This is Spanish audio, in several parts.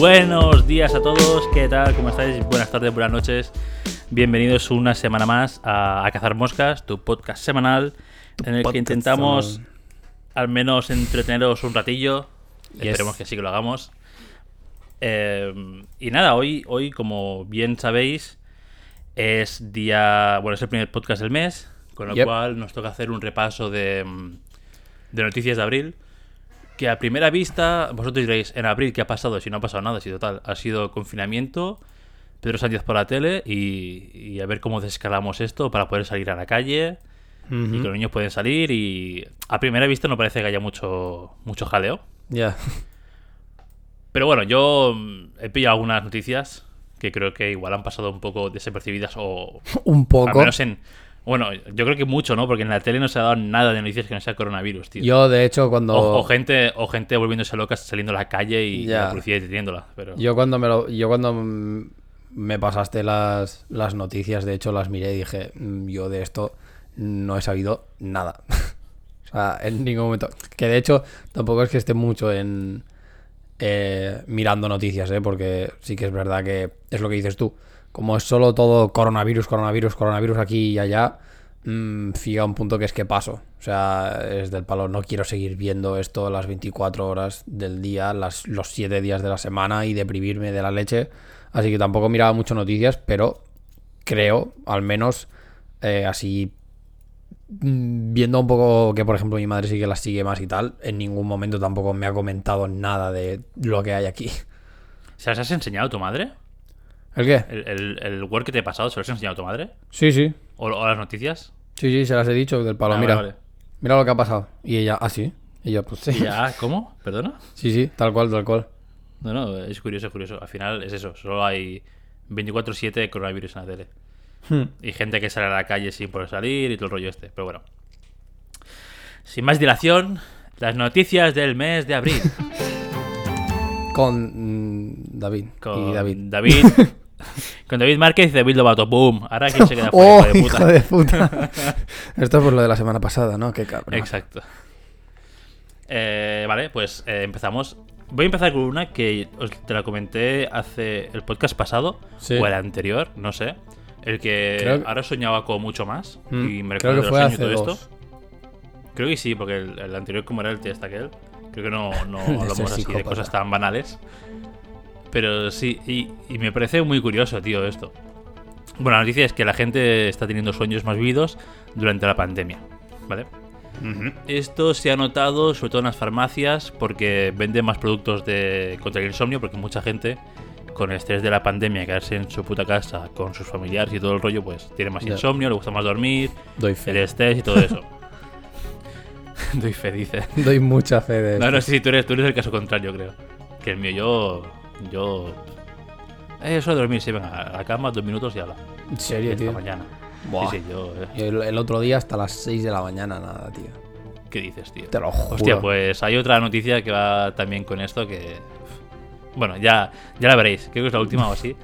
Buenos días a todos, ¿qué tal? ¿Cómo estáis? Buenas tardes, buenas noches. Bienvenidos una semana más a, a Cazar Moscas, tu podcast semanal en el que intentamos al menos entreteneros un ratillo. Yes. Esperemos que sí que lo hagamos. Eh, y nada, hoy, hoy, como bien sabéis, es día. Bueno, es el primer podcast del mes, con lo Yep. cual nos toca hacer un repaso de, de noticias de abril. Que a primera vista, vosotros diréis, en abril, ¿qué ha pasado? Si no ha pasado nada, si total, ha sido confinamiento, Pedro Sánchez por la tele y, y a ver cómo desescalamos esto para poder salir a la calle y que los niños pueden salir. Y a primera vista no parece que haya mucho, mucho jaleo. Ya. Pero bueno, yo mm, he pillado algunas noticias que creo que igual han pasado un poco desapercibidas o Un al poco. menos en... Bueno, yo creo que mucho, ¿no? Porque en la tele no se ha dado nada de noticias que no sea coronavirus, tío. Yo, de hecho, cuando. O, o gente, o gente volviéndose loca saliendo a la calle y Ya. la policía deteniéndola. Pero... Yo cuando me lo, yo cuando me pasaste las, las noticias, de hecho las miré y dije, "Mm, yo de esto no he sabido nada. o sea, en ningún momento. Que de hecho tampoco es que esté mucho en eh, mirando noticias, ¿eh? porque sí que es verdad que es lo que dices tú. Como es solo todo coronavirus, coronavirus, coronavirus aquí y allá, mm, figa un punto que es que paso. O sea, es del palo. No quiero seguir viendo esto las 24 horas del día, las, los 7 días de la semana y deprimirme de la leche. Así que tampoco miraba mucho noticias, pero creo, al menos eh, así mm, viendo un poco que por ejemplo mi madre sí que las sigue más y tal, en ningún momento tampoco me ha comentado nada de lo que hay aquí. ¿Se las has enseñado a tu madre? ¿El qué? ¿El, el, el Word que te he pasado se lo has enseñado a tu madre? Sí, sí. ¿O, o las noticias? Sí, sí, se las he dicho del palo. Ah, mira, vale, vale. mira lo que ha pasado. Y ella, ah, sí. Y yo, pues sí. Y ya, ¿Cómo? ¿Perdona? Sí, sí, tal cual, tal cual. No, no, es curioso, es curioso. Al final es eso, solo hay 24-7 de coronavirus en la tele. Hmm. Y gente que sale a la calle sin poder salir y todo el rollo este. Pero bueno. Sin más dilación, las noticias del mes de abril. Con mm, David. Con Y David. David. con David Márquez y David Lobato. ¡Boom! Ahora quién se queda fuera, ¡Oh, hijo de hijo puta. de puta! Esto es por lo de la semana pasada, ¿no? Qué cabrón. Exacto. Eh, vale, pues eh, empezamos. Voy a empezar con una que os, te la comenté hace el podcast pasado Sí. o el anterior, no sé. El que, que- ahora soñaba con mucho más Mm, y me Creo recuerdo que fue los sueños y hace todo dos. esto. Creo que sí, porque el, el anterior, como era el test aquel, creo que no, no hablamos así de cosas tan banales. Pero sí, y, y me parece muy curioso, tío, esto. Bueno, la noticia es que la gente está teniendo sueños más vividos durante la pandemia, ¿vale? Esto se ha notado sobre todo en las farmacias porque venden más productos de contra el insomnio porque mucha gente con el estrés de la pandemia, quedarse en su puta casa con sus familiares y todo el rollo, pues tiene más insomnio, le gusta más dormir, Doy el fe. estrés y todo eso. Doy fe, dice. Doy mucha fe de No, esto. no, sí, tú eres, tú eres el caso contrario, creo. Que el mío, yo. Yo. Eh, eso de dormir, sí, venga, a la cama, dos minutos y habla. En serio, Esta tío. mañana. Buah. Sí, sí, yo. eh, Yo el, el otro día hasta las 6 de la mañana, nada, tío. ¿Qué dices, tío? Te lo juro. Hostia, pues hay otra noticia que va también con esto que. Bueno, ya, ya la veréis. Creo que es la última o así.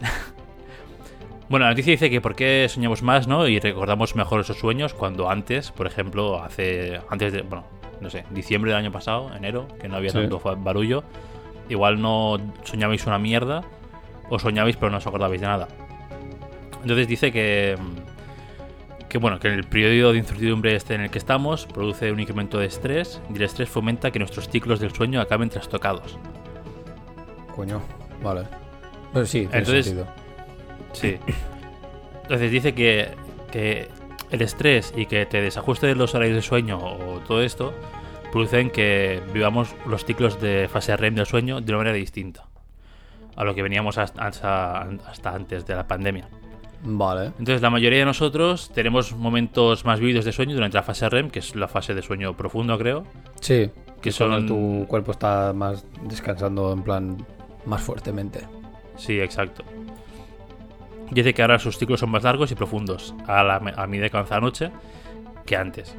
bueno, la noticia dice que por qué soñamos más, ¿no? Y recordamos mejor esos sueños cuando antes, por ejemplo, hace. Antes de. Bueno, no sé, diciembre del año pasado, enero, que no había Sí. tanto barullo. Igual no soñabais una mierda. O soñabais, pero no os acordabais de nada. Entonces dice que. Que bueno, que en el periodo de incertidumbre este en el que estamos produce un incremento de estrés y el estrés fomenta que nuestros ciclos del sueño acaben trastocados. Coño, vale. Pero sí, tiene Entonces- sentido. Sí. Entonces dice que, que el estrés y que te desajustes los horarios de sueño o todo esto producen que vivamos los ciclos de fase REM del sueño de una manera distinta a lo que veníamos hasta, antes de la pandemia. Vale. Entonces la mayoría de nosotros tenemos momentos más vividos de sueño durante la fase REM, que es la fase de sueño profundo, creo. Sí. Que son- tu cuerpo está más descansando en plan más fuertemente. Sí, exacto. Dice que ahora sus ciclos son más largos y profundos a, la, a medida que avanza la noche que antes.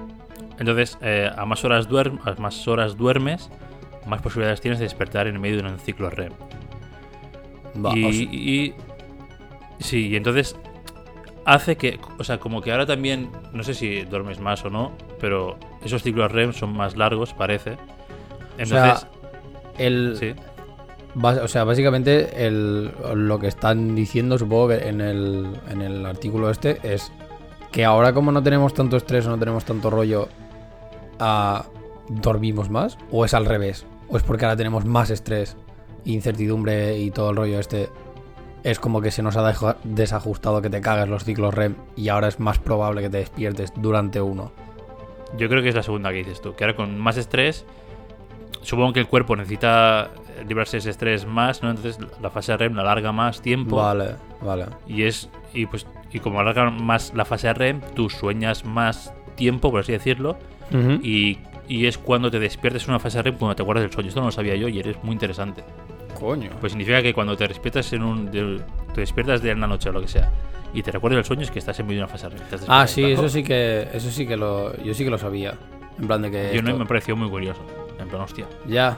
Entonces, eh, a, más horas duerm- a más horas duermes, más posibilidades tienes de despertar en medio de un ciclo REM. Va, y, o sea, y- sí, y entonces hace que, o sea, como que ahora también, no sé si duermes más o no, pero esos ciclos REM son más largos, parece. o Entonces, sea, el, sí, o sea, básicamente el, lo que están diciendo, supongo que en el, en el artículo este, es que ahora como no tenemos tanto estrés o no tenemos tanto rollo, ah, dormimos más, o es al revés, o es porque ahora tenemos más estrés, incertidumbre y todo el rollo este. Es como que se nos ha desajustado que te cagas los ciclos REM y ahora es más probable que te despiertes durante uno. Yo creo que es la segunda que dices tú, que ahora con más estrés, supongo que el cuerpo necesita librarse de ese estrés más, ¿no? Entonces la fase REM la alarga más tiempo Vale, vale. y es y pues y como alarga más la fase REM, tú sueñas más tiempo, por así decirlo, Y, y es cuando te despiertes en una fase REM cuando te acuerdas del sueño. Esto no lo sabía yo y eres muy interesante. Coño. Pues significa que cuando te despiertas en un de- te despiertas de la noche o lo que sea y te recuerdas del sueño es que estás en medio de una fase REM. Ah, sí, eso sí que eso sí que lo yo sí que lo sabía. En plan de que Yo no esto- me pareció muy curioso. En plan, hostia, ya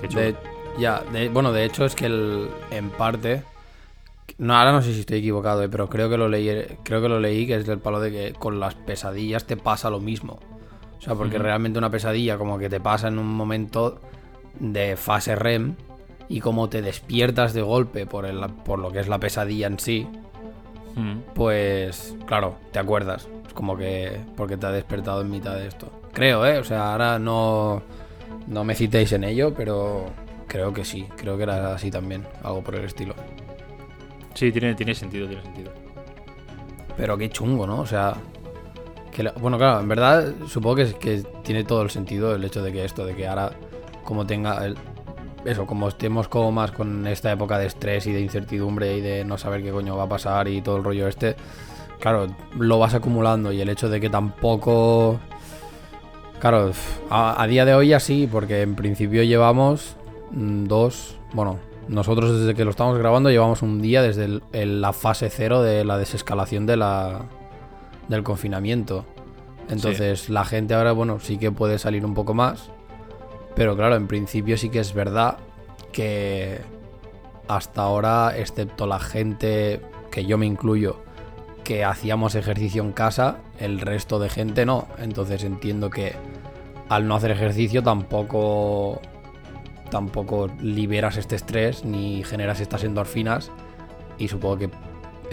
qué chulo. de, ya, de- bueno, de hecho es que el, en parte no ahora no sé si estoy equivocado, eh, pero creo que lo leí creo que lo leí que es del palo de que con las pesadillas te pasa lo mismo. O sea, porque realmente una pesadilla como que te pasa en un momento de fase REM y como te despiertas de golpe por el, por lo que es la pesadilla en sí, pues claro, te acuerdas. Es como que porque te ha despertado en mitad de esto. Creo, ¿eh? O sea, ahora no, no me citéis en ello, pero creo que sí. Creo que era así también, algo por el estilo. Sí, tiene, tiene sentido, tiene sentido. Pero qué chungo, ¿no? O sea, bueno, claro, en verdad supongo que, tiene todo el sentido el hecho de que esto, de que ahora como tenga el... Eso, como estemos como más con esta época de estrés y de incertidumbre y de no saber qué coño va a pasar y todo el rollo este, claro, lo vas acumulando y el hecho de que tampoco... Claro, a, día de hoy así, porque en principio llevamos mm, dos, bueno, nosotros desde que lo estamos grabando llevamos un día desde la fase cero de la desescalación de la, del confinamiento. Entonces la gente ahora, bueno, sí que puede salir un poco más, pero claro, en principio sí que es verdad que hasta ahora, excepto la gente, que yo me incluyo, que hacíamos ejercicio en casa, el resto de gente no. Entonces entiendo que al no hacer ejercicio tampoco tampoco liberas este estrés ni generas estas endorfinas y supongo que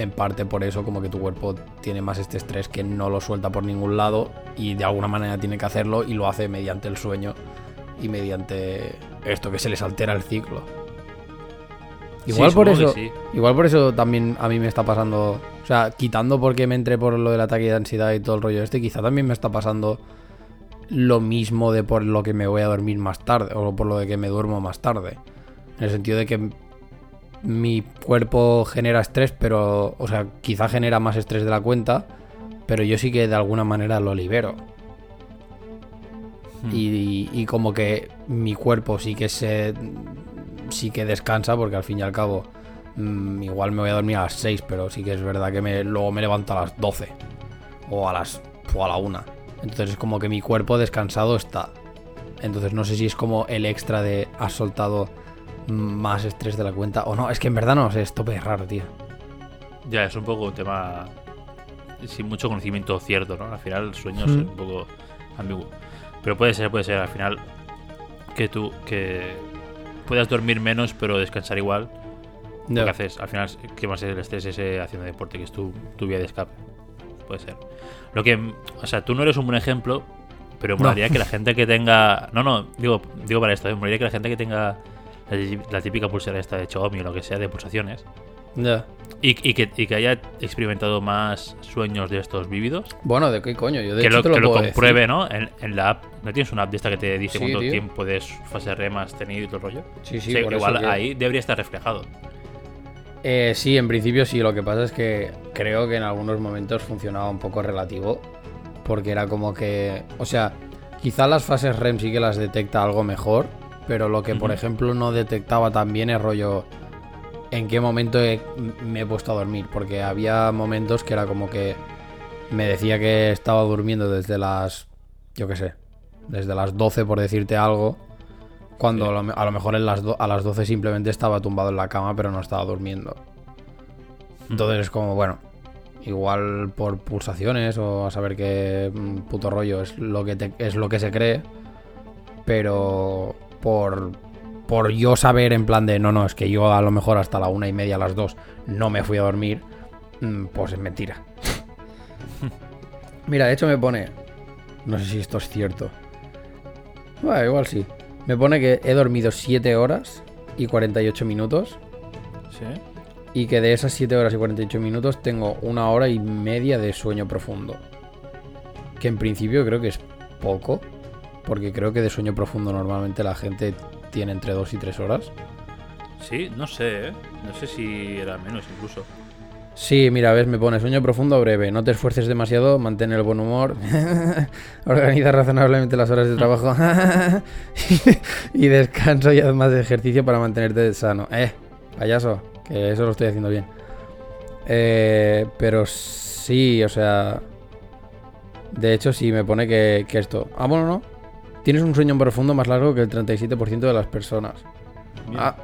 en parte por eso como que tu cuerpo tiene más este estrés que no lo suelta por ningún lado y de alguna manera tiene que hacerlo y lo hace mediante el sueño y mediante esto que se les altera el ciclo. Igual Sí, por eso, sí. igual por eso también a mí me está pasando, o sea, quitando porque me entré por lo del ataque de ansiedad y todo el rollo este, quizá también me está pasando lo mismo de por lo que me voy a dormir más tarde o por lo de que me duermo más tarde. En el sentido de que mi cuerpo genera estrés, pero, o sea, quizá genera más estrés de la cuenta, pero yo sí que de alguna manera lo libero. Hmm. Y, y como que mi cuerpo sí que se sí que descansa porque al fin y al cabo mm, igual me voy a dormir a las 6 pero sí que es verdad que me, luego me levanto a las 12 o a las o a la 1 entonces es como que mi cuerpo descansado está entonces no sé si es como el extra de has soltado más estrés de la cuenta o no es que en verdad no sé esto es raro tío Ya, es un poco un tema sin mucho conocimiento cierto, ¿no? Al final el sueño es Mm. un poco ambiguo. Pero puede ser, puede ser al final que tú que puedas dormir menos pero descansar igual. Lo Ya. que haces, al final, que más es el estrés ese haciendo deporte, que es tu, tu vía de escape. Puede ser. Lo que, o sea, tú no eres un buen ejemplo, pero No. molaría que la gente que tenga. No, no, digo, digo para esto, ¿eh? molaría que la gente que tenga la, tí- la típica pulsera esta de Xiaomi o lo que sea de pulsaciones Ya. y, y que, y que haya experimentado más sueños de estos vívidos, bueno de qué coño yo de que hecho lo, te lo, que lo decir. compruebe, ¿no? En, en la app. ¿No tienes una app de esta que te dice Sí, cuánto tío. tiempo de fase REM has tenido y todo el rollo? sí sí O sea, por igual eso que- ahí debería estar reflejado. Eh, sí, en principio sí. Lo que pasa es que creo que en algunos momentos funcionaba un poco relativo. Porque era como que. O sea, quizá las fases REM sí que las detecta algo mejor. Pero lo que, por ejemplo, no detectaba también es rollo. En qué momento he- me he puesto a dormir. Porque había momentos que era como que. Me decía que estaba durmiendo desde las. Yo qué sé. Desde las 12, por decirte algo. Cuando Sí. a, lo, me- a lo mejor en las do- a las 12 simplemente estaba tumbado en la cama, pero no estaba durmiendo. Entonces es como, bueno, igual por pulsaciones o a saber qué mm, puto rollo es lo que, te- es lo que se cree, pero por, por yo saber en plan de, no, no, es que yo a lo mejor hasta la una y media, a las dos, no me fui a dormir, mm, pues es mentira. Mira, de hecho me pone, no sé si esto es cierto. Bueno, igual sí. Me pone que he dormido 7 horas y 48 minutos Sí. y que de esas 7 horas y 48 minutos tengo una hora y media de sueño profundo. Que en principio creo que es poco, porque creo que de sueño profundo normalmente la gente tiene entre 2 y 3 horas. Sí, no sé, ¿eh? No sé si era menos incluso. Sí, mira, ves, me pone sueño profundo breve, no te esfuerces demasiado, mantén el buen humor, organiza razonablemente las horas de trabajo y descanso y haz más ejercicio para mantenerte sano. Eh, payaso, que eso lo estoy haciendo bien. Eh, pero sí, o sea... De hecho, sí, me pone que, que esto... Ah, bueno, no. Tienes un sueño profundo más largo que el 37% de las personas. Ah,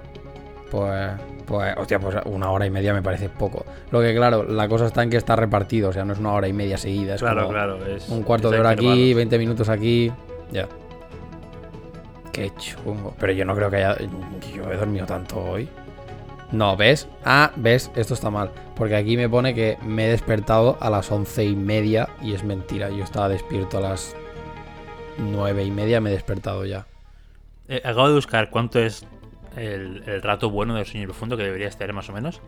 pues, pues, hostia, pues una hora y media me parece poco. Lo que, claro, la cosa está en que está repartido, o sea, no es una hora y media seguida. Es claro, como claro. Es, un cuarto de hora aquí, intervalos. 20 minutos aquí. Ya. Qué chungo. Pero yo no creo que haya. Yo he dormido tanto hoy. No, ¿ves? Ah, ¿ves? Esto está mal. Porque aquí me pone que me he despertado a las once y media y es mentira. Yo estaba despierto a las nueve y media, me he despertado ya. Eh, acabo de buscar cuánto es el, el rato bueno del sueño profundo que debería estar más o menos.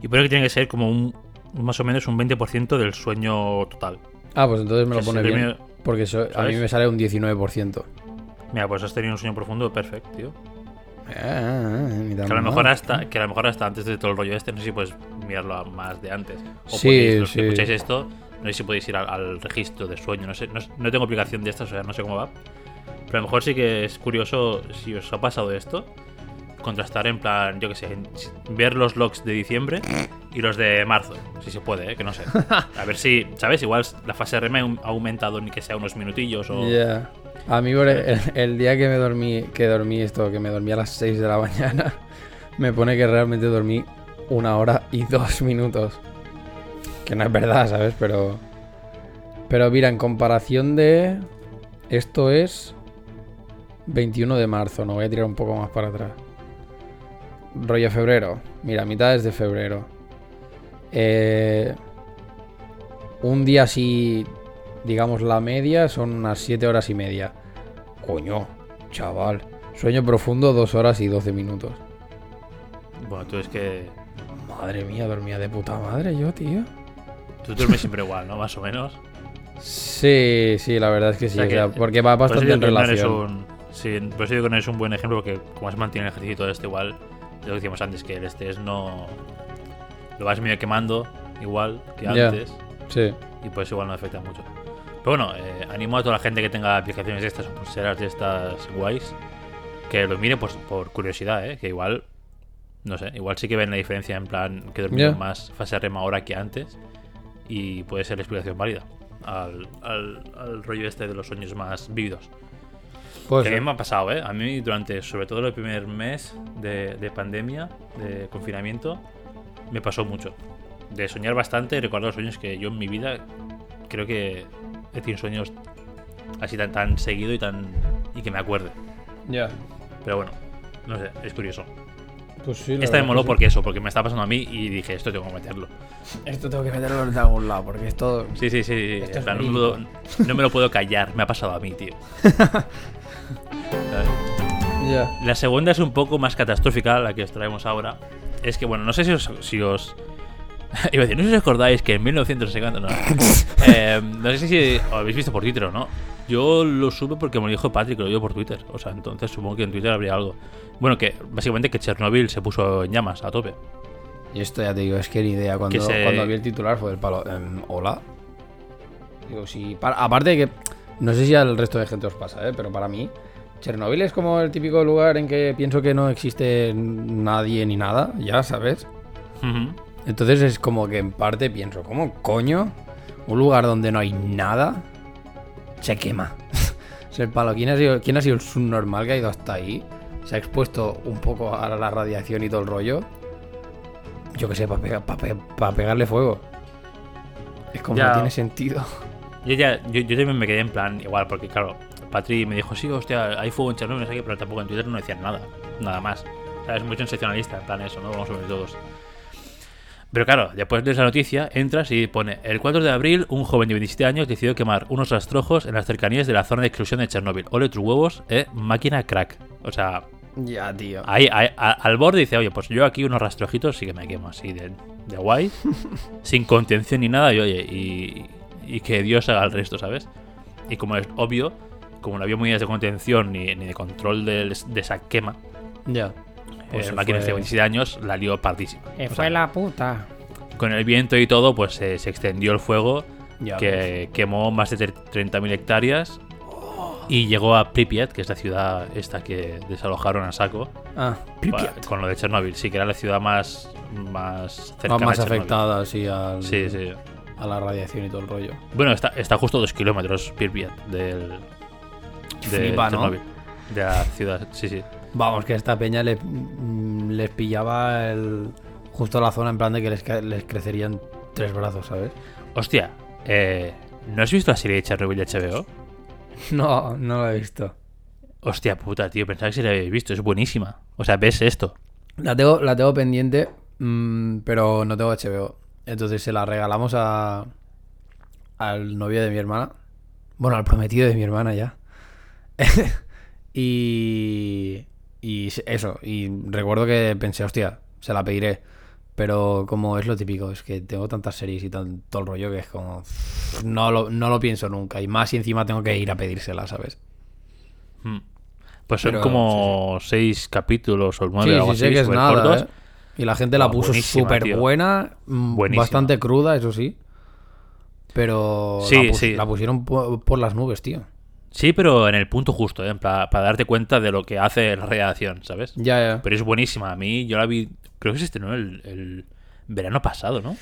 Y pone que tiene que ser como un más o menos un 20% del sueño total. Ah, pues entonces me lo Que pone bien. Porque eso- a mí me sale un 19%. Mira, pues has tenido un sueño profundo perfecto, tío. Ah, ni tan Que a lo mal. mejor hasta, que a lo mejor hasta antes de todo el rollo este, no sé si puedes mirarlo a más de antes. O Sí, podéis, los que sí. escucháis esto, no sé si podéis ir al, al registro de sueño. No sé, no, no tengo aplicación de estas, o sea, no sé cómo va. Pero a lo mejor sí que es curioso si os ha pasado esto. Contrastar en plan, yo que sé, ver los logs de diciembre y los de marzo, si se puede, ¿eh? que no sé. A ver si, ¿sabes? Igual la fase REM ha aumentado ni que sea unos minutillos o... Ya. A mí por el, el día que me dormí, que dormí esto, que me dormí a las 6 de la mañana, me pone que realmente dormí una hora y dos minutos. Que no es verdad, ¿sabes? Pero. Pero mira, en comparación de. Esto es. 21 de marzo, no voy a tirar un poco más para atrás. Rollo febrero. Mira, mitades de febrero. Eh, un día así, digamos la media, son unas 7 horas y media. Coño, chaval. Sueño profundo, 2 horas y 12 minutos. Bueno, tú es que... Madre mía, dormía de puta madre yo, tío. Tú duermes siempre igual, ¿no? Más o menos. Sí, sí, la verdad es que sí. O sea o que- sea, porque va bastante en relación. un- sí, por eso digo que no es un buen ejemplo porque como se mantiene el ejercicio todo esto igual, lo que decíamos antes, que el estrés no... Lo vas medio quemando igual que antes Sí. y pues igual no afecta mucho. Pero bueno, eh, animo a toda la gente que tenga aplicaciones de estas o pulseras de estas guays que lo mire pues, por curiosidad, ¿eh? que igual, no sé, igual sí que ven la diferencia en plan que he dormido Ya. más fase REM ahora que antes y puede ser la explicación válida al, al, al rollo este de los sueños más vívidos. Pues Que a mí me ha pasado, ¿eh? A mí durante, sobre todo el primer mes de, de pandemia, de confinamiento, me pasó mucho. De soñar bastante y recordar los sueños que yo en mi vida creo que he tenido sueños así tan, tan seguido y tan y que me acuerde. ya. Pero bueno, no sé, es curioso. Pues sí, Esta me moló porque eso, porque me está pasando a mí y dije, esto tengo que meterlo. Esto tengo que meterlo de algún lado, porque esto. Sí, sí, sí. sí. Esto En es plan, no, me puedo- no me lo puedo callar, me ha pasado a mí, tío. Ya. La segunda es un poco más catastrófica, la que os traemos ahora. Es que, bueno, no sé si os. Si os iba a decir, no sé si os acordáis que en 1950. No, Eh, no sé si os habéis visto por Twitter o no. Yo lo supe porque me lo dijo Patrick, lo vio por Twitter. O sea, entonces supongo que en Twitter habría algo. Bueno, que básicamente que Chernobyl se puso en llamas a tope. Y esto ya te digo, es que ni idea. Cuando, se- cuando vi el titular fue del palo. em, Hola. Digo, sí. para- aparte de que. No sé si al resto de gente os pasa, ¿eh? pero para mí. Chernobyl es como el típico lugar en que pienso que no existe nadie ni nada, ya sabes. Entonces es como que en parte pienso, ¿cómo coño? Un lugar donde no hay nada se quema. es el palo. ¿Quién ha, sido, ¿Quién ha sido el subnormal que ha ido hasta ahí? Se ha expuesto un poco a la radiación y todo el rollo. Yo qué sé, para pegarle fuego. Es como Ya. no tiene sentido. Yo, ya, yo, yo también me quedé en plan igual, porque claro, Patri me dijo, sí, hostia, hay fuego en Chernobyl, no sé qué, pero tampoco en Twitter no decían nada. nada más. ¿Sabes? Muy sensacionalista, en plan eso, ¿no? Vamos a ver todos. Pero claro, después de esa noticia, entras y pone: El 4 de abril, un joven de 27 años decidió quemar unos rastrojos en las cercanías de la zona de exclusión de Chernóbil. Ole tus huevos, eh, máquina crack. O sea, Ya, tío. ahí, ahí, a- al borde dice: Oye, pues yo aquí unos rastrojitos sí que me quemo así de, de guay, sin contención ni nada, y oye, y, y que Dios haga el resto, ¿sabes? Y como es obvio, como no había medidas de contención ni, ni de control del- de, esa quema, Ya. Pues el se máquina de fue- 27 años la lió pardísima. Sea, fue la puta. con el viento y todo, pues eh, se extendió el fuego Ya que quemó más de tre- 30.000 hectáreas y llegó a Pripyat, que es la ciudad esta que desalojaron a saco, Ah, pa- con lo de Chernóbil. Sí, que era la ciudad más, más cercana más, más a afectada, sí, al, Sí, sí. a la radiación y todo el rollo. Bueno, está, está justo a dos kilómetros Pripyat del, de Flipa, ¿no? Chernóbil. De la ciudad, sí, sí. Vamos, que esta peña le- mm, les pillaba el, justo la zona en plan de que les, les crecerían tres brazos, ¿sabes? Hostia, eh, ¿no has visto la serie de Chernobyl de HBO? No, no lo he visto. Hostia puta, tío, pensaba que se la habéis visto, es buenísima. O sea, ves esto. La tengo, la tengo pendiente, mm, pero no tengo HBO. Entonces se la regalamos a al novio de mi hermana. Bueno, al prometido de mi hermana ya. y, y eso. Y recuerdo que pensé, hostia, se la pediré. Pero como es lo típico, es que tengo tantas series y tan, todo el rollo que es como... No lo, no lo pienso nunca. Y más si encima tengo que ir a pedírsela, ¿sabes? Mm. Pues son Pero, como seis capítulos o nueve Sí, o algo así, que es nada. ¿eh? Y la gente la Buah, puso súper buena, mm, Buenísima. bastante cruda, eso sí. Pero Sí, la, pus- sí. la pusieron por, por las nubes, tío. Sí, pero en el punto justo, ¿eh? para darte cuenta de lo que hace la redacción, ¿sabes? Ya, ya. Pero es buenísima. A mí, yo la vi, creo que se estrenó el, el verano pasado, ¿no?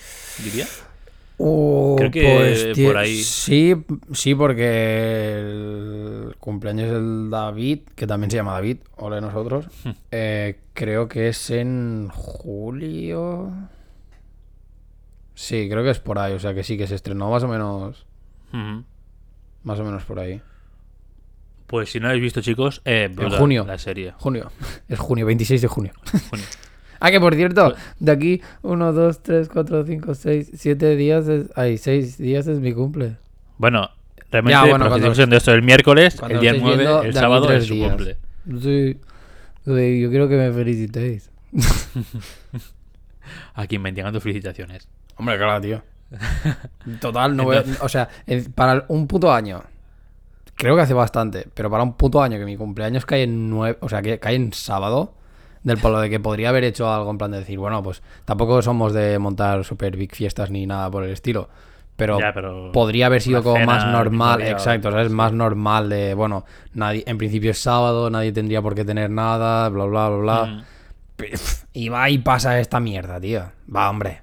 Diría. Uh, Creo que tío, por ahí- Sí, sí, porque el cumpleaños del David, que también se llama David, hola de nosotros, Hmm. eh, creo que es en julio. Sí, creo que es por ahí, o sea que sí, que se estrenó más o menos, más o menos por ahí. Pues si no habéis visto, chicos, eh, brutal, junio. la serie. Junio, es junio, 26 de junio. Junio. Ah, que por cierto, de aquí 1, 2, 3, 4, 5, 6, 7 días, es... ay, 6 días es mi cumple. Bueno, realmente, Ya, bueno, cuando- escuchando esto el miércoles, el día lo estéis 9, viendo, el de sábado es su días. cumple. Sí. Yo quiero que me felicitéis. Aquí mendigando felicitaciones. Hombre, claro, tío. Total, no voy a- O sea, para un puto año. Creo que hace bastante, pero para un puto año que mi cumpleaños cae en nueve, o sea, que cae en sábado, del polo de que podría haber hecho algo en plan de decir, bueno, pues tampoco somos de montar super big fiestas ni nada por el estilo, pero, Ya, pero podría haber sido como cena más normal, exacto, ¿sabes? Más normal de, bueno, nadie, en principio es sábado, nadie tendría por qué tener nada, bla, bla, bla, bla. Mm. Y va y pasa esta mierda, tío. Va, hombre.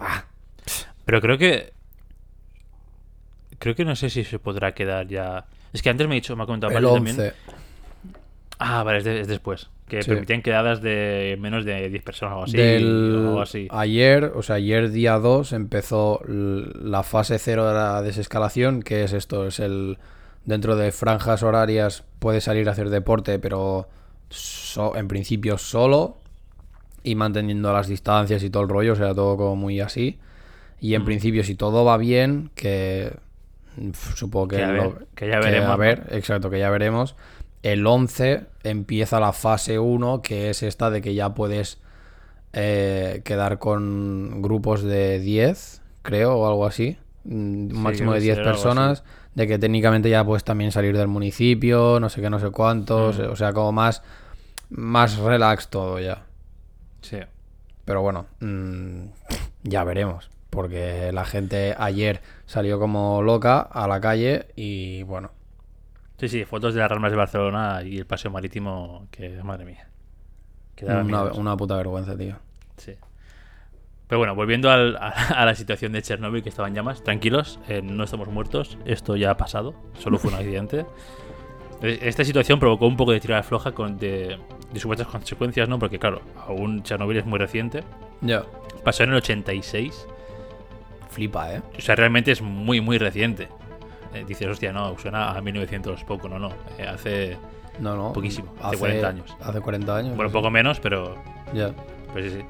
Va. Pero creo que. Creo que no sé si se podrá quedar ya. Es que antes me ha dicho, me ha comentado El Pali también. 11. Ah, vale, es, de- es después. Que Sí. permitían quedadas de menos de 10 personas o así. Del- o algo así. Ayer, o sea, ayer día 2 empezó la fase 0 de la desescalación, que es esto, es el dentro de franjas horarias puedes salir a hacer deporte, pero so- en principio solo y manteniendo las distancias y todo el rollo, o sea, todo como muy así. Y en Mm. principio si todo va bien, que supongo que, Que a ver, lo- que ya veremos, a ver, exacto, que ya veremos. El 11 empieza la fase 1, que es esta de que ya puedes eh, quedar con grupos de 10, creo, o algo así. Un Sí, máximo de que 10 será algo personas. De que técnicamente ya puedes también salir del municipio, no sé qué, no sé cuántos. Mm. O sea, como más, más relax todo ya. Sí. Pero bueno, mm, ya veremos. Porque la gente ayer salió como loca a la calle y bueno. Sí, sí, fotos de las Ramas de Barcelona y el paseo marítimo, que madre mía. Una, una puta vergüenza, tío. Sí. Pero bueno, volviendo al- a, a la situación de Chernobyl que estaba en llamas, tranquilos, eh, no estamos muertos, esto ya ha pasado, solo fue un accidente. Eh, Esta situación provocó un poco de tirada floja con de, de supuestas consecuencias, ¿no? Porque claro, aún Chernobyl es muy reciente, Ya. pasó en el 86, Flipa, ¿eh? o sea, realmente es muy, muy reciente. Eh, dices, hostia, no, suena a 1900 poco, no, no, eh, hace No, no. Poquísimo, hace 40 años. Hace 40 años. Bueno, un poco menos, pero. Ya. Pues sí, sí.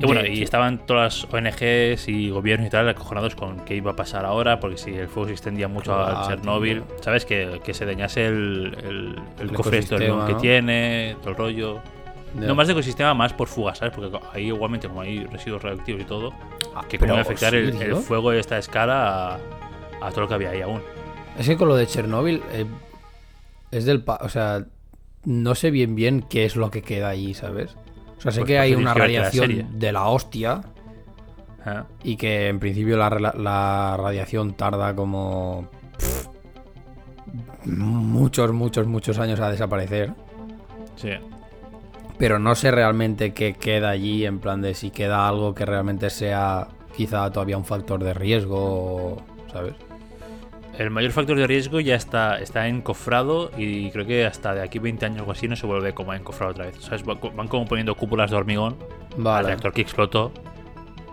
Y bueno, y estaban todas las ONGs y gobiernos y tal acojonados con qué iba a pasar ahora, porque si el fuego se extendía mucho Claro, a Chernóbil, tío. ¿sabes? Que, que se dañase el, el, el El cofre hormigón que ¿no? tiene, todo el rollo. No más de ecosistema, más por fugas, ¿sabes? Porque ahí igualmente, como hay residuos radioactivos y todo, Ah, que a afectar el, fuego de esta escala a, a todo lo que había ahí aún. Es que con lo de Chernóbil eh, es del... pa- o sea, no sé bien bien qué es lo que queda ahí, ¿sabes? O sea, sé Pues que hay una la radiación de la hostia ¿eh? y que en principio la, radiación tarda como... pff, muchos, muchos, muchos años a desaparecer. Sí. Pero no sé realmente qué queda allí, en plan de si queda algo que realmente sea quizá todavía un factor de riesgo, ¿sabes? El mayor factor de riesgo ya está, está encofrado y creo que hasta de aquí 20 años o así no se vuelve como a encofrar otra vez. ¿Sabes? Va- Van como poniendo cúpulas de hormigón al Vale. reactor que explotó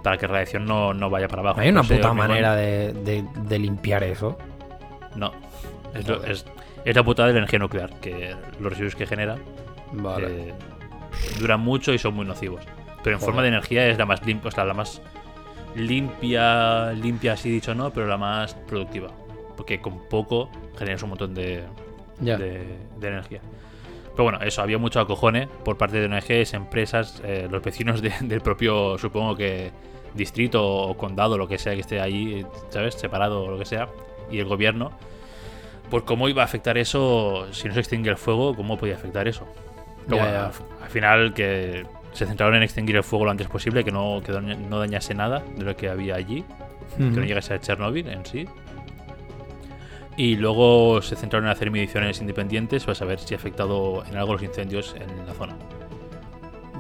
para que la radiación no, no vaya para abajo. Hay una puta manera de, de- de limpiar eso. No. Es, lo- Joder. es, es la putada de la energía nuclear, que los residuos que genera Vale. eh, duran mucho y son muy nocivos. Pero en Joder. forma de energía es la más limpia, o sea, la más limpia, limpia así dicho no, pero la más productiva. Porque con poco generas un montón de, de, de energía. Pero bueno, eso, había mucho acojone por parte de ONGs, empresas, eh, los vecinos de- del propio, supongo que distrito o condado, lo que sea que esté allí, ¿sabes? Separado o lo que sea, y el gobierno. Por cómo iba a afectar eso, si no se extingue el fuego, cómo podía afectar eso. Pero Ya, bueno, ya. al- al final que se centraron en extinguir el fuego lo antes posible, que no, que no dañase nada de lo que había allí que no llegase a Chernobyl en sí. Y luego se centraron en hacer mediciones independientes para saber si ha afectado en algo los incendios en la zona.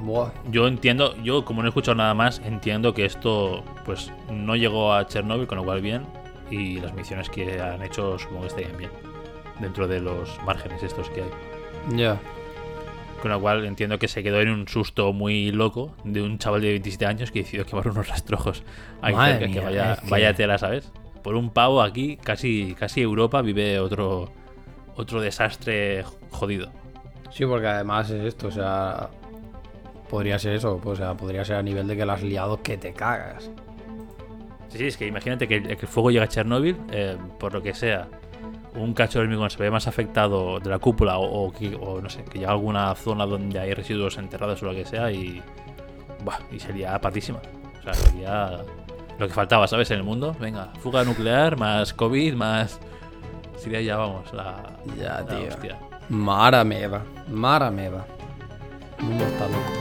Buah. Yo entiendo, yo como no he escuchado nada más, entiendo que esto pues no llegó a Chernobyl, con lo cual bien, y las mediciones que han hecho supongo que estarían bien, dentro de los márgenes estos que hay. Ya. Con lo cual entiendo que se quedó en un susto muy loco de un chaval de 27 años que decidió quemar unos rastrojos ahí cerca, que vaya, que- vaya tela, ¿sabes? Por un pavo aquí, casi, casi Europa vive otro, otro desastre jodido. Sí, porque además es esto, o sea. Podría ser eso, pues, o sea, podría ser a nivel de que la has liado que te cagas. Sí, sí, es que imagínate que, que el fuego llega a Chernóbil, eh, por lo que sea, un cacho de hormigón se ve más afectado de la cúpula o, o que- o no sé, que llega a alguna zona donde hay residuos enterrados o lo que sea y. Buah, y sería patísima. O sea, sería lo que faltaba, ¿sabes? En el mundo. Venga, fuga nuclear, más COVID, más. Sería ya, vamos, la. Ya, la tío. hostia. Mara meva. Mara meva. El mundo está loco.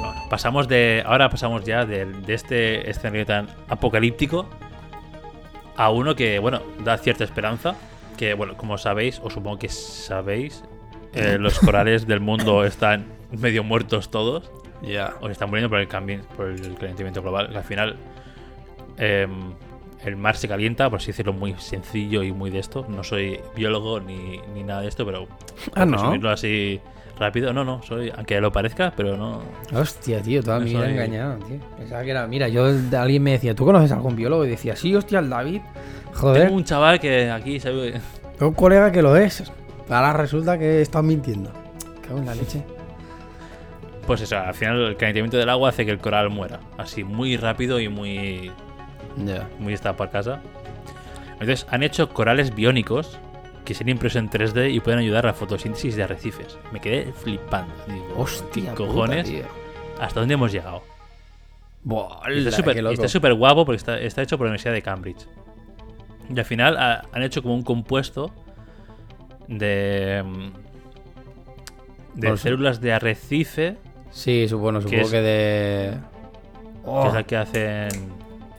Bueno, pasamos de. Ahora pasamos ya de, de este escenario tan apocalíptico a uno que, bueno, da cierta esperanza. Que, bueno, como sabéis, o supongo que sabéis, eh, los corales del mundo están medio muertos todos. Ya. O están muriendo por el cambio, por el calentamiento global. al final, em, el mar se calienta, por así decirlo, muy sencillo y muy de esto. No soy biólogo ni, ni nada de esto, pero. Ah, ¿no? resumirlo así rápido, no, no, soy. Aunque lo parezca, pero no. Hostia, tío, toda No mi vida soy- engañado, tío. Pensaba que era. Mira, yo alguien me decía, ¿tú conoces a algún biólogo? Y decía, sí, hostia, el David. Joder, Tengo un chaval que aquí sabe. tengo un colega que lo es. Ahora resulta que estás mintiendo. Cago en la leche. Pues eso, al final el calentamiento del agua hace que el coral muera. Así, muy rápido y muy. Ya. muy está por casa. Entonces, han hecho corales biónicos que se han impreso en 3D y pueden ayudar a la fotosíntesis de arrecifes. Me quedé flipando. Digo, Hostia, ¿qué cojones? puta. ¿Hasta dónde hemos llegado? Buah, Está la, súper guapo porque está, está hecho por la Universidad de Cambridge. Y al final ha- han hecho como un compuesto de. mm, de Por células de arrecife, Sí, supongo, supongo es- que de. que Oh, es la que hacen.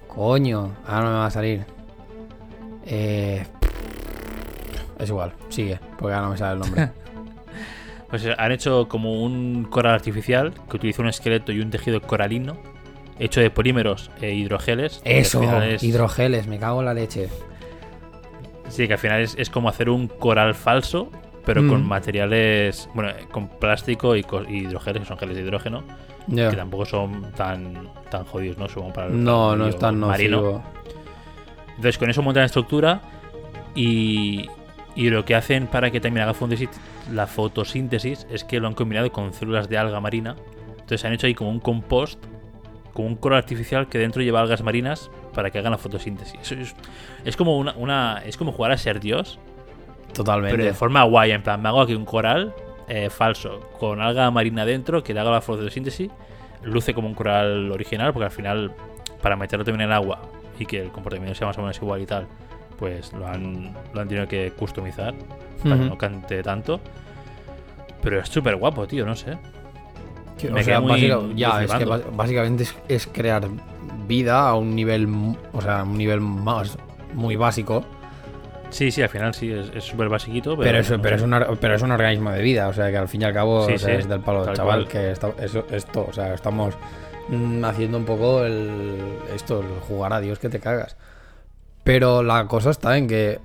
coño, ahora no me va a salir. Eh. Es igual, sigue, porque ahora no me sale el nombre. Pues eh, han hecho como un coral artificial que utiliza un esqueleto y un tejido coralino hecho de polímeros e hidrogeles. Eso, es- hidrogeles, me cago en la leche. Sí, que al final es, es como hacer un coral falso, pero Mm. con materiales, bueno, eh, con plástico y, hidrogeles, que son geles de hidrógeno, que tampoco son tan, tan jodidos, ¿no? Supongo para el para No, el no es tan marino. nocivo. Entonces con eso montan la estructura y Y lo que hacen para que también haga la fotosíntesis es que lo han combinado con células de alga marina. Entonces han hecho ahí como un compost, como un coral artificial que dentro lleva algas marinas para que hagan la fotosíntesis. Eso es, es como una, una- es como jugar a ser Dios, Totalmente. pero de forma guay. En plan, me hago aquí un coral eh, falso con alga marina dentro que le haga la fotosíntesis. Luce como un coral original porque al final, para meterlo también en el agua y que el comportamiento sea más o menos igual y tal, pues lo han, lo han tenido que customizar para que no cante tanto. Pero es súper guapo, tío, no sé. O sea, básica- ya, es que básicamente es, es crear vida a un nivel, o sea, a un nivel más muy básico, Sí, sí, al final sí, es súper basiquito. Pero, pero, es, no pero, es pero es un organismo de vida, o sea, que al fin y al cabo Sí, o sea, sí, es del palo del chaval, cual. que está, eso, esto, o sea, estamos mm, haciendo un poco el, esto, el jugar a Dios que te cagas. Pero la cosa está en que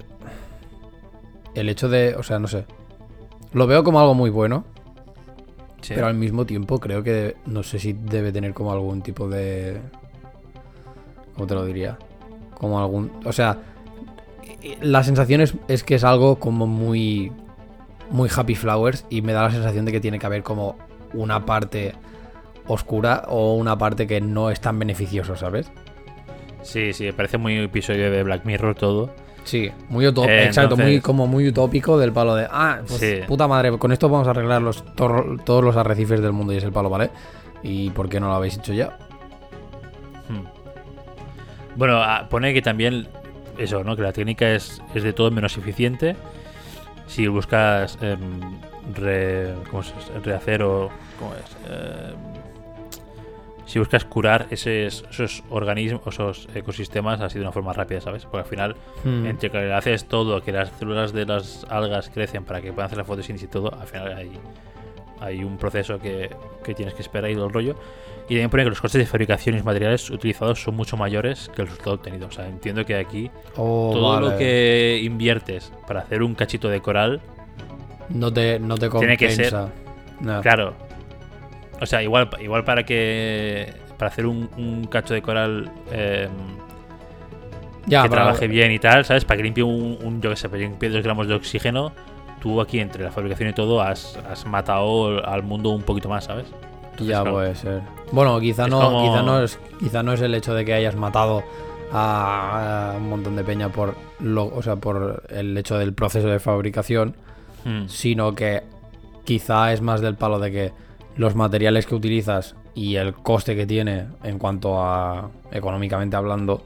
el hecho de, o sea, no sé, lo veo como algo muy bueno, Sí. Pero al mismo tiempo creo que no sé si debe tener como algún tipo de... ¿Cómo te lo diría? Como algún... O sea, la sensación es, es que es algo como muy... Muy happy flowers y me da la sensación de que tiene que haber como una parte oscura o una parte que no es tan beneficioso, ¿sabes? Sí, sí, parece muy episodio de Black Mirror todo. Sí, muy utópico, Eh, exacto, muy, como muy utópico del palo de, ah, pues Sí. puta madre, con esto vamos a arreglar los, todos los arrecifes del mundo y es el palo, ¿vale? ¿Y por qué no lo habéis hecho ya? Hmm. Bueno, ah, pone que también eso, ¿no? Que la técnica es, es de todo menos eficiente. Si buscas em, re- ¿cómo dice? rehacer o ¿cómo es? Em, si buscas curar esos, esos organismos, esos ecosistemas así de una forma rápida, ¿sabes? Porque al final, Hmm. entre que haces todo, que las células de las algas crecen para que puedan hacer la fotosíntesis y todo, al final hay, hay un proceso que, que tienes que esperar y todo el rollo. Y también pone que los costes de fabricación y los materiales utilizados son mucho mayores que el resultado obtenido. O sea, entiendo que aquí Oh, todo lo vale. que inviertes para hacer un cachito de coral, no te, no te Tiene compensa. que ser- No. claro. O sea, igual, igual para que. Para hacer un, un cacho de coral eh, Ya, que para- trabaje bien y tal, ¿sabes? Para que limpie un, un yo que sé, para que limpie dos gramos de oxígeno, tú aquí entre la fabricación y todo has, has matado al mundo un poquito más, ¿sabes? Entonces, Ya claro, puede ser. Bueno, quizá Es no, como- quizá no es, quizá no es el hecho de que hayas matado a, a un montón de peña por lo, o sea, por el hecho del proceso de fabricación, hmm, sino que quizá es más del palo de que los materiales que utilizas y el coste que tiene en cuanto a económicamente hablando,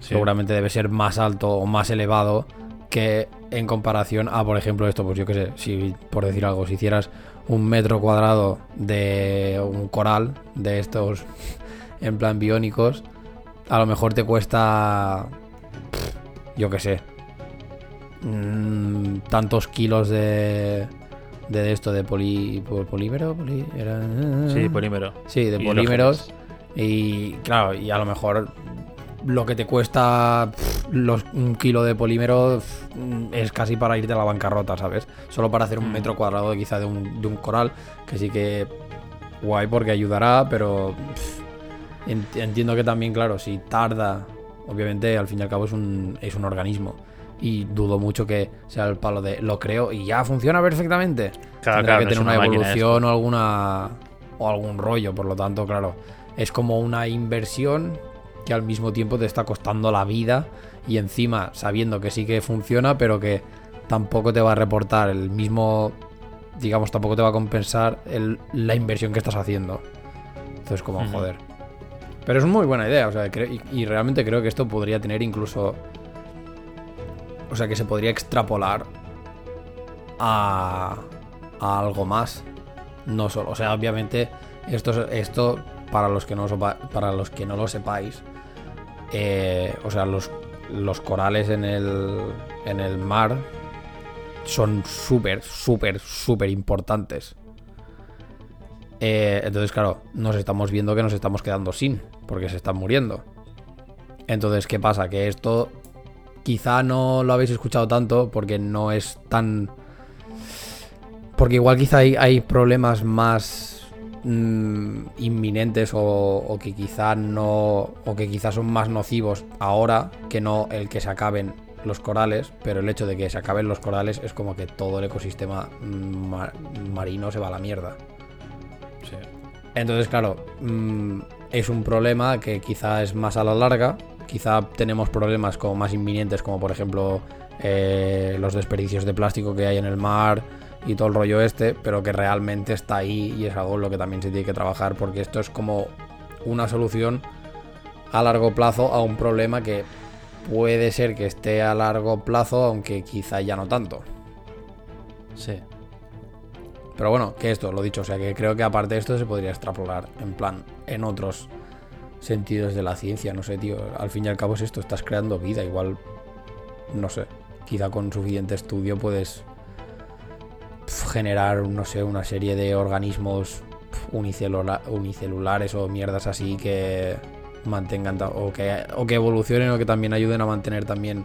sí. seguramente debe ser más alto o más elevado que en comparación a, por ejemplo, esto, pues yo qué sé, si por decir algo, si hicieras un metro cuadrado de un coral de estos en plan biónicos, a lo mejor te cuesta, yo qué sé, mm, tantos kilos de, de esto, de poli, pol- polímero, poli- era- Sí, polímero. Sí, de polímeros. Y claro, y a lo mejor lo que te cuesta los, un kilo de polímero es casi para irte a la bancarrota, ¿sabes? Solo para hacer un Mm. metro cuadrado quizá de un, de un coral, que sí que guay porque ayudará, pero entiendo que también, claro, si tarda, obviamente al fin y al cabo es un, es un organismo. Y dudo mucho que sea el palo de lo creo y ya funciona perfectamente. Claro, Tendrá claro, que no tener una, evolución o alguna o algún rollo, por lo tanto, claro, es como una inversión que al mismo tiempo te está costando la vida y encima sabiendo que sí que funciona, pero que tampoco te va a reportar el mismo, digamos, tampoco te va a compensar el- la inversión que estás haciendo. Entonces, como joder. Pero es muy buena idea, o sea, y realmente creo que esto podría tener incluso, o sea, que se podría extrapolar a, a algo más. No solo, o sea, obviamente esto, es- esto para los que no, para los que no lo sepáis, eh, o sea, los, los corales en el, en el mar son súper, súper, súper importantes. Eh, entonces, claro, nos estamos viendo que nos estamos quedando sin, porque se están muriendo. Entonces, ¿qué pasa? Que esto quizá no lo habéis escuchado tanto porque no es tan... Porque igual quizá hay, hay problemas más mm, inminentes o, o que quizá no... o que quizá son más nocivos ahora que no el que se acaben los corales, pero el hecho de que se acaben los corales es como que todo el ecosistema ma- marino se va a la mierda. Sí. Entonces, claro, mm, es un problema que quizá es más a la larga. Quizá tenemos problemas como más inminentes, como por ejemplo eh, los desperdicios de plástico que hay en el mar y todo el rollo este, pero que realmente está ahí y es algo en lo que también se tiene que trabajar porque esto es como una solución a largo plazo a un problema que puede ser que esté a largo plazo, aunque quizá ya no tanto. Sí. Pero bueno, que esto, lo dicho, o sea que creo que aparte de esto se podría extrapolar en plan en otros sentidos de la ciencia, no sé, tío. Al fin y al cabo es esto, estás creando vida, igual, no sé, quizá con suficiente estudio puedes generar, no sé, una serie de organismos unicelula- unicelulares o mierdas así que mantengan o que, o que evolucionen o que también ayuden a mantener también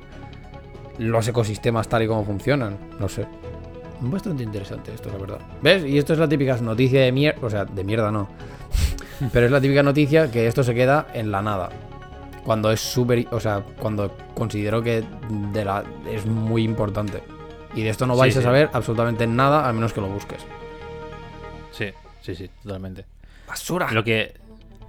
los ecosistemas tal y como funcionan, no sé. Bastante interesante esto, la verdad. ¿Ves? Y esto es la típica noticia de mierda. O sea, de mierda no. Pero es la típica noticia que esto se queda en la nada. Cuando es súper. O sea, cuando considero que de la, es muy importante. Y de esto no Sí, vais a sí. saber absolutamente nada a menos que lo busques. Sí, sí, sí, totalmente. ¡Basura! Lo que.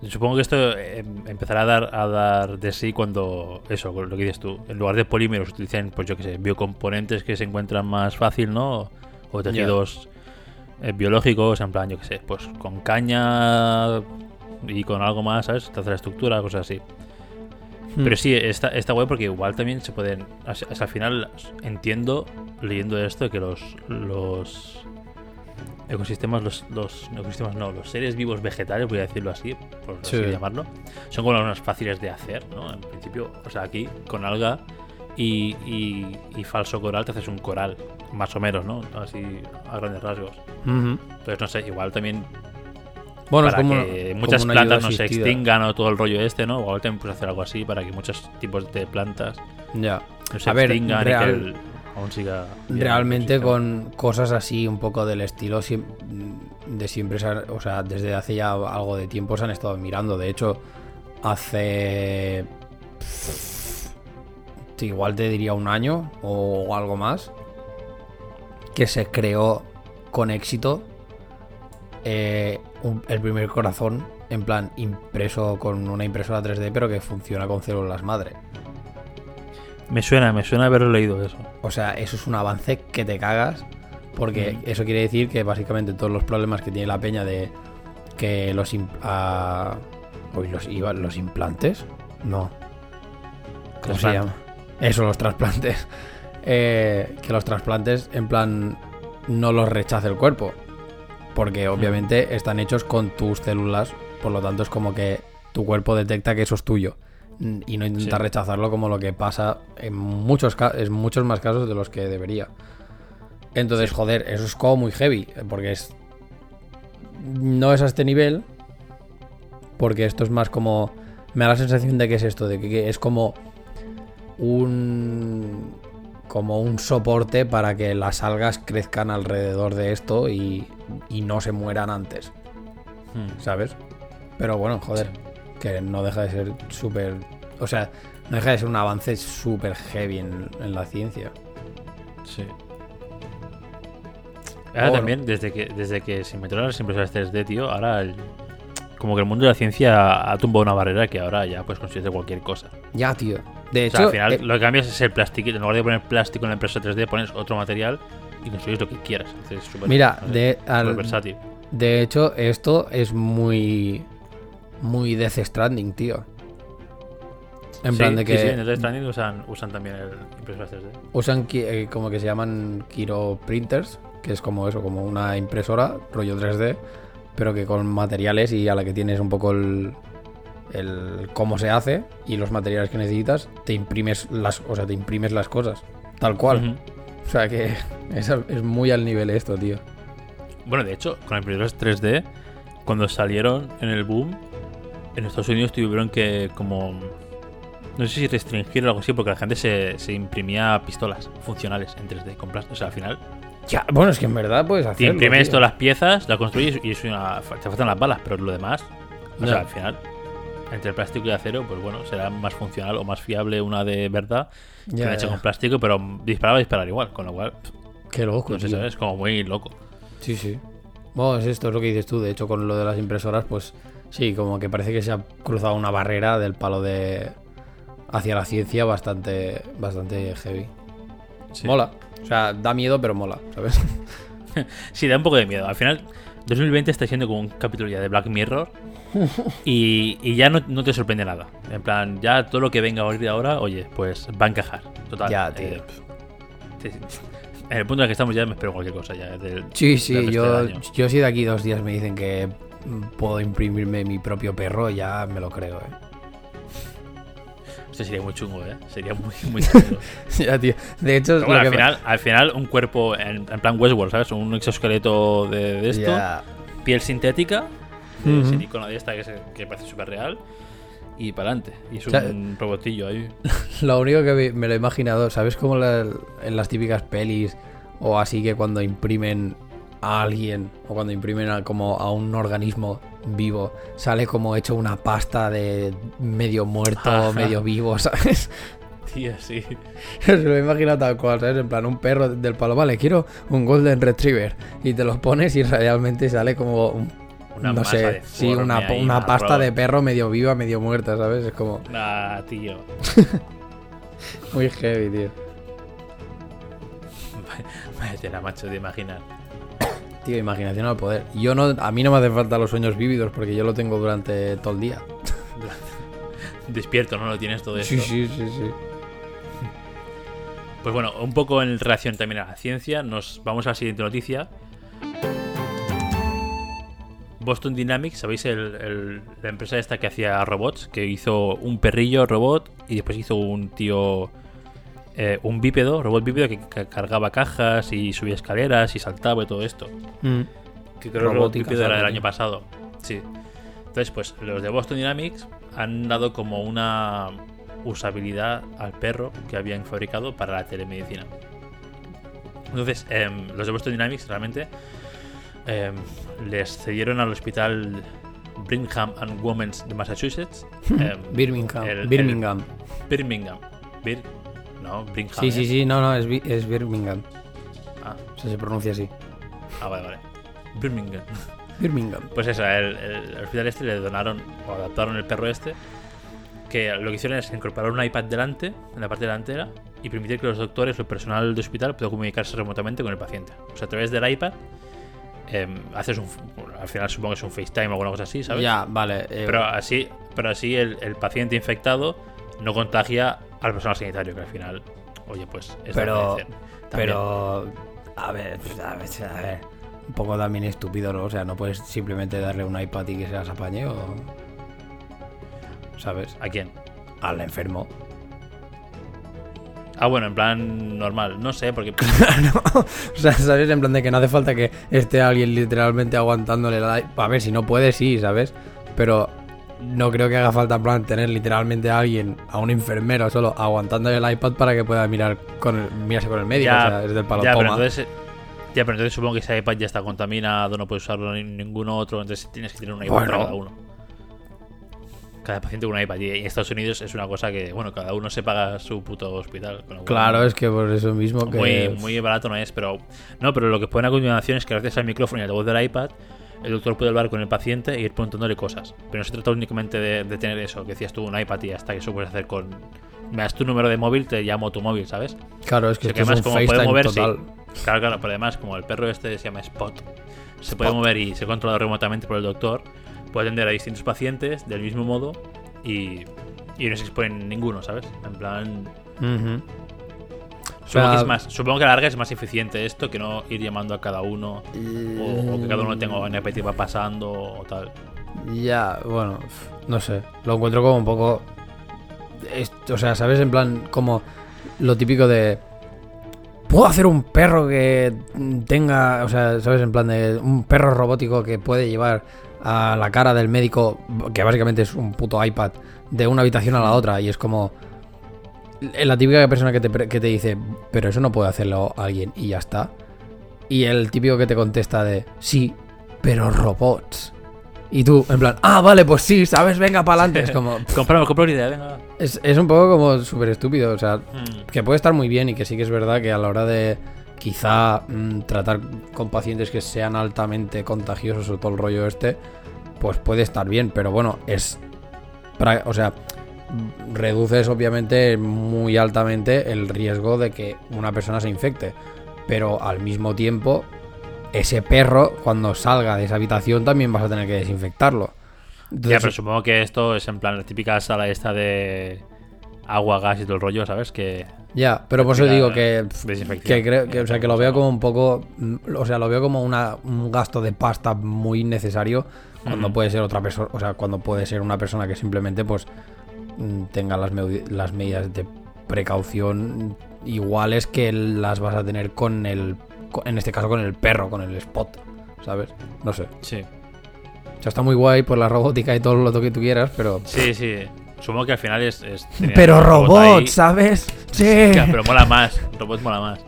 Supongo que esto eh, empezará a dar, a dar de sí cuando. Eso, lo que dices tú. En lugar de polímeros utilizan, pues yo que sé, biocomponentes que se encuentran más fácil, ¿no? O tejidos biológicos, en plan, yo que sé, pues con caña y con algo más, ¿sabes? Tercera estructura, cosas así. Hmm. Pero sí, está, está guay porque igual también se pueden. Hasta al final entiendo, leyendo esto, que los. los ecosistemas, los, los ecosistemas no, los seres vivos vegetales, voy a decirlo así, por así Sí. llamarlo, son como los más fáciles de hacer, ¿no? En principio, o sea, aquí con alga y, y, y falso coral te haces un coral, más o menos, ¿no? Así a grandes rasgos. Ujú. Entonces, no sé, igual también Bueno, es para como. que como muchas una ayuda plantas no se asistida. extingan o todo el rollo este, ¿no? Igual también puedes hacer algo así para que muchos tipos de plantas Ya. no se A ver, extingan real- y que el- aún siga. Realmente con cosas así un poco del estilo de siempre, se o sea, desde hace ya algo de tiempo se han estado mirando. De hecho, hace sí, igual te diría un año o algo más que se creó con éxito eh, un- el primer corazón en plan impreso con una impresora 3D pero que funciona con células madre. Me suena, me suena haber leído eso. O sea, eso es un avance que te cagas. Porque Mm. eso quiere decir que básicamente todos los problemas que tiene la peña de que los, uy, los, iba- los implantes, no. ¿Cómo se llama? Eso, los trasplantes. Eh, que los trasplantes, en plan, no los rechace el cuerpo. Porque obviamente están hechos con tus células. Por lo tanto, es como que tu cuerpo detecta que eso es tuyo. Y no intenta Sí. rechazarlo como lo que pasa en muchos, en muchos más casos de los que debería. Entonces, joder, eso es como muy heavy. Porque es. No es a este nivel. Porque esto es más como. Me da la sensación de que es esto, de que es como un como un soporte para que las algas crezcan alrededor de esto y, y no se mueran antes, Hmm. ¿sabes? Pero bueno, joder, que no deja de ser súper... O sea, no deja de ser un avance súper heavy en, en la ciencia. Sí. Ahora también, desde que, desde que se inventaron las impresoras 3D, tío, ahora el- como que el mundo de la ciencia ha tumbado una barrera que ahora ya puedes construir de cualquier cosa. Ya, tío. De O hecho, sea, al final eh, lo que cambias es el plástico. En lugar de poner plástico en la impresora 3D, pones otro material y construyes lo que quieras. Es Mira, no sé, de- al- versátil. de hecho, esto es muy... Muy Death Stranding, tío. En Sí, plan de sí, que... sí, en Death Stranding usan, usan también el impresoras 3D. Usan eh, como que se llaman Kiro Printers, que es como eso, como una impresora, rollo 3D, pero que con materiales y a la que tienes un poco el, el cómo se hace y los materiales que necesitas, te imprimes las, o sea, te imprimes las cosas, tal cual. O sea que es, es muy al nivel esto, tío. Bueno, de hecho, con impresoras 3D, cuando salieron en el boom, en Estados Unidos tuvieron que como... No sé si restringir o algo así, porque la gente se, se imprimía pistolas funcionales en 3D con plástico. O sea, al final, Ya, bueno, es que en verdad puedes te hacerlo. imprimes tío. todas las piezas, las construyes y es una, te faltan las balas, pero lo demás, o Ya. sea, al final, entre el plástico y el acero, pues bueno, será más funcional o más fiable una de verdad que Ya, una hecha ya. con plástico, pero disparaba a disparar igual, con lo cual, Qué loco, no sé. ¿sabes? Como muy loco. Sí, sí. Bueno, es esto, es lo que dices tú. De hecho, con lo de las impresoras, pues sí, como que parece que se ha cruzado una barrera del palo de. hacia la ciencia bastante, bastante heavy. Sí. Mola. O sea, da miedo, pero mola, ¿sabes? Sí, da un poco de miedo. Al final, 2020 está siendo como un capítulo ya de Black Mirror y, y ya no, no te sorprende nada. En plan, ya todo lo que venga a partir de ahora, oye, pues va a encajar. Total. Ya, tío. eh, te- en el punto en el que estamos ya me espero cualquier cosa ya. Del, Sí, sí, yo, yo si de aquí dos días me dicen que puedo imprimirme mi propio perro, ya me lo creo, eh. Esto sería muy chungo, ¿eh? Sería muy, muy chungo. ya, tío. De hecho, bueno, al final, al final, un cuerpo en, en plan Westworld, ¿sabes? Un exoesqueleto de, de esto, piel sintética, de silicona de esta que, se- que parece súper real, y para adelante. Y es O sea, un robotillo ahí. Lo único que me- lo he imaginado, ¿sabes? Como la- en las típicas pelis o así que cuando imprimen a alguien o cuando imprimen a, como a un organismo vivo, sale como hecho una pasta de medio muerto, Ajá. medio vivo, ¿sabes? Tío, sí. Se lo he imaginado tal cual, ¿sabes? En plan, un perro del palo, vale, quiero un Golden Retriever. Y te los pones y realmente sale como, un- Una no sé, deforme sí, una, una pasta de perro medio viva, medio muerta, ¿sabes? Es como Ah, tío. muy heavy, tío. Vaya tela, macho, de imaginar. Tío, imaginación al poder. Yo no, a mí no me hace falta los sueños vívidos porque yo lo tengo durante todo el día. Despierto, ¿no? Lo tienes todo esto. Sí, sí, sí, sí. Pues bueno, un poco en relación también a la ciencia, nos vamos a la siguiente noticia. Boston Dynamics, ¿sabéis? El- el- la empresa esta que hacía robots, que hizo un perrillo robot y después hizo un tío, eh, un bípedo, robot bípedo que, cargaba cajas y subía escaleras y saltaba y todo esto. Mm. Que creo que robot bípedo era del año pasado. Sí. Entonces, pues los de Boston Dynamics han dado como una usabilidad al perro que habían fabricado para la telemedicina. Entonces, em, los de Boston Dynamics realmente em, les cedieron al hospital Brigham and Women's de Massachusetts. em, Birmingham. el- el- Birmingham. Birmingham. Bir- no, Brigham. Sí, sí, ¿eh? sí, no, no, es, Bi- es Birmingham. Ah, O sea, se pronuncia así. ah, vale, vale. Birmingham. Birmingham. Pues eso, el hospital este le donaron o adaptaron el perro este. Que lo que hicieron es incorporar un iPad delante, en la parte delantera, y permitir que los doctores o el personal del hospital pueda comunicarse remotamente con el paciente. O sea, a través del iPad em, haces un. al final supongo que es un FaceTime o alguna cosa así, ¿sabes? Ya, vale. eh, Pero así, pero así el, el paciente infectado no contagia al personal sanitario, que al final, oye, pues es Pero-. También. pero. A ver, pues, a ver, a ver. Un poco también estúpido, ¿no? O sea, no puedes simplemente darle un iPad y que se las apañe o. ¿Sabes? ¿A quién? Al enfermo. Ah, bueno, en plan normal. No sé, porque. o sea, ¿sabes? En plan de que no hace falta que esté alguien literalmente aguantándole la... A ver, si no puede, sí, ¿sabes? Pero no creo que haga falta, en plan, tener literalmente a alguien, a un enfermero solo, aguantándole el iPad para que pueda mirar con el, mirarse con el médico. o sea, es del palo, ya, pero entonces, ya, pero entonces supongo que ese iPad ya está contaminado, no puedes usarlo ni ningún otro, entonces tienes que tener un iPad Bueno. para cada uno. Cada paciente con un iPad. Y en Estados Unidos es una cosa que, bueno, cada uno se paga su puto hospital. con lo cual Claro, es que por eso mismo que... muy, muy barato no es, pero. No, pero lo que ponen a continuación es que gracias al micrófono y a la voz del iPad, el doctor puede hablar con el paciente e ir preguntándole cosas. Pero no se trata únicamente de, de tener eso, que decías tú, un iPad y hasta que eso puedes hacer con. Me das tu número de móvil, te llamo tu móvil, ¿sabes? Claro, es que, O sea, que esto es además, un como puede total. Claro, claro, pero además, como el perro este se llama Spot, se puede mover y se controla remotamente por el doctor, puede atender a distintos pacientes del mismo modo y, y no se exponen ninguno, ¿sabes? En plan. Ujú. Supongo, que es más, supongo que a la larga es más eficiente esto que no ir llamando a cada uno o, o que cada uno tenga una va pasando o tal. Ya, bueno, no sé. Lo encuentro como un poco. o sea, ¿sabes? En plan, como lo típico de. ¿Puedo hacer un perro que tenga. O sea, ¿sabes? En plan de. Un perro robótico que puede llevar a la cara del médico, que básicamente es un puto iPad, de una habitación a la otra. Y es como. La típica persona que te, que te dice, pero eso no puede hacerlo alguien y ya está. Y el típico que te contesta de, sí, pero robots. Y tú, en plan, ah, vale, pues sí, ¿sabes? Venga, para adelante. Es como. Compramos, compro una idea, venga. Es, es un poco como súper estúpido. O sea, Mm. que puede estar muy bien y que sí que es verdad que a la hora de quizá mm, tratar con pacientes que sean altamente contagiosos o todo el rollo este, pues puede estar bien, pero bueno, es... O sea, reduces obviamente muy altamente el riesgo de que una persona se infecte, pero al mismo tiempo, ese perro cuando salga de esa habitación también vas a tener que desinfectarlo. Ya, Entonces, pero supongo que esto es en plan la típica sala esta de agua, gas y todo el rollo, ¿sabes? Que Ya, pero por eso digo que, que creo que, o sea, que lo veo como un poco, mm, o sea, lo veo como una, un gasto de pasta muy innecesario cuando puede ser otra persona, o sea, cuando puede ser una persona que simplemente pues mm, tenga las, meu- las medidas de precaución iguales que las vas a tener con el, co- en este caso con el perro, con el spot, ¿sabes? No sé. sí. O sea, está muy guay por la robótica y todo lo que tú quieras, pero... Sí, sí. Supongo que al final es. es Pero robot ¿sabes? Sí. Pero mola más. Robot mola más.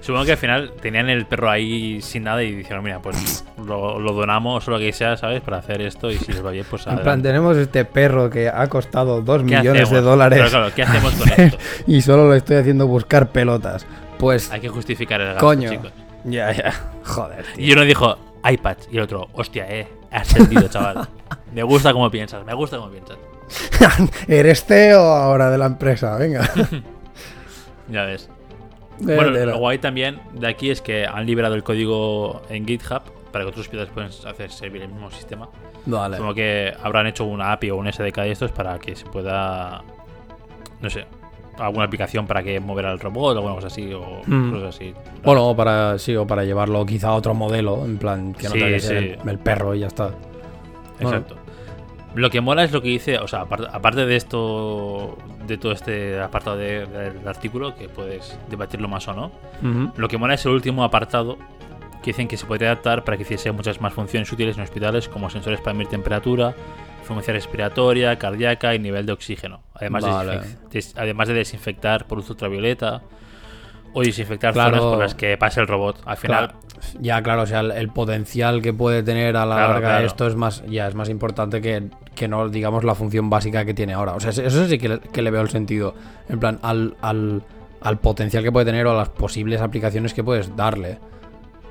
Supongo que al final tenían el perro ahí sin nada y dijeron, mira, pues lo, lo donamos o lo que sea, ¿sabes? Para hacer esto y si les va bien, pues En plan, tenemos este perro que ha costado 2 ¿Qué millones de dólares Pero claro, ¿qué hacemos con esto? y solo lo estoy haciendo buscar pelotas. Pues, Hay que justificar el gasto, coño. chicos. Ya, ya. Joder, Y tío. uno dijo, iPad. Y el otro, hostia, eh. Has sentido, chaval. Me gusta cómo piensas, me gusta cómo piensas. Eres CEO ahora de la empresa, venga. Ya ves. De- Bueno, de lo guay también de aquí es que han liberado el código en GitHub para que otros hospitales puedan hacer servir el mismo sistema. Vale. Como que habrán hecho una API o un SDK de estos para que se pueda. No sé. Alguna aplicación para que mover al robot o alguna cosa así. O Mm. cosas así. Bueno, o para, sí, o para llevarlo quizá a otro modelo, en plan, que no Sí, el perro y ya está. Exacto. Lo que mola es lo que dice, o sea, aparte, de esto, de todo este apartado de- del artículo, que puedes debatirlo más o no, lo que mola es el último apartado, que dicen que se puede adaptar para que hiciese muchas más funciones útiles en hospitales, como sensores para medir temperatura, frecuencia respiratoria, cardíaca y nivel de oxígeno. Además, de, Vale. además de desinfectar por luz ultravioleta o desinfectar Claro. zonas por las que pase el robot. Al final, Claro. Ya, claro, o sea, el, el potencial que puede tener a la Claro, larga claro. esto es más, ya es más importante que, que no, digamos, la función básica que tiene ahora. O sea, eso sí que le, que le veo el sentido. En plan, al, al, al potencial que puede tener o a las posibles aplicaciones que puedes darle.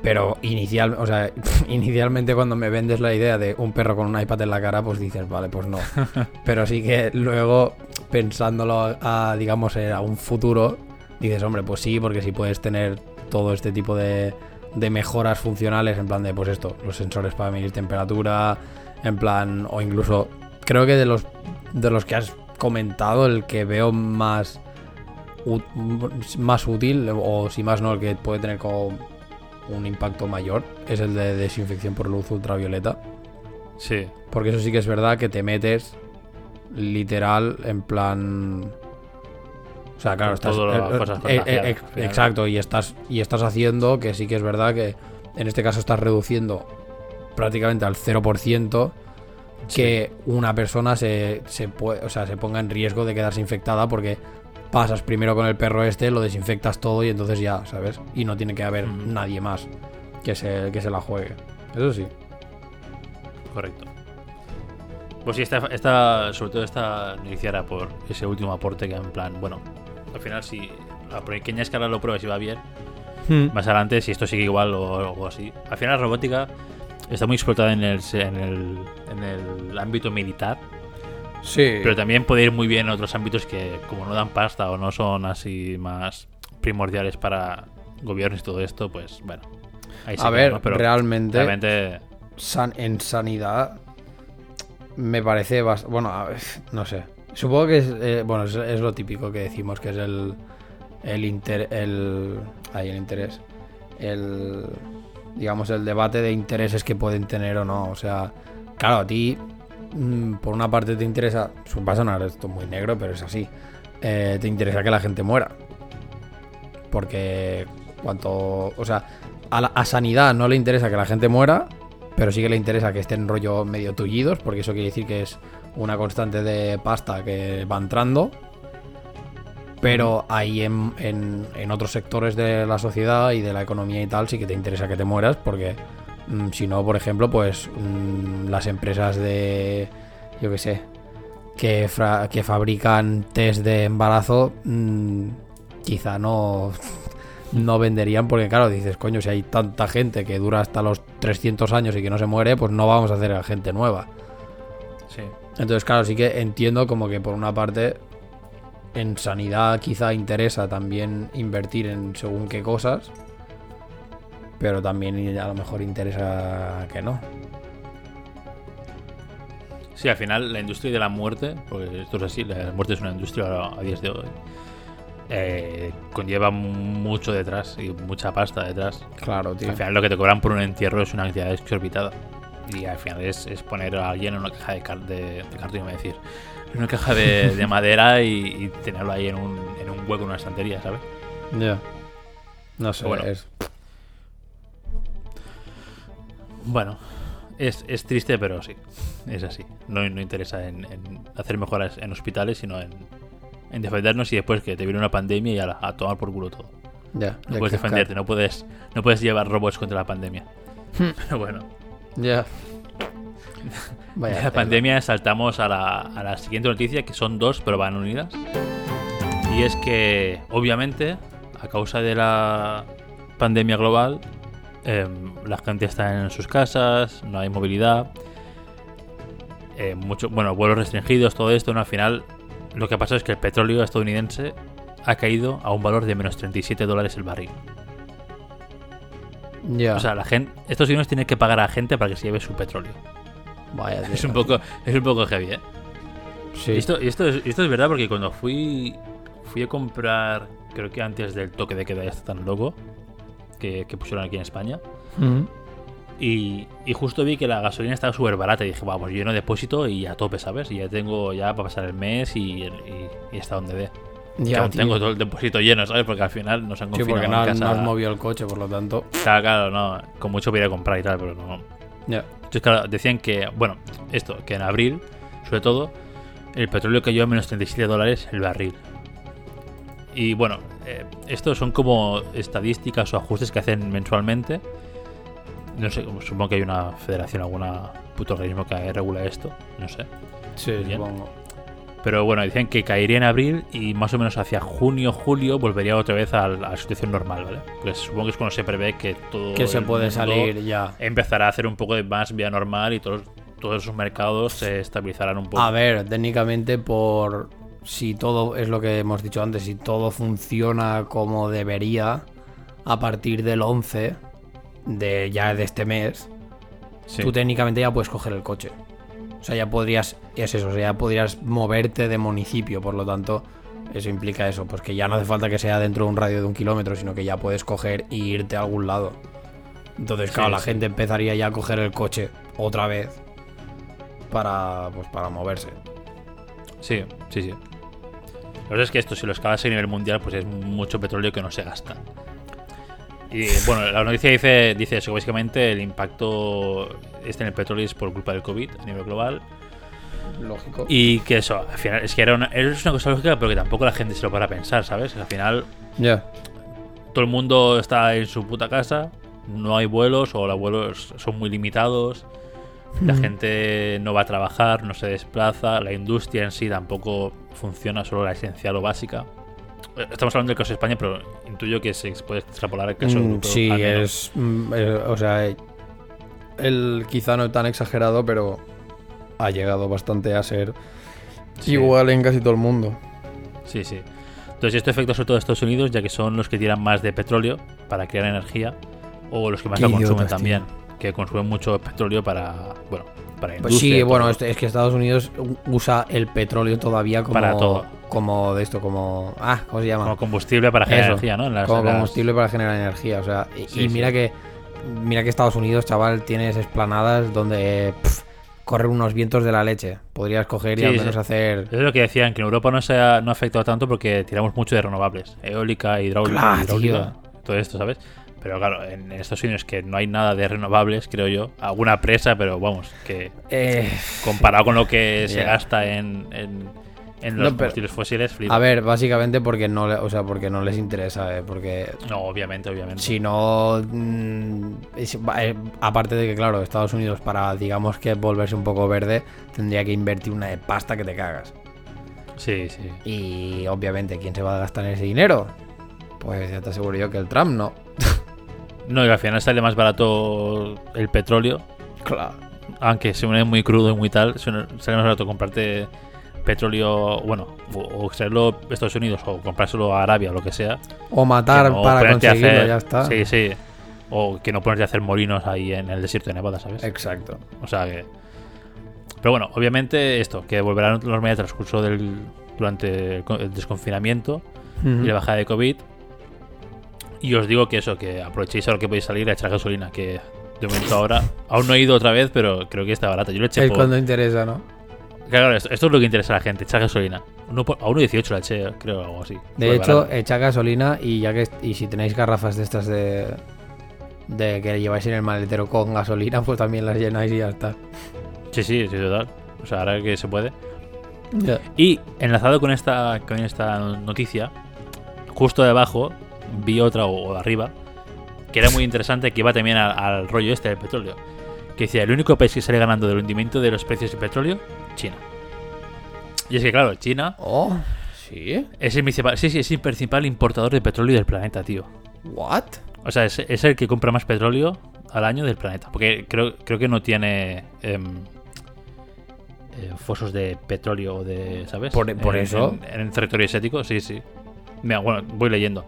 Pero inicial, o sea, inicialmente cuando me vendes la idea de un perro con un iPad en la cara, pues dices, vale, pues no. Pero sí que luego, pensándolo a, digamos, eh, a un futuro, dices, hombre, pues sí, porque si puedes tener todo este tipo de, de mejoras funcionales, en plan de, pues esto, los sensores para medir temperatura, en plan, o incluso, creo que de los, de los que has comentado, el que veo más, más útil, o si más no, el que puede tener como un impacto mayor, es el de desinfección por luz ultravioleta. sí. Porque eso sí que es verdad que te metes literal en plan. O sea, claro, estás. eh, cosas eh, eh, exacto, y estás, y estás haciendo que sí que es verdad que en este caso estás reduciendo prácticamente al 0% que una persona se, se puede, o sea, se ponga en riesgo de quedarse infectada porque pasas primero con el perro este, lo desinfectas todo y entonces ya, ¿sabes? Y no tiene que haber Ujú. nadie más que se, que se la juegue. Eso sí. Correcto. Pues sí, esta, esta, sobre todo esta noticia era por ese último aporte que en plan, bueno, al final si a pequeña escala lo pruebas y va bien, más adelante si esto sigue igual o algo así. Al final la robótica está muy explotada en el, en el, en el ámbito militar, Sí. pero también puede ir muy bien en otros ámbitos que como no dan pasta o no son así más primordiales para gobiernos y todo esto, pues bueno. Ahí A queda, ver, ¿no? Pero realmente, realmente san- en sanidad me parece bas- bueno, a ver, no sé. Supongo que es eh, bueno, es, lo típico que decimos que es el el inter el ahí el interés. El digamos el debate de intereses que pueden tener o no, o sea, claro, a ti mm, por una parte te interesa, va a sonar esto muy negro, pero es así. eh, te interesa que la gente muera. Porque cuanto, o sea, a, la- a sanidad no le interesa que la gente muera, pero sí que le interesa que estén rollo medio tullidos, porque eso quiere decir que es una constante de pasta que va entrando. Pero ahí en, en- en otros sectores de la sociedad y de la economía y tal, sí que te interesa que te mueras, porque Mm, Si no, por ejemplo, pues mm, las empresas de, yo qué sé, que, que fabrican test de embarazo, mm, quizá no, no venderían porque, claro, dices, coño, si hay tanta gente que dura hasta los 300 años y que no se muere, pues no vamos a hacer a gente nueva. Sí. Entonces, claro, sí que entiendo como que por una parte en sanidad quizá interesa también invertir en según qué cosas, pero también a lo mejor interesa que no. Sí, al final la industria de la muerte, porque esto es así, la muerte es una industria a, días de hoy, eh, conlleva mucho detrás y mucha pasta detrás. Claro, tío. Al final lo que te cobran por un entierro es una cantidad exorbitada. Y al final es, es poner a alguien en una caja de, car- de, de cartón, decir, en una caja de, de madera y, y tenerlo ahí en un, en un hueco en una estantería, ¿sabes? Ya. No sé, Bueno. es- Bueno, es, es triste, pero sí, es así. No, no interesa en, en hacer mejoras en hospitales, sino en, en defendernos y después que te viene una pandemia y a, a tomar por culo todo. ya. No puedes defenderte, no puedes, no puedes llevar robots contra la pandemia. Pero bueno, Ya. Vaya de la pandemia saltamos a la, a la siguiente noticia, que son dos, pero van unidas. Y es que, obviamente, a causa de la pandemia global, em, la gente está en sus casas, no hay movilidad, eh, mucho, bueno, vuelos restringidos, todo esto, ¿no? Al final, lo que ha pasado es que el petróleo estadounidense ha caído a un valor de menos 37 dólares el barril. Ya. O sea, la gente, Estados Unidos tiene que pagar a gente para que se lleve su petróleo. Vaya Es un poco, es un poco heavy, ¿eh? Sí. Y esto, esto, es, y esto es verdad porque cuando fui fui a comprar, creo que antes del toque de queda este tan loco que, que pusieron aquí en España, y, y justo vi que la gasolina estaba súper barata y dije, vamos, lleno depósito y a tope, ¿sabes? Y ya tengo ya para pasar el mes y, y, y hasta donde dé. Que Ya, aún tengo todo el depósito lleno, ¿sabes? Porque al final nos han Sí, confinado porque en no, has- casa. no has movido el coche, por lo tanto. Claro, claro, no. Con mucho voy a comprar y tal, pero no, Ya. Entonces, claro, decían que, bueno, esto, que en abril, sobre todo, el petróleo cayó a menos 37 dólares el barril. Y bueno, eh, estos son como estadísticas o ajustes que hacen mensualmente. No sé, supongo que hay una federación, alguna puto organismo que regula esto, no sé. Sí, Bien. supongo. Pero bueno, decían que caería en abril y más o menos hacia junio, julio volvería otra vez a la, situación normal, ¿vale? Pues supongo que es cuando se prevé que todo. Que se puede salir ya. empezará a hacer un poco de más vía normal y todos, todos esos mercados se estabilizarán un poco. A ver, técnicamente por si todo es lo que hemos dicho antes, si todo funciona como debería a partir del 11 de ya de este mes, Sí. tú técnicamente ya puedes coger el coche. O sea, ya podrías, es eso, o sea, ya podrías moverte de municipio, por lo tanto, eso implica eso, pues que ya no hace falta que sea dentro de un radio de un kilómetro, sino que ya puedes coger y irte a algún lado. Entonces, claro, Sí, la sí. gente empezaría ya a coger el coche otra vez para, pues, para moverse. Sí, sí, sí. La verdad es que esto, si lo escalas a nivel mundial, pues es mucho petróleo que no se gasta. Y bueno, la noticia dice, dice eso, básicamente el impacto este en el petróleo es por culpa del COVID a nivel global. Lógico. Y que eso, al final, es que era una, es una cosa lógica, pero que tampoco la gente se lo para pensar, ¿sabes? Al final, Ya. todo el mundo está en su puta casa, no hay vuelos o los vuelos son muy limitados, la gente no va a trabajar, no se desplaza, la industria en sí tampoco funciona, solo la esencial o básica. Estamos hablando del caso de España, pero intuyo que se puede extrapolar al caso Mm, europeo. sí, es. mm, eh, o sea, él quizá no tan exagerado, pero ha llegado bastante a ser Sí. igual en casi todo el mundo. Sí, sí. Entonces esto afecta sobre todo a Estados Unidos, ya que son los que tiran más de petróleo para crear energía, o los que más la consumen idiotas, también, que consumen mucho petróleo para, bueno, para Pues sí, bueno, todo. es que Estados Unidos usa el petróleo todavía como. Para todo. Como de esto, como. Ah, ¿cómo se llama? como combustible para generar Eso, energía, ¿no? En las- como las- combustible para generar energía. O sea, y, Sí, y mira sí. que. Mira que Estados Unidos, chaval, tienes esplanadas donde. corren unos vientos de la leche. Podrías coger y Sí, al sí. menos hacer. Es lo que decían, que en Europa no se ha, no ha afectado tanto porque tiramos mucho de renovables. Eólica, hidráulica, Claro, hidráulica, todo esto, ¿sabes? Pero claro, en Estados Unidos que no hay nada de renovables, creo yo. Alguna presa, pero vamos, que Eh, comparado con lo que se gasta en, en, en No, los pero- combustibles fósiles, flipas. A ver, básicamente porque no, o sea, porque no les interesa, ¿eh? Porque No, obviamente, obviamente. si no... mm, es- eh, aparte de que, claro, Estados Unidos para, digamos que volverse un poco verde, tendría que invertir una de pasta que te cagas. Sí, sí. Y obviamente, ¿quién se va a gastar ese dinero? Pues ya te aseguro yo que el Trump no. No, y al final sale más barato el petróleo, Claro. aunque se une muy crudo y muy tal, sale más barato comprarte petróleo, bueno, o, extraerlo a Estados Unidos o comprárselo a Arabia o lo que sea. O matar no para conseguirlo, hacer- ya está. Sí, sí. O que no ponerte a hacer molinos ahí en el desierto de Nevada, ¿sabes? Exacto. O sea que. Pero bueno, obviamente esto, que volverá a la normalidad transcurso del. durante el desconfinamiento y la bajada de COVID. Y os digo que eso, que aprovechéis ahora que podéis salir a echar gasolina, que de momento ahora. Aún no he ido otra vez, pero creo que está barata. Yo le eché Es por- cuando interesa, ¿no? Claro, esto, esto es lo que interesa a la gente, echar gasolina. Uno por- a 1.18 la eché, creo, algo así. De hecho, barato. echa gasolina y ya que y si tenéis garrafas de estas de de que lleváis en el maletero con gasolina, pues también las llenáis y ya está. Sí, sí, sí, total. O sea, ahora que se puede. Y enlazado con esta, con esta noticia, justo debajo vi otra o, o arriba, que era muy interesante, que iba también al, al rollo este del petróleo. Que decía, el único país que sale ganando del hundimiento de los precios del petróleo, China. Y es que claro, China Oh, ¿sí? es el principal, sí, sí, es el principal importador de petróleo del planeta, tío. What? O sea, es, es el que compra más petróleo al año del planeta. Porque creo, creo que no tiene em, eh, fosos de petróleo o de, ¿sabes? Por- por En- eso. En, en territorio asiático, sí, sí. Mira, bueno, voy leyendo.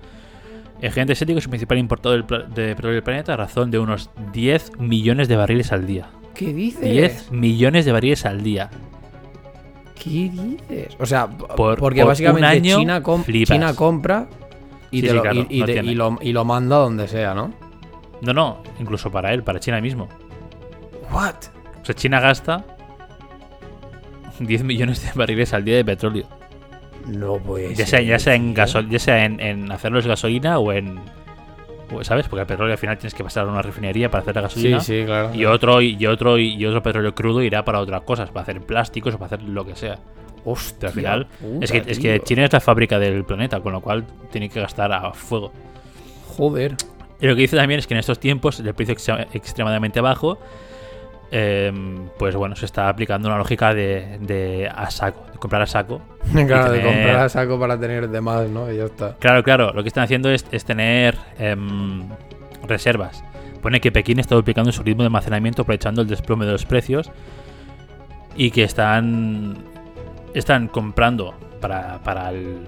El gigante asiático es el principal importador de petróleo del planeta a razón de unos 10 millones de barriles al día. ¿Qué dices? 10 millones de barriles al día. ¿Qué dices? O sea, Por- porque por básicamente un año China, com- flipas. China compra y, Sí, te sí, lo, claro, y, y no te- tiene. y lo, y lo manda donde sea, ¿no? No, no, incluso para él, para China mismo. What? O sea, China gasta 10 millones de barriles al día de petróleo. No puede Ya sea, ser, ya sea en gasol, ya sea en, en hacerlos gasolina o en. ¿Sabes? Porque el petróleo al final tienes que pasar a una refinería para hacer la Sí, gasolina. sí, claro. Y otro, y otro, y otro petróleo crudo irá para otras cosas, para hacer plásticos o para hacer lo que sea. Hostia, al final, puta, es, que, es que. China es la fábrica del planeta, con lo cual tiene que gastar a fuego. Joder. Y lo que dice también es que en estos tiempos el precio es extremadamente bajo. Em, pues bueno, se está aplicando una lógica de, de a saco, de comprar a saco. Claro, de comprar a saco para tener de más, ¿no? Y ya está. Claro, claro, lo que están haciendo es, es tener em, reservas. Pone que Pekín está duplicando su ritmo de almacenamiento aprovechando el desplome de los precios y que están están comprando para, para, el-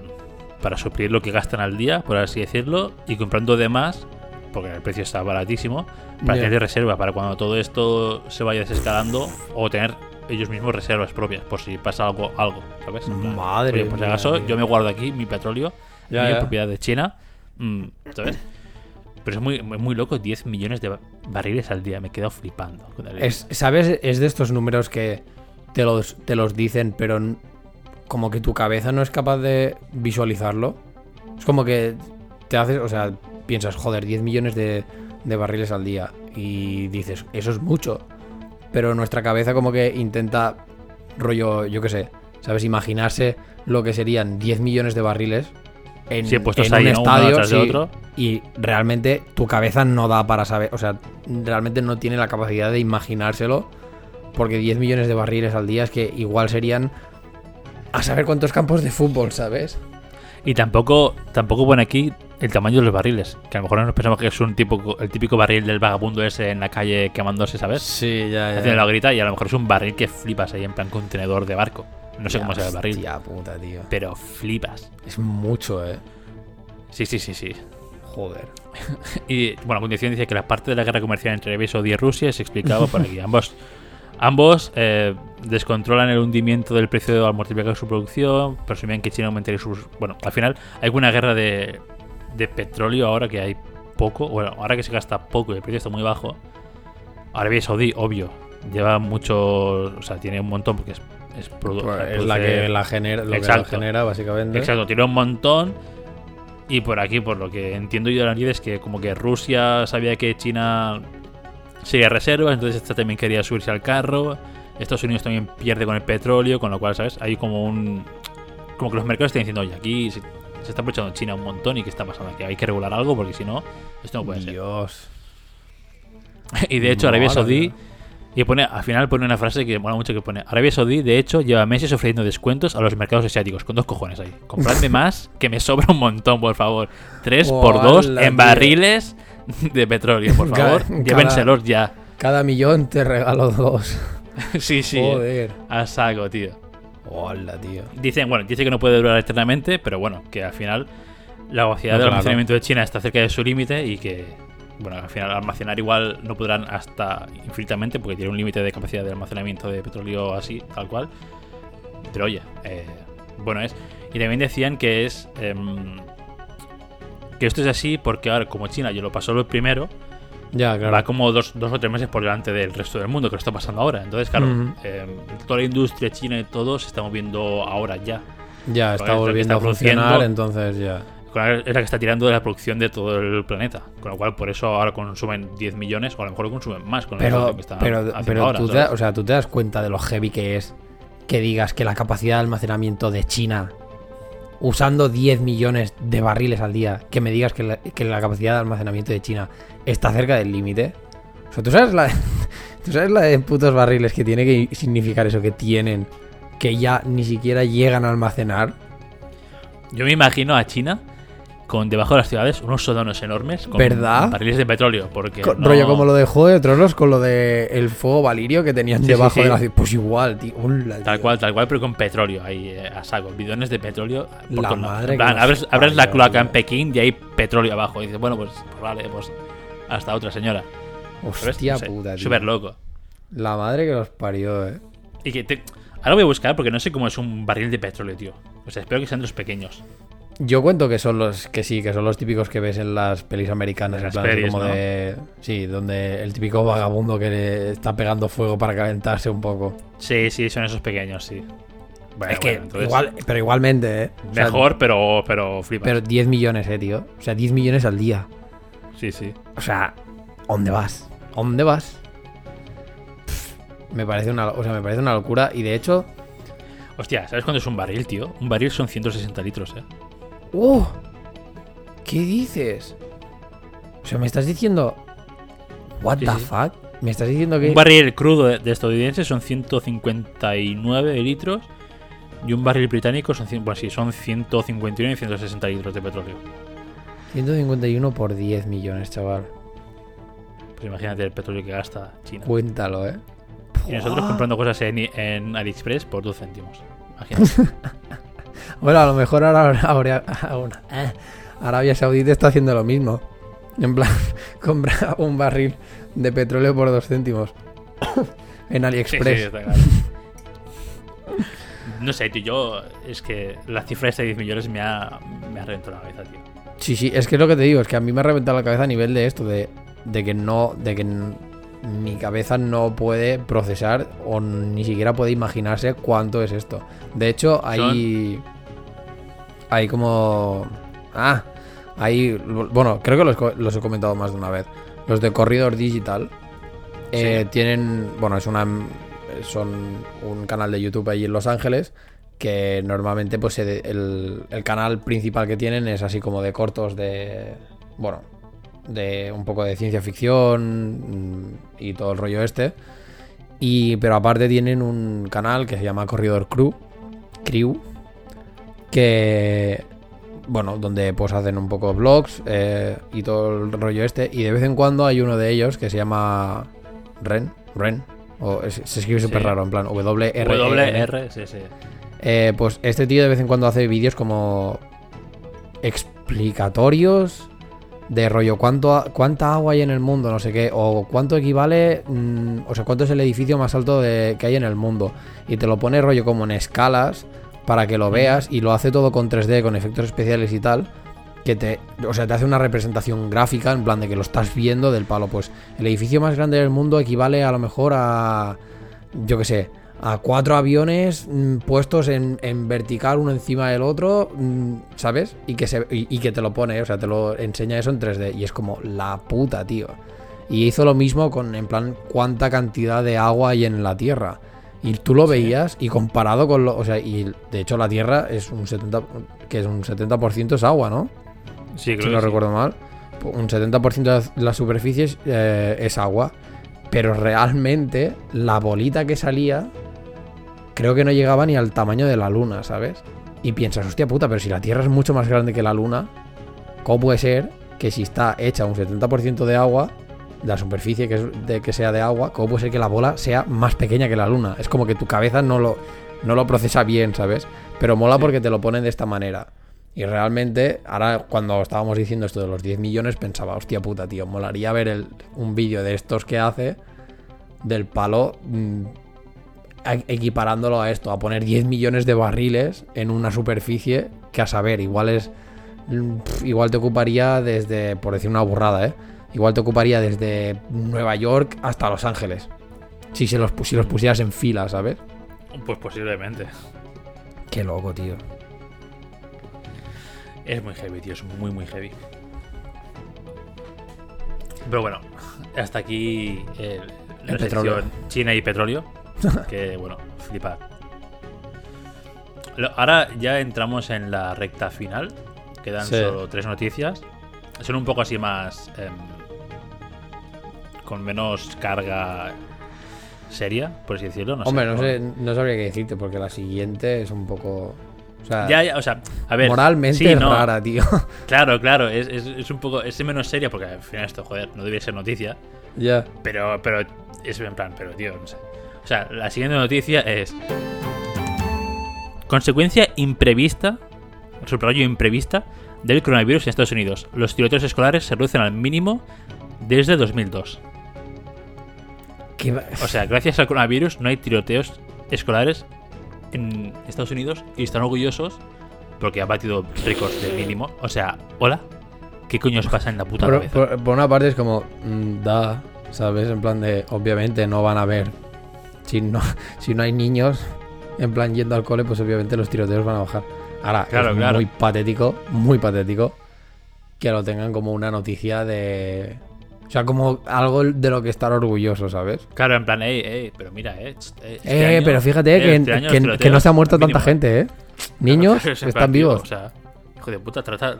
para suplir lo que gastan al día, por así decirlo, y comprando de más, porque el precio está baratísimo, para Ya. tener reserva, para cuando todo esto se vaya desescalando o tener ellos mismos reservas propias, por si pasa algo, algo ¿sabes? Plan, Madre oye, por si mía, acaso, yo me guardo aquí mi petróleo, mi propiedad de China, mm, ¿sabes? Pero es muy, muy loco, 10 millones de ba- barriles al día, me he quedado flipando. Es, ¿Sabes? Es de estos números que te los, te los dicen, pero como que tu cabeza no es capaz de visualizarlo. Es como que te haces, o sea, piensas, joder, 10 millones de, de barriles al día. Y dices, eso es mucho. Pero nuestra cabeza como que intenta, rollo, yo qué sé, ¿sabes? Imaginarse lo que serían 10 millones de barriles en, Sí, un estadio. de otro. y realmente tu cabeza no da para saber, o sea, realmente no tiene la capacidad de imaginárselo, porque 10 millones de barriles al día es que igual serían a saber cuántos campos de fútbol, ¿sabes? Y tampoco, tampoco pone aquí el tamaño de los barriles. Que a lo mejor nos pensamos que es un tipo, el típico barril del vagabundo ese en la calle quemándose, ¿sabes? Sí, ya, Haciendo la grita y a lo mejor es un barril que flipas ahí en plan contenedor de barco. No sé cómo se llama el barril. Ya, puta, tío. Pero flipas. Es mucho, eh. Sí, sí, sí, sí. Joder. Y bueno, a continuación dice que la parte de la guerra comercial entre Saudí y Rusia es explicado por aquí. Ambos, ambos eh, descontrolan el hundimiento del precio al multiplicar su producción, presumían que China aumentaría sus... Bueno, al final hay una guerra de, de petróleo ahora que hay poco, bueno, ahora que se gasta poco y el precio está muy bajo. Arabia Saudí, obvio, lleva mucho... O sea, tiene un montón porque es... Es, Pues es la que la genera, lo que Exacto. la genera, básicamente. Exacto, tiene un montón. Y por aquí, por lo que entiendo yo de la es que como que Rusia sabía que China sería reserva, entonces esta también quería subirse al carro. Estados Unidos también pierde con el petróleo, con lo cual, ¿sabes? Hay como un como que los mercados están diciendo, oye, aquí se, se está aprovechando China un montón y ¿qué está pasando aquí? Hay que regular algo porque si no, esto no puede ser. Dios. Y de hecho, Arabia Saudí. Y pone, al final pone una frase que mola mucho que pone Arabia Saudí, de hecho, lleva meses ofreciendo descuentos a los mercados asiáticos, con dos cojones ahí. Compradme más, que me sobra un montón, por favor. Tres por dos en tío. barriles de petróleo, por favor. cada- Llévenselos ya. Cada millón te regalo dos. sí, sí. Joder. A saco, tío. Hola, tío. Dicen, bueno, dice que no puede durar eternamente, pero bueno, que al final la capacidad No, del claro. almacenamiento de China está cerca de su límite y que, bueno, al final almacenar igual no podrán hasta infinitamente porque tiene un límite de capacidad de almacenamiento de petróleo así, tal cual. Pero oye, eh, bueno es. Y también decían que es... em, que esto es así porque ahora, como China ya lo pasó lo primero, Ya, claro. va como dos, dos o tres meses por delante del resto del mundo que lo está pasando ahora. Entonces, claro, Ujú. em, toda la industria china y todo se está moviendo ahora ya. Ya, es está volviendo está a funcionar, entonces ya. La- Es la que está tirando de la producción de todo el planeta. Con lo cual, por eso ahora consumen 10 millones, o a lo mejor consumen más con la Pero, producción que están pero, pero ahora, tú, te, o sea, tú te das cuenta de lo heavy que es que digas que la capacidad de almacenamiento de China, usando 10 millones de barriles al día, que me digas que la, capacidad de almacenamiento de China está cerca del límite. O sea, ¿tú sabes, la, tú sabes la de putos barriles que tiene que significar eso que tienen, que ya ni siquiera llegan a almacenar. Yo me imagino a China con debajo de las ciudades unos sótanos enormes con ¿Verdad? barriles de petróleo. Porque no- Rollo como lo de Juego de Tronos con lo de el fuego valirio que tenían Sí, debajo sí, sí. de la ciudad. Pues igual, tío. Tal tío. cual, tal cual, pero con petróleo ahí eh, a saco. Bidones de petróleo. La madre que plan, abres, abres la cloaca en. Pekín y hay petróleo abajo. Y dices, bueno, pues, pues vale, pues hasta otra señora. Hostia No puta. Súper loco. La madre que los parió, eh. Y que te... Ahora voy a buscar porque no sé cómo es un barril de petróleo, tío. O sea, espero que sean los pequeños. Yo cuento que son los que sí, que son los típicos que ves en las pelis americanas, En plan, pelis, como ¿no? de sí, donde el típico vagabundo que le está pegando fuego para calentarse un poco. Sí, sí, son esos pequeños, sí. Bueno, es que bueno, entonces, igual, pero igualmente, eh. O sea, Mejor, pero, pero flipas. pero 10 millones, eh, tío. O sea, 10 millones al día. Sí, sí. O sea, ¿a ¿dónde vas? ¿A ¿Dónde vas? Pff, Me parece una, o sea, me parece una locura y de hecho, Hostia, ¿sabes cuánto es un barril, tío? Un barril son 160 litros, eh. ¡Oh! ¿Qué dices? O sea, me estás diciendo. ¿What Sí, the sí. fuck? ¿Me estás diciendo que.? Un barril crudo de, de estadounidense son 159 litros. Y un barril británico son, cien- bueno, sí, son 151 y 160 litros de petróleo. 151 por 10 millones, chaval. Pues imagínate el petróleo que gasta China. Cuéntalo, eh. Y nosotros comprando cosas en, en AliExpress por 2 céntimos. Imagínate. Bueno, a lo mejor ahora, ahora- eh, Arabia Saudita está haciendo lo mismo. En plan, compra un barril de petróleo por 2 céntimos. en Sí, sí, AliExpress. está claro. No sé, tío, yo es que la cifra esta de 10 millones me ha, me ha reventado la cabeza, tío. Sí, sí, es que es lo que te digo, es que a mí me ha reventado la cabeza a nivel de esto, de, de que no, de que mi cabeza no puede procesar o ni siquiera puede imaginarse cuánto es esto. De hecho, hay, hay como, ah, hay, bueno, creo que los, los he comentado más de una vez. Los de Corridor Digital eh, Sí. tienen, bueno, es una, son un canal de YouTube ahí en Los Ángeles que normalmente pues el, el canal principal que tienen es así como de cortos de bueno de un poco de ciencia ficción mm, y todo el rollo este y pero aparte tienen un canal que se llama Corridor Crew Crew que bueno donde pues hacen un poco vlogs eh, y todo el rollo este y de vez en cuando hay uno de ellos que se llama Ren Ren o es- se escribe súper Sí. raro en plan W R E W, R, sí, sí. eh, pues este tío de vez en cuando hace vídeos como explicatorios de rollo cuánto cuánta agua hay en el mundo, no sé qué, o cuánto equivale, mm, o sea, cuánto es el edificio más alto de- que hay en el mundo. Y te lo pone rollo como en escalas para que lo veas y lo hace todo con 3D, con efectos especiales y tal. Que te, o sea, te hace una representación gráfica en plan de que lo estás viendo del palo. Pues el edificio más grande del mundo equivale a lo mejor a, yo qué sé, a cuatro aviones mm, puestos en, en vertical uno encima del otro, mm, ¿sabes? Y que, se, y, y que te lo pone, o sea, te lo enseña eso en 3D. Y es como la puta, tío. Y hizo lo mismo con, en plan, cuánta cantidad de agua hay en la Tierra. Y tú lo veías y comparado con lo. O sea, y de hecho la Tierra es un 70%, que es un 70% es agua, ¿no? Sí, creo si no sí. recuerdo mal. Un 70% de la superficie es, eh, es agua. Pero realmente la bolita que salía creo que no llegaba ni al tamaño de la luna, ¿sabes? Y piensas, hostia puta, pero si la Tierra es mucho más grande que la luna, ¿cómo puede ser que si está hecha un 70% de agua, la superficie que, es de que sea de agua, cómo puede ser que la bola sea más pequeña que la luna? Es como que tu cabeza no lo, no lo procesa bien, ¿sabes? Pero mola Sí. porque te lo ponen de esta manera. Y realmente, ahora cuando estábamos diciendo esto de los 10 millones, pensaba, hostia puta, tío, molaría ver el- un vídeo de estos que hace del palo mm, a- equiparándolo a esto, a poner 10 millones de barriles en una superficie que a saber, igual es mm, igual te ocuparía desde, por decir una burrada, ¿eh? Igual te ocuparía desde Nueva York hasta Los Ángeles. Si, se los, pu- si los pusieras en fila, ¿sabes? Pues posiblemente. Qué loco, tío. Es muy heavy, tío. Es muy, muy heavy. Pero bueno, hasta aquí eh, la El sección petróleo. China y petróleo. Que bueno, flipar. Ahora ya entramos en la recta final. Quedan Sí. solo tres noticias. Son un poco así más. em, con menos carga seria, por así decirlo. No sé, Hombre, no con- sé, no sabría qué decirte porque la siguiente es un poco... O sea, Ya, ya, o sea, a ver. moralmente sí, es no, rara, tío. Claro, claro, es, es, es un poco. Es menos seria porque al final esto, joder, no debería ser noticia. ya. Pero, pero es en plan, pero tío, no sé. O sea, la siguiente noticia es. Consecuencia imprevista, subrayo imprevista, del coronavirus en Estados Unidos. Los tiroteos escolares se reducen al mínimo desde 2002. ¿Qué va- O sea, gracias al coronavirus no hay tiroteos escolares en Estados Unidos y están orgullosos porque ha batido récords de mínimo. O sea, hola, ¿qué coño os pasa en la puta Por, cabeza? por- por una parte es como, mm, da, ¿sabes? En plan de, obviamente no van a ver. Si no, si no hay niños, en plan yendo al cole, pues obviamente los tiroteos van a bajar. Ahora, Claro, es claro. muy patético, muy patético que lo tengan como una noticia de... O sea, como algo de lo que estar orgulloso, ¿sabes? Claro, en plan, ey, ey, pero mira, eh. eh, este Eh, año- pero fíjate eh, que, este que- no se ha muerto tanta mínimo. gente, ¿eh? Niños Claro, están plan, tío, vivos. O sea, hijo de puta, trata.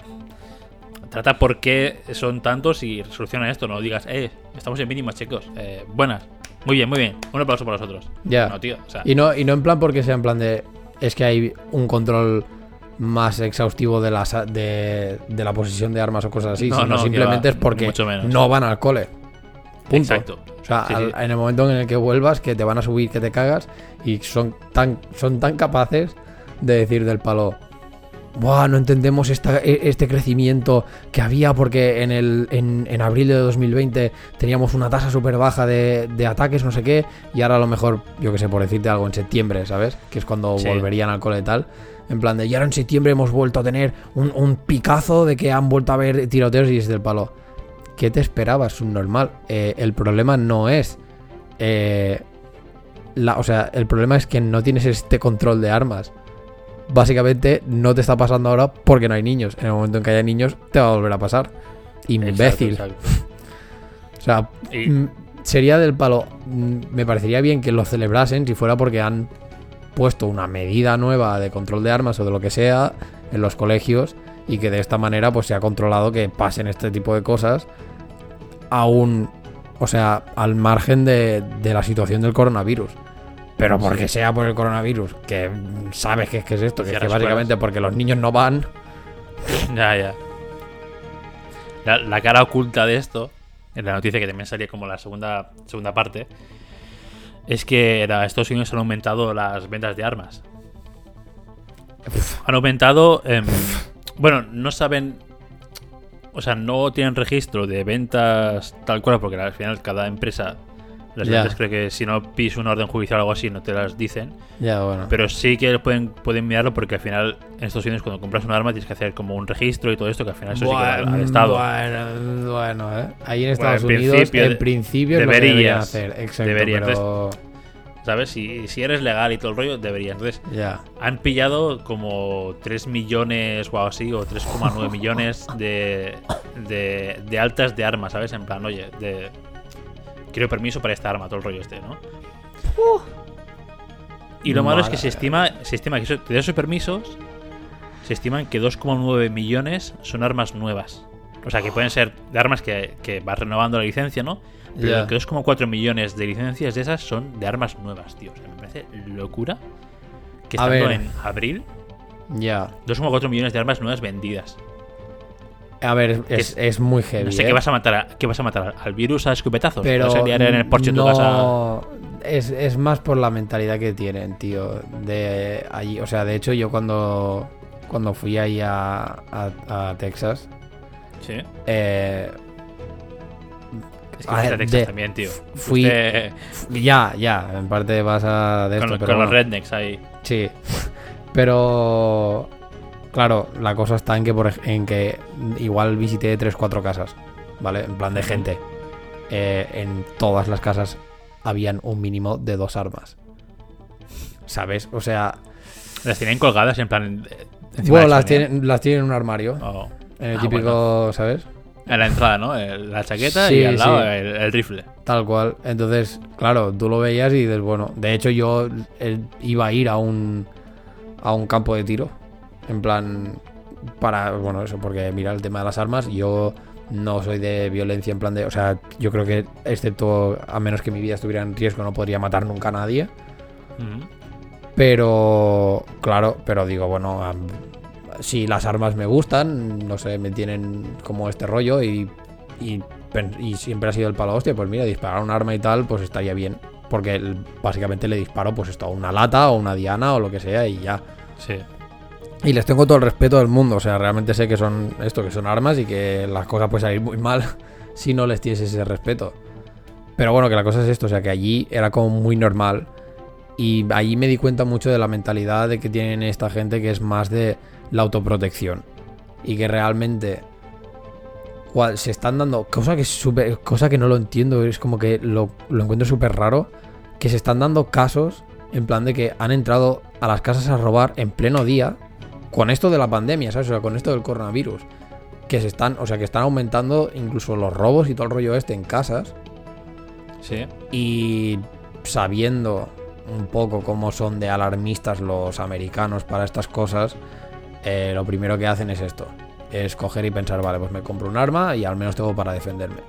Trata por qué son tantos y soluciona esto. No digas, eh, estamos en mínimas, chicos. Eh, buenas. Muy bien, muy bien. Un aplauso para nosotros. Ya. No, tío. O sea, Y no, y no en plan porque sea en plan de. Es que hay un control más exhaustivo de la, de, de la posesión de armas o cosas así, No, sino no, simplemente va, es porque no van al cole. Punto. exacto. O sea, Sí, al- sí. en el momento en el que vuelvas, que te van a subir, que te cagas, y son tan, son tan capaces de decir del palo. Buah, no entendemos esta- e- este crecimiento que había porque en, el, en, en abril de 2020 teníamos una tasa súper baja de, de ataques, no sé qué, y ahora a lo mejor, yo que sé, por decirte algo, en septiembre, ¿sabes? Que es cuando Sí. volverían al cole y tal. En plan de, y ahora en septiembre hemos vuelto a tener un, un picazo de que han vuelto a haber tiroteos y es del palo. ¿Qué te esperabas? Subnormal. Eh, el problema no es. eh, la, o sea, el problema es que no tienes este control de armas. Básicamente no te está pasando ahora porque no hay niños. En el momento en que haya niños, te va a volver a pasar. Imbécil. Exacto, exacto. O sea, Y- mm, sería del palo. mm, Me parecería bien que lo celebrasen si fuera porque han puesto una medida nueva de control de armas o de lo que sea en los colegios y que de esta manera pues se ha controlado que pasen este tipo de cosas aún, o sea, al margen de, de la situación del coronavirus. Pero porque sea por el coronavirus, que sabes que es, que es esto, que es que básicamente porque los niños no van. Ya, ya. La, la cara oculta de esto, en la noticia que también salía como la segunda, segunda parte, es que en Estados Unidos han aumentado las ventas de armas. Han aumentado. em, bueno, no saben. O sea, no tienen registro de ventas tal cual, porque al final cada empresa. Las Ya. ventas creo que si no pides una orden judicial o algo así, no te las dicen. Ya, bueno. Pero sí que pueden, pueden mirarlo porque al final en Estados Unidos cuando compras un arma tienes que hacer como un registro y todo esto que al final eso sí que va al, al Estado. Bueno, bueno, ¿eh? Ahí en Bueno, Estados en Unidos, principio en de- principio lo que deberías. hacer. Exacto, Deberías. pero... ¿Sabes? Si, si eres legal y todo el rollo, deberías. Entonces, Ya. han pillado como 3 millones o algo así, o 3,9 millones de, de, de altas de armas, ¿sabes? En plan, oye, de, quiero permiso para esta arma, todo el rollo este, ¿no? Y lo malo es que se estima, se estima que eso- de esos permisos, se estiman que 2,9 millones son armas nuevas. O sea, que pueden ser de armas que, que vas renovando la licencia, ¿no? Pero que 2,4 millones de licencias de esas son de armas nuevas, tío. O sea, me parece locura que estando en abril, Ya. 2,4 millones de armas nuevas vendidas. A ver, es, es muy heavy. No sé ¿eh? qué vas a matar, a- ¿qué vas a matar al virus a escupetazos. Pero ¿Vas a liar en el porche de tu casa. Es, es más por la mentalidad que tienen, tío. De allí, o sea, de hecho, yo cuando, cuando fui ahí a, a- a Texas, Sí. eh, Es que A ver, Texas de- también, tío. fui- ya, ya, en parte vas a de con, esto, los- pero con los bueno. rednecks ahí. Sí. Pero claro, la cosa está en que por, en que igual visité 3 4 casas, ¿vale? En plan de gente. Eh, en todas las casas habían un mínimo de dos armas. ¿Sabes? O sea, Las tienen colgadas en plan. eh, bueno, las tienen, las tienen en un armario. Oh. En el Ah, típico, ¿sabes? En la entrada, ¿no? La chaqueta Sí, y al lado sí. el, el rifle. Tal cual. Entonces, claro, tú lo veías y dices, bueno, de hecho yo eh, iba a ir a un a un campo de tiro. En plan, para, bueno, eso, porque mira el tema de las armas, yo no soy de violencia en plan de, o sea, yo creo que excepto a menos que mi vida estuviera en riesgo no podría matar nunca a nadie. Ujú. Pero, claro, pero digo, bueno, si las armas me gustan, no sé, me tienen como este rollo y, y, y siempre ha sido el palo hostia, pues mira, disparar un arma y tal, pues estaría bien. Porque básicamente le disparo pues esto a una lata o una diana o lo que sea y ya. Sí. Y les tengo todo el respeto del mundo, o sea, realmente sé que son esto, que son armas y que las cosas pueden salir muy mal si no les tienes ese respeto. Pero bueno, que la cosa es esto, o sea, que allí era como muy normal. Y allí me di cuenta mucho de la mentalidad de que tienen esta gente que es más de la autoprotección. Y que realmente se están dando, cosa que, es súper- cosa que no lo entiendo, es como que lo, lo encuentro súper raro, que se están dando casos en plan de que han entrado a las casas a robar en pleno día con esto de la pandemia, ¿sabes? O sea, con esto del coronavirus. Que se están, o sea, que están aumentando incluso los robos y todo el rollo este en casas. Sí. Y sabiendo un poco cómo son de alarmistas los americanos para estas cosas, eh, lo primero que hacen es esto. Es coger y pensar, vale, pues me compro un arma y al menos tengo para defenderme.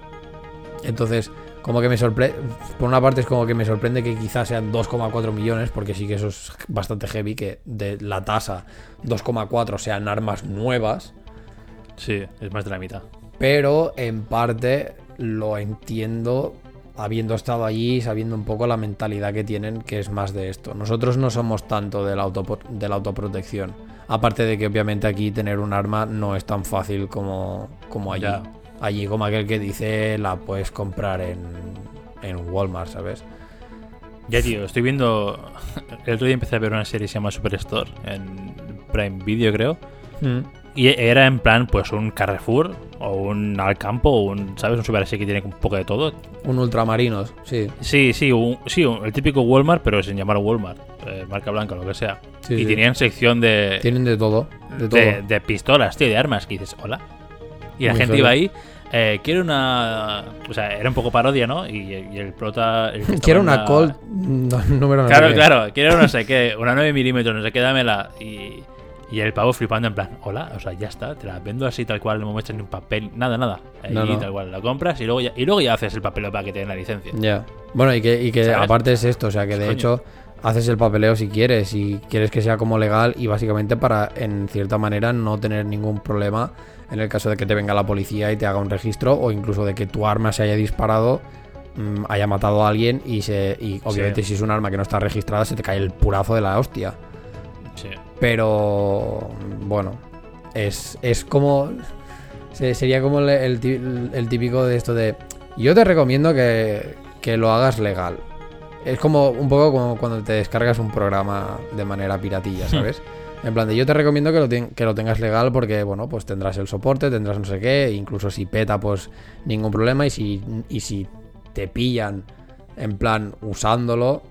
Entonces, como que me sorprende, por una parte es como que me sorprende que quizás sean 2,4 millones, porque sí que eso es bastante heavy, que de la tasa 2,4 sean armas nuevas. Sí, es más de la mitad. Pero en parte lo entiendo habiendo estado allí, sabiendo un poco la mentalidad que tienen, que es más de esto. Nosotros no somos tanto de la, de la autoprotección. Aparte de que obviamente aquí tener un arma no es tan fácil como, como allí. Allí como aquel que dice la puedes comprar en, en Walmart, ¿sabes? Ya, tío, estoy viendo. El otro día empecé a ver una serie que se llama Superstore en Prime Video, creo. Y era en plan, pues un Carrefour o un Alcampo o un, ¿sabes? Un Super que tiene un poco de todo. Un ultramarinos, sí. Sí, sí, un- sí, un- el típico Walmart, pero sin llamar Walmart. eh, marca blanca, lo que sea. Sí, y sí. tenían sección de, Tienen de todo, de todo. de, de pistolas, tío, de armas. Que dices, hola. Y la Muy gente iba ahí. Eh, quiero una. O sea, era un poco parodia, ¿no? Y, y el prota. el Quiero una Colt no, número no Claro, claro, quiero no sé qué, una 9 milímetros, no sé qué, dámela. Y, y el pavo flipando en plan, hola, o sea, ya está, te la vendo así tal cual, no me muestras ni un papel, nada, nada. No. tal cual, la compras y luego ya, y luego ya haces el papel para que te den la licencia. Ya. Bueno, y que, y que ¿Sabes? aparte es esto, o sea, que de Coño. hecho haces el papeleo si quieres y quieres que sea como legal y básicamente para, en cierta manera, no tener ningún problema en el caso de que te venga la policía y te haga un registro o incluso de que tu arma se haya disparado, mm, haya matado a alguien y, se, y obviamente si es un arma que no está registrada se te cae el purazo de la hostia. Sí. Pero bueno, es, es como. se- Sería como el, el ti- el típico de esto de. Yo te recomiendo que, que lo hagas legal. Es como un poco como cuando te descargas un programa de manera piratilla, ¿sabes? En plan de yo te recomiendo que lo, ten- que lo tengas legal porque, bueno, pues tendrás el soporte, tendrás no sé qué, incluso si peta, pues ningún problema. Y si, y si te pillan en plan usándolo,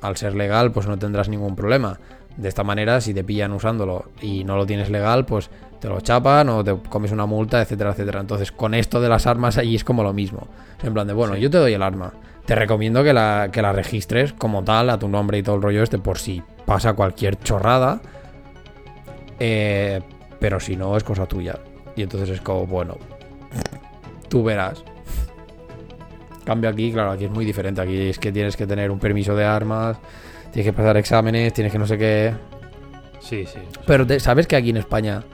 al ser legal, pues no tendrás ningún problema. De esta manera, si te pillan usándolo y no lo tienes legal, pues te lo chapan o te comes una multa, etcétera, etcétera. Entonces, con esto de las armas allí es como lo mismo. En plan de, bueno, Sí. yo te doy el arma. Te recomiendo que la, que la registres como tal a tu nombre y todo el rollo este por si pasa cualquier chorrada. Eh, pero si no, es cosa tuya. Y entonces es como, bueno, tú verás. Cambio aquí, claro, aquí es muy diferente. Aquí es que tienes que tener un permiso de armas, tienes que pasar exámenes, tienes que no sé qué. Sí, sí. Pero te- ¿sabes que aquí en España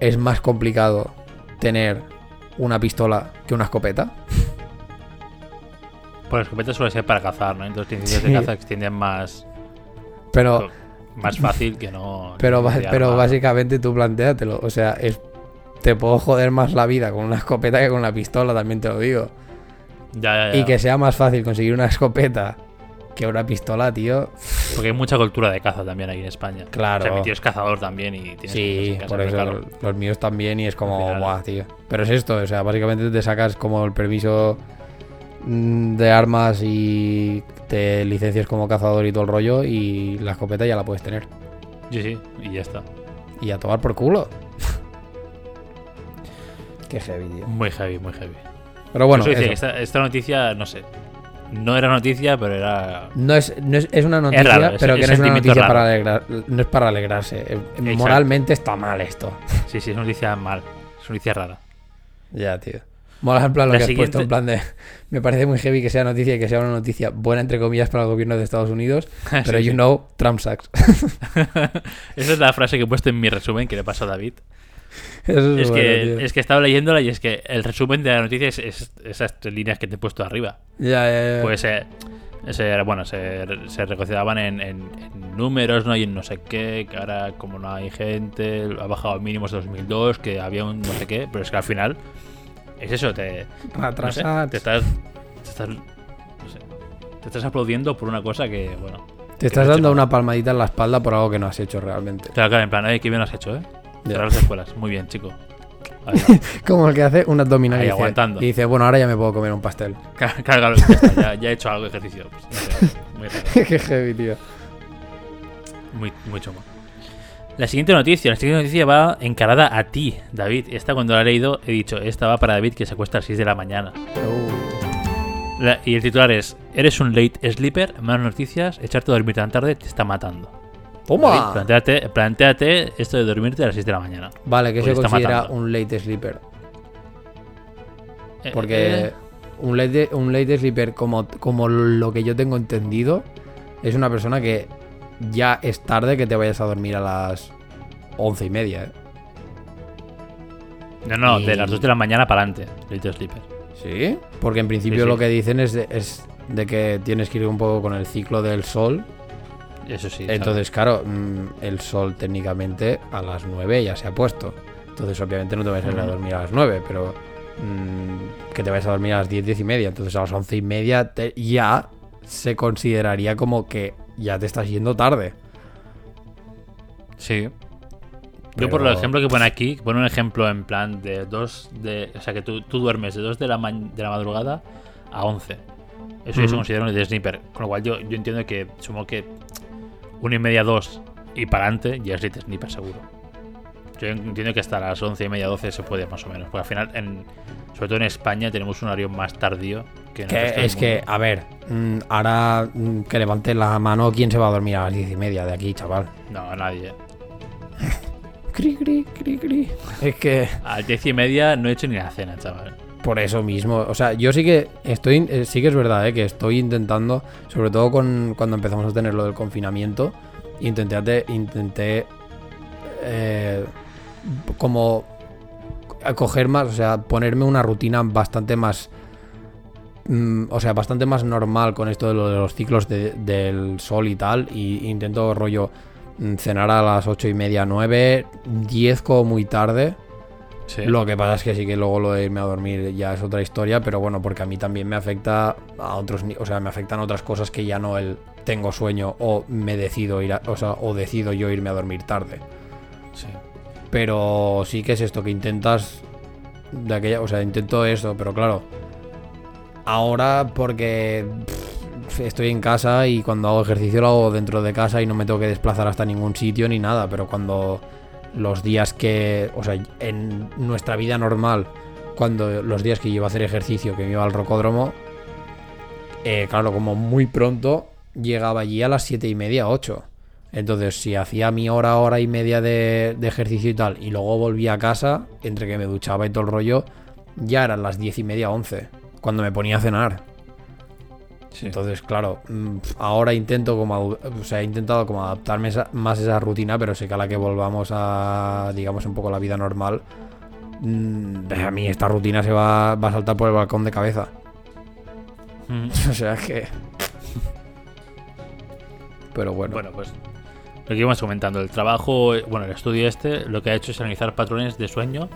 es más complicado tener una pistola que una escopeta? Pues la escopeta suele ser para cazar, ¿no? Entonces licencias Sí. de caza extienden más, Pero, más fácil que no. pero, pero básicamente tú plantéatelo. O sea, es, te puedo joder más la vida con una escopeta que con una pistola, también te lo digo. Ya, ya, ya. Y que sea más fácil conseguir una escopeta que una pistola, tío. Porque hay mucha cultura de caza también aquí en España. Claro. O sea, mi tío es cazador también y tiene Sí, casa, por eso claro, los míos también y es como, buah, tío. Pero es esto, o sea, básicamente te sacas como el permiso de armas y te licencias como cazador y todo el rollo y la escopeta ya la puedes tener. Sí, sí, y ya está. Y a tomar por culo. Qué heavy, tío. Muy heavy, muy heavy. Pero bueno, eso esta, esta noticia, no sé. No era noticia, pero era. No es, no es, es una noticia, raro, es- pero que es no es una noticia raro. para alegrar, no es para alegrarse. Eh, Moralmente está mal esto. Sí, sí, es noticia mal. Es noticia rara. Ya, tío. Mola en plan lo La que has siguiente- puesto, en plan de... Me parece muy heavy que sea noticia y que sea una noticia buena, entre comillas, para el gobierno de Estados Unidos, pero Sí, you know, Trump sucks. Esa es la frase que he puesto en mi resumen que le pasó a David. Eso Es bueno, que, tío. es que estaba leyéndola y es que el resumen de la noticia es, es esas tres líneas que te he puesto arriba. Ya, ya, ya. Pues eh, se, bueno, se, se reconciliaban en, en- en números, ¿no? Y en no sé qué, que ahora como no hay gente, ha bajado mínimos de 2002, que había un no sé qué, pero es que al final es eso, te, no sé, te estás, te estás, no sé, te estás aplaudiendo por una cosa que, bueno, Te estás no dando una palmadita en la espalda por algo que no has hecho realmente. Claro, claro, en plan, ay, qué bien lo has hecho, ¿eh? Cerrar las escuelas, muy bien, chico. Como el que hace un abdominal Ahí, y, dice, aguantando. y dice, bueno, ahora ya me puedo comer un pastel. Claro, claro, ya, está, ya- ya he hecho algo de ejercicio. Pues, no sé, muy. Qué heavy, tío. Muy, muy chungo. La siguiente noticia, la siguiente noticia va encarada a ti, David. Esta cuando la he leído he dicho, esta va para David que se acuesta a las 6 de la mañana. La- y el titular es, ¿eres un late sleeper? Malas noticias, echarte a dormir tan tarde te está matando. ¡Toma! plantéate, plantéate esto de dormirte a las 6 de la mañana. Vale, que Pues se está considera matando. un late sleeper. Eh, Porque eh, un late, un late sleeper, como, como lo que yo tengo entendido, es una persona que ya es tarde que te vayas a dormir a las once y media. ¿eh? no, no, de las 2 de la mañana para adelante, late sleeper. ¿Sí? Porque en principio Sí, sí. lo que dicen es de, es de que tienes que ir un poco con el ciclo del sol. Eso sí. Entonces, claro, mm, el sol técnicamente a las 9 ya se ha puesto. Entonces, obviamente no te vas a ir a Ujú. dormir a las 9, pero mm, que te vayas a dormir a las 10, 10 y media. Entonces, a las 11 y media te- ya se consideraría como que ya te estás yendo tarde. Sí. Yo por el ejemplo que pone aquí, pone un ejemplo en plan de dos de, o sea que tú, tú duermes de 2 de la ma- de la madrugada a 11. Eso ya se Ujú. considera un de sniper, con lo cual yo, yo entiendo que supongo que una y media, dos y para adelante ya es sniper seguro. Yo entiendo que hasta las 11 y media, 12 se puede más o menos, porque al final en, sobre todo en España tenemos un horario más tardío que en el resto del es que, a ver, mm, ahora mm, que levante la mano, ¿quién se va a dormir a las 10 y media de aquí, chaval? no, nadie. Cri, cri, cri, cri. Es que... A las 10 y media no he hecho ni la cena, chaval. Por eso mismo, o sea, yo sí que estoy, eh, sí que es verdad, eh, que estoy intentando, sobre todo con cuando empezamos a tener lo del confinamiento, intenté, intenté eh, como coger más, o sea, ponerme una rutina bastante más, mm, o sea, bastante más normal con esto de, lo de los ciclos de- del sol y tal, y intento rollo mm, cenar a las ocho y media, nueve, diez como muy tarde. Sí. Lo que pasa es que sí que luego lo de irme a dormir ya es otra historia, pero bueno, porque a mí también me afecta a otros, o sea, me afectan otras cosas que ya no el tengo sueño o me decido ir, a- o sea, o decido yo irme a dormir tarde. Sí. Pero sí que es esto que intentas de aquella, o sea, intento eso, pero claro, ahora porque estoy en casa y cuando hago ejercicio lo hago dentro de casa y no me tengo que desplazar hasta ningún sitio ni nada, pero cuando los días que, o sea, en nuestra vida normal, cuando los días que iba a hacer ejercicio, que me iba al rocódromo, eh, claro, como muy pronto llegaba allí a las siete y media, 8. Entonces, si hacía mi hora, hora y media de, de ejercicio y tal, y luego volvía a casa, entre que me duchaba y todo el rollo, ya eran las diez y media, once, cuando me ponía a cenar. Sí. Entonces, claro, mm, ahora intento como, o sea, he intentado como adaptarme esa- más a esa rutina, pero sé que a la que volvamos a, digamos, un poco la vida normal, mm, a mí esta rutina se va, va a saltar por el balcón de cabeza. Mm. O sea que... Pero bueno. Bueno, pues lo que íbamos comentando, el trabajo, bueno, el estudio este lo que ha hecho es analizar patrones de sueño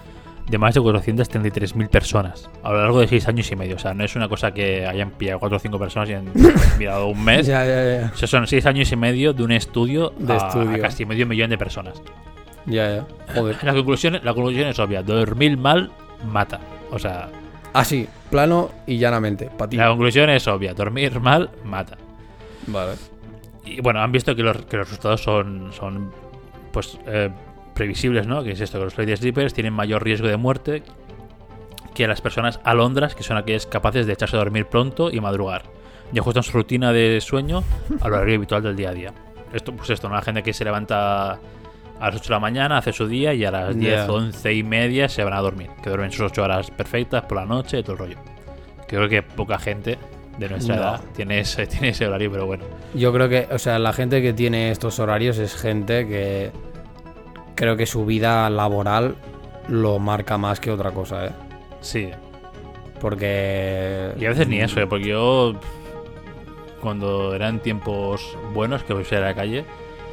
de más de 433.000 personas a lo largo de 6 años y medio. O sea, no es una cosa que hayan pillado 4 o 5 personas y han mirado un mes. Ya, ya, ya. O sea, son 6 años y medio de un estudio, De a, estudio. a casi medio millón de personas. Ya, ya. Joder. La conclusión, la conclusión es obvia, dormir mal mata. O sea, Así, plano y llanamente, para ti. la conclusión es obvia, dormir mal mata. Vale. Y bueno, han visto que los, que los resultados son, son pues eh, previsibles, ¿no? Que es esto, que los lady sleepers tienen mayor riesgo de muerte que las personas alondras, que son aquellas capaces de echarse a dormir pronto y madrugar. Y ajustan su rutina de sueño al horario habitual del día a día. Esto, pues esto, ¿no? La gente que se levanta a las 8 de la mañana, hace su día y a las 10, Ya. 11 y media se van a dormir. Que duermen sus 8 horas perfectas por la noche y todo el rollo. Creo que poca gente de nuestra No. edad tiene ese, tiene ese horario, pero bueno. Yo creo que, o sea, la gente que tiene estos horarios es gente que creo que su vida laboral lo marca más que otra cosa, ¿eh? Sí, Porque... Y a veces ni eso, ¿eh? porque yo cuando eran tiempos buenos que voy a ir a la calle,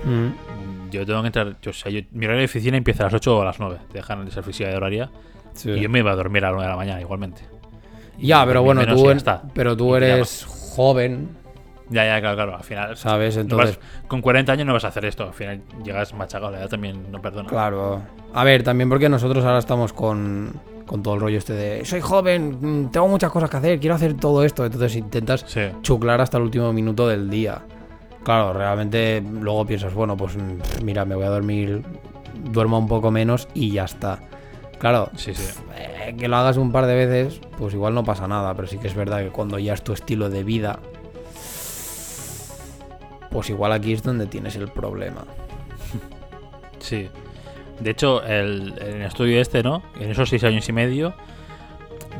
Mm, yo tengo que entrar, yo, o sea, yo- mi horario de oficina empieza a las 8 o a las 9, te dejan esa oficina de horaria sí. y yo me iba a dormir a las 9 de la mañana igualmente. Ya, pero bueno, tú, en- está. pero tú eres joven, Ya, ya, claro, claro, al final ¿sabes? no Entonces, vas- con 40 años no vas a hacer esto, al final llegas machacado, la edad también no perdona. claro. A ver, también porque nosotros ahora estamos con, con todo el rollo este de soy joven, mm, tengo muchas cosas que hacer, quiero hacer todo esto. Entonces intentas Sí, chuclar hasta el último minuto del día. Claro, realmente luego piensas, bueno, pues mm, mira, me voy a dormir, duermo un poco menos y ya está. Claro, sí, sí. eh, que lo hagas un par de veces, pues igual no pasa nada, pero sí que es verdad que cuando ya es tu estilo de vida, pues igual aquí es donde tienes el problema. Sí. De hecho, el, el estudio este, ¿no? En esos seis años y medio,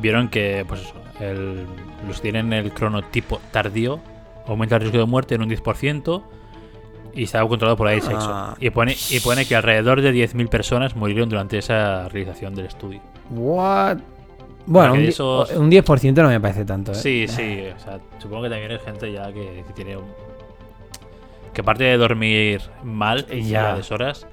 vieron que, pues eso, el- los tienen el cronotipo tardío aumenta el riesgo de muerte en un 10% y estaba controlado por la sexo. Ah. Y pone, y pone que alrededor de 10.000 personas murieron durante esa realización del estudio. What? Bueno, un, esos- un 10% no me parece tanto, ¿eh? Sí, sí. O sea, supongo que también hay gente ya que, que tiene un... Que aparte de dormir mal, Ya. ya de horas,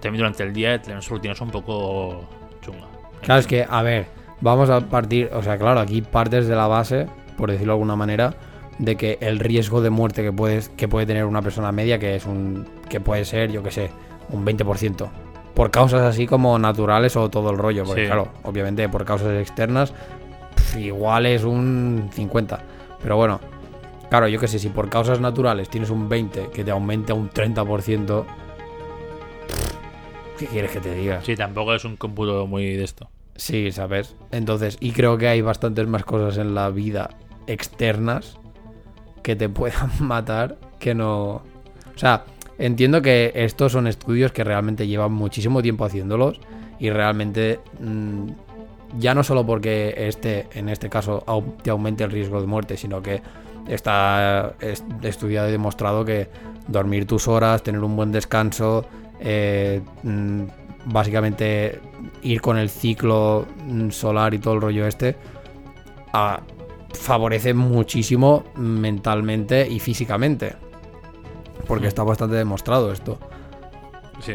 también durante el día tienen sus rutinas un poco chunga. Claro, es que, a ver, vamos a partir, o sea, claro, aquí partes de la base, por decirlo de alguna manera, de que el riesgo de muerte que puedes que puede tener una persona media, que es un que puede ser, yo que sé, un 20%, por causas así como naturales o todo el rollo, porque Sí. claro, obviamente por causas externas igual es un 50, pero bueno, claro, yo que sé, si por causas naturales tienes un 20 que te aumenta un 30%, pf, ¿qué quieres que te diga? Sí, tampoco es un cómputo muy de esto. Sí, ¿sabes? Entonces, y creo que hay bastantes más cosas en la vida externas que te puedan matar que no... O sea, entiendo que estos son estudios que realmente llevan muchísimo tiempo haciéndolos y realmente mm, ya no solo porque este, en este caso, te aumente el riesgo de muerte, sino que está es- estudiado y demostrado que dormir tus horas, tener un buen descanso, eh, mm, básicamente ir con el ciclo mm, solar y todo el rollo este, ah, favorece muchísimo mentalmente y físicamente. Porque Mm. está bastante demostrado esto. Sí.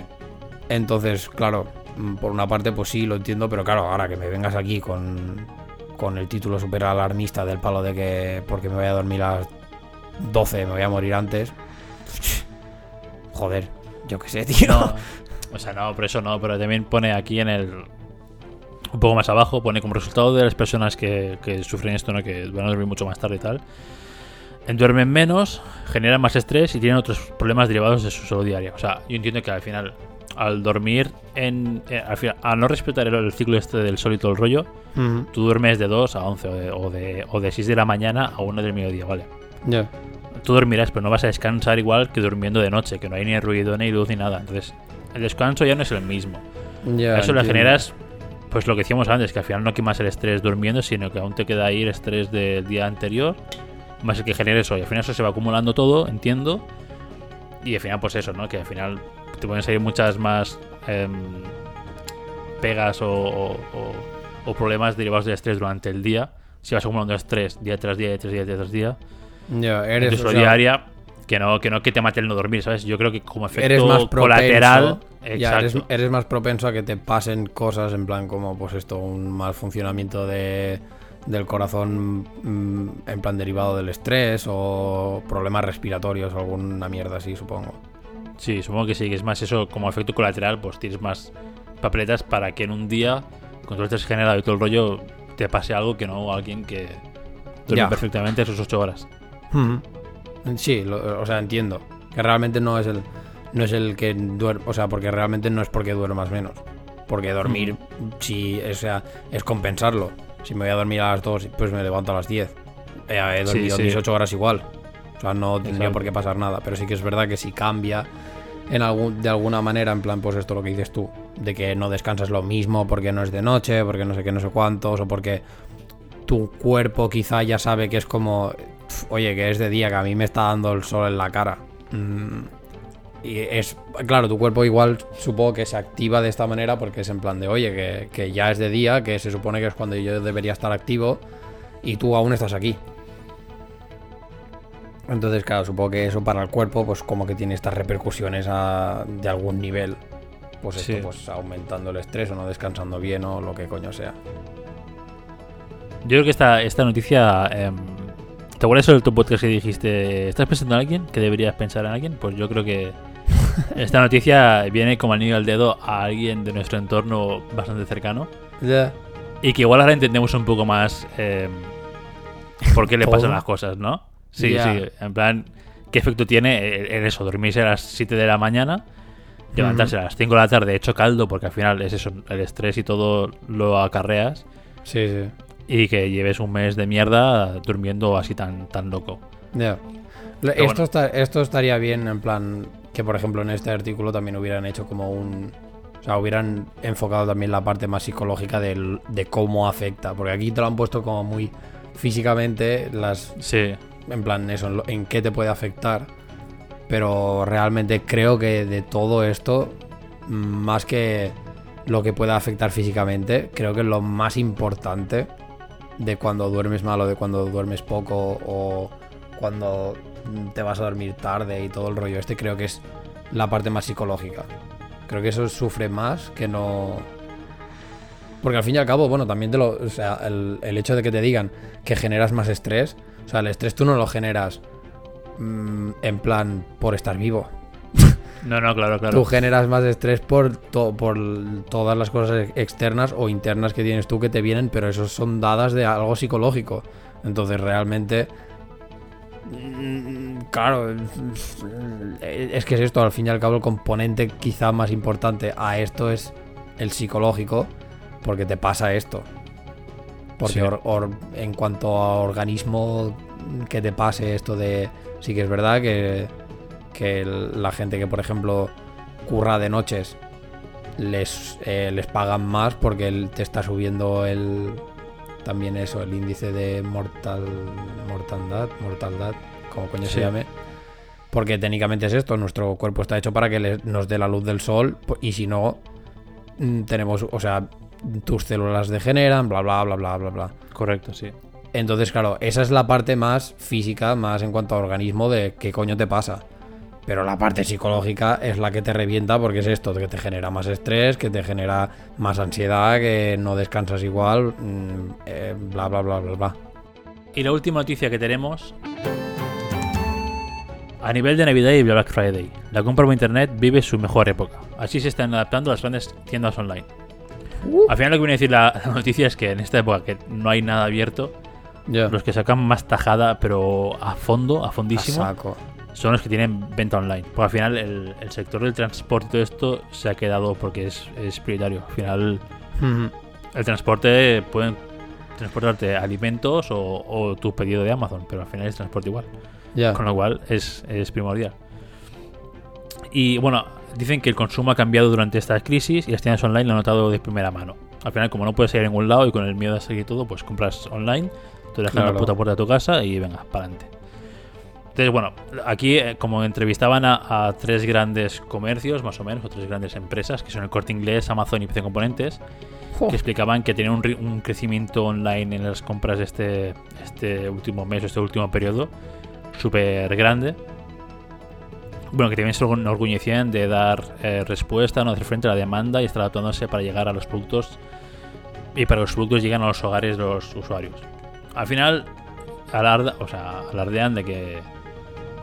Entonces, claro, mm, por una parte, pues sí, lo entiendo, pero claro, ahora que me vengas aquí con, con el título super alarmista del palo de que porque me voy a dormir a las 12 me voy a morir antes. Joder, yo qué sé, tío. No, o sea, no, por eso no, pero también pone aquí en el. Un poco más abajo, pone como resultado de las personas que, que sufren esto, ¿no? que van a dormir mucho más tarde y tal. Duermen menos, generan más estrés y tienen otros problemas derivados de su salud diaria. O sea, yo entiendo que al final, al dormir en. eh, al, final, al no respetar el, el ciclo este del sol y todo el rollo, Ujú, tú duermes de 2 a 11 o de, o de, o de 6 de la mañana a 1 del mediodía, ¿vale? ya. tú dormirás, pero no vas a descansar igual que durmiendo de noche, que no hay ni ruido, ni luz, ni nada. Entonces, el descanso ya no es el mismo. Ya, a eso le entiendo. generas, pues lo que decíamos antes, que al final no quemas el estrés durmiendo, sino que aún te queda ahí el estrés del día anterior, más el que generes hoy. Al final eso se va acumulando todo, entiendo. Y al final, pues eso, ¿no? Que al final te pueden salir muchas más em, pegas o, o- o- problemas derivados del estrés durante el día. Si vas acumulando estrés día tras día, día tras día, día tras día, Ya, eres, o sea, diaria, que no, que no que te mate el no dormir, ¿sabes? Yo creo que como efecto eres más propenso, colateral, ya, eres, más propenso a que te pasen cosas en plan como pues esto, un mal funcionamiento de, del corazón mm, en plan derivado del estrés o problemas respiratorios o alguna mierda así, supongo. Sí, supongo que sí, que es más eso como efecto colateral, pues tienes más papeletas para que en un día, con todo el estrés generado y todo el rollo, te pase algo que no alguien que duerme perfectamente sus ocho horas. Sí, lo- o sea, entiendo. Que realmente no es el, no es el que duerme, o sea, porque realmente no es porque duermas menos. Porque dormir, si, o sea, es compensarlo. Si me voy a dormir a las 2, pues me levanto a las 10. Eh, he dormido sí. mis 8 horas igual. O sea, no tendría Exacto. por qué pasar nada. Pero sí que es verdad que si cambia en algún, de alguna manera, en plan, pues esto lo que dices tú, de que no descansas lo mismo porque no es de noche, porque no sé qué, no sé cuántos, o porque tu cuerpo quizá ya sabe que es como, "Pf, oye, que es de día, que a mí me está dando el sol en la cara. Mm, y es, claro, tu cuerpo igual supongo que se activa de esta manera porque es en plan de, oye, que, que ya es de día, que se supone que es cuando yo debería estar activo y tú aún estás aquí. Entonces, claro, supongo que eso para el cuerpo, pues como que tiene estas repercusiones a- de algún nivel. Pues esto, Sí. pues aumentando el estrés o no descansando bien o lo que coño sea. Yo creo que esta, esta noticia. em, ¿Te acuerdas del tu podcast que dijiste? ¿Estás pensando en alguien? ¿Que deberías pensar en alguien? Pues yo creo que esta noticia viene como anillo al dedo a alguien de nuestro entorno bastante cercano. Ya. Y que igual ahora entendemos un poco más em, por qué le pasan las cosas, ¿no? Sí, sí. En plan, ¿qué efecto tiene en eso? Dormirse a las 7 de la mañana, levantarse a las 5 de la tarde hecho caldo, porque al final es eso, el estrés y todo lo acarreas. Sí, sí. Y que lleves un mes de mierda durmiendo así tan, tan loco. Ya. Esto, bueno. está- esto estaría bien, en plan, que por ejemplo en este artículo también hubieran hecho como un... O sea, hubieran enfocado también la parte más psicológica del- de cómo afecta. Porque aquí te lo han puesto como muy físicamente, las Sí, en plan eso, en, qué te puede afectar. Pero realmente creo que de todo esto, mm, más que lo que pueda afectar físicamente, creo que lo más importante de cuando duermes mal o de cuando duermes poco o cuando te vas a dormir tarde y todo el rollo este, creo que es la parte más psicológica. Creo que eso sufre más que no... Porque al fin y al cabo, bueno, también te lo. O sea, el, el hecho de que te digan que generas más estrés. O sea, el estrés tú no lo generas mm, en plan por estar vivo. No, no, claro, claro. Tú generas más estrés por, to- por todas las cosas ex- externas o internas que tienes tú que te vienen, pero esos son dadas de algo psicológico. Entonces, realmente. mm, Claro, es que es esto, al fin y al cabo, el componente quizá más importante a esto es el psicológico, porque te pasa esto. Porque Sí. or- or- en cuanto a organismo que te pase esto de... Sí que es verdad que, que el- la gente que, por ejemplo, curra de noches, les, eh, les pagan más porque el- te está subiendo el... También eso, el índice de mortal, mortandad, como coño Sí. se llame. Porque técnicamente es esto, nuestro cuerpo está hecho para que le- nos dé la luz del sol y si no, mm, tenemos, o sea, tus células degeneran, bla, bla, bla, bla, bla, bla. Correcto, sí. Entonces, claro, esa es la parte más física, más en cuanto a organismo de qué coño te pasa. Pero la parte psicológica es la que te revienta porque es esto, que te genera más estrés, que te genera más ansiedad, que no descansas igual, mm, eh, bla, bla, bla, bla, bla. Y la última noticia que tenemos. A nivel de Navidad y Black Friday, la compra por internet vive su mejor época. Así se están adaptando las grandes tiendas online. Al final lo que viene a decir la, la noticia es que en esta época que no hay nada abierto, los que sacan más tajada, pero a fondo, a A fondísimo, saco. Son los que tienen venta online. Porque al final el, el sector del transporte y todo esto se ha quedado porque es, es prioritario. Al final el transporte pueden transportarte alimentos o, o tu pedido de Amazon, pero al final es transporte igual. Con lo cual es, es primordial. Y bueno, dicen que el consumo ha cambiado durante esta crisis y las tiendas online lo han notado de primera mano. Al final, como no puedes ir a ningún lado y con el miedo de seguir todo, pues compras online, te dejan Claro. la puta puerta de tu casa y venga, para adelante. Entonces, bueno, aquí eh, como entrevistaban a, a tres grandes comercios, más o menos, o tres grandes empresas, que son el Corte Inglés, Amazon y PC Componentes, que explicaban que tenían un, crecimiento online en las compras este, este último mes, este último periodo, súper grande. Bueno, que también se enorgullecían de dar eh, respuesta, no hacer frente a la demanda y estar adaptándose para llegar a los productos y para que los productos lleguen a los hogares de los usuarios. Al final, alarda, o sea, alardean de que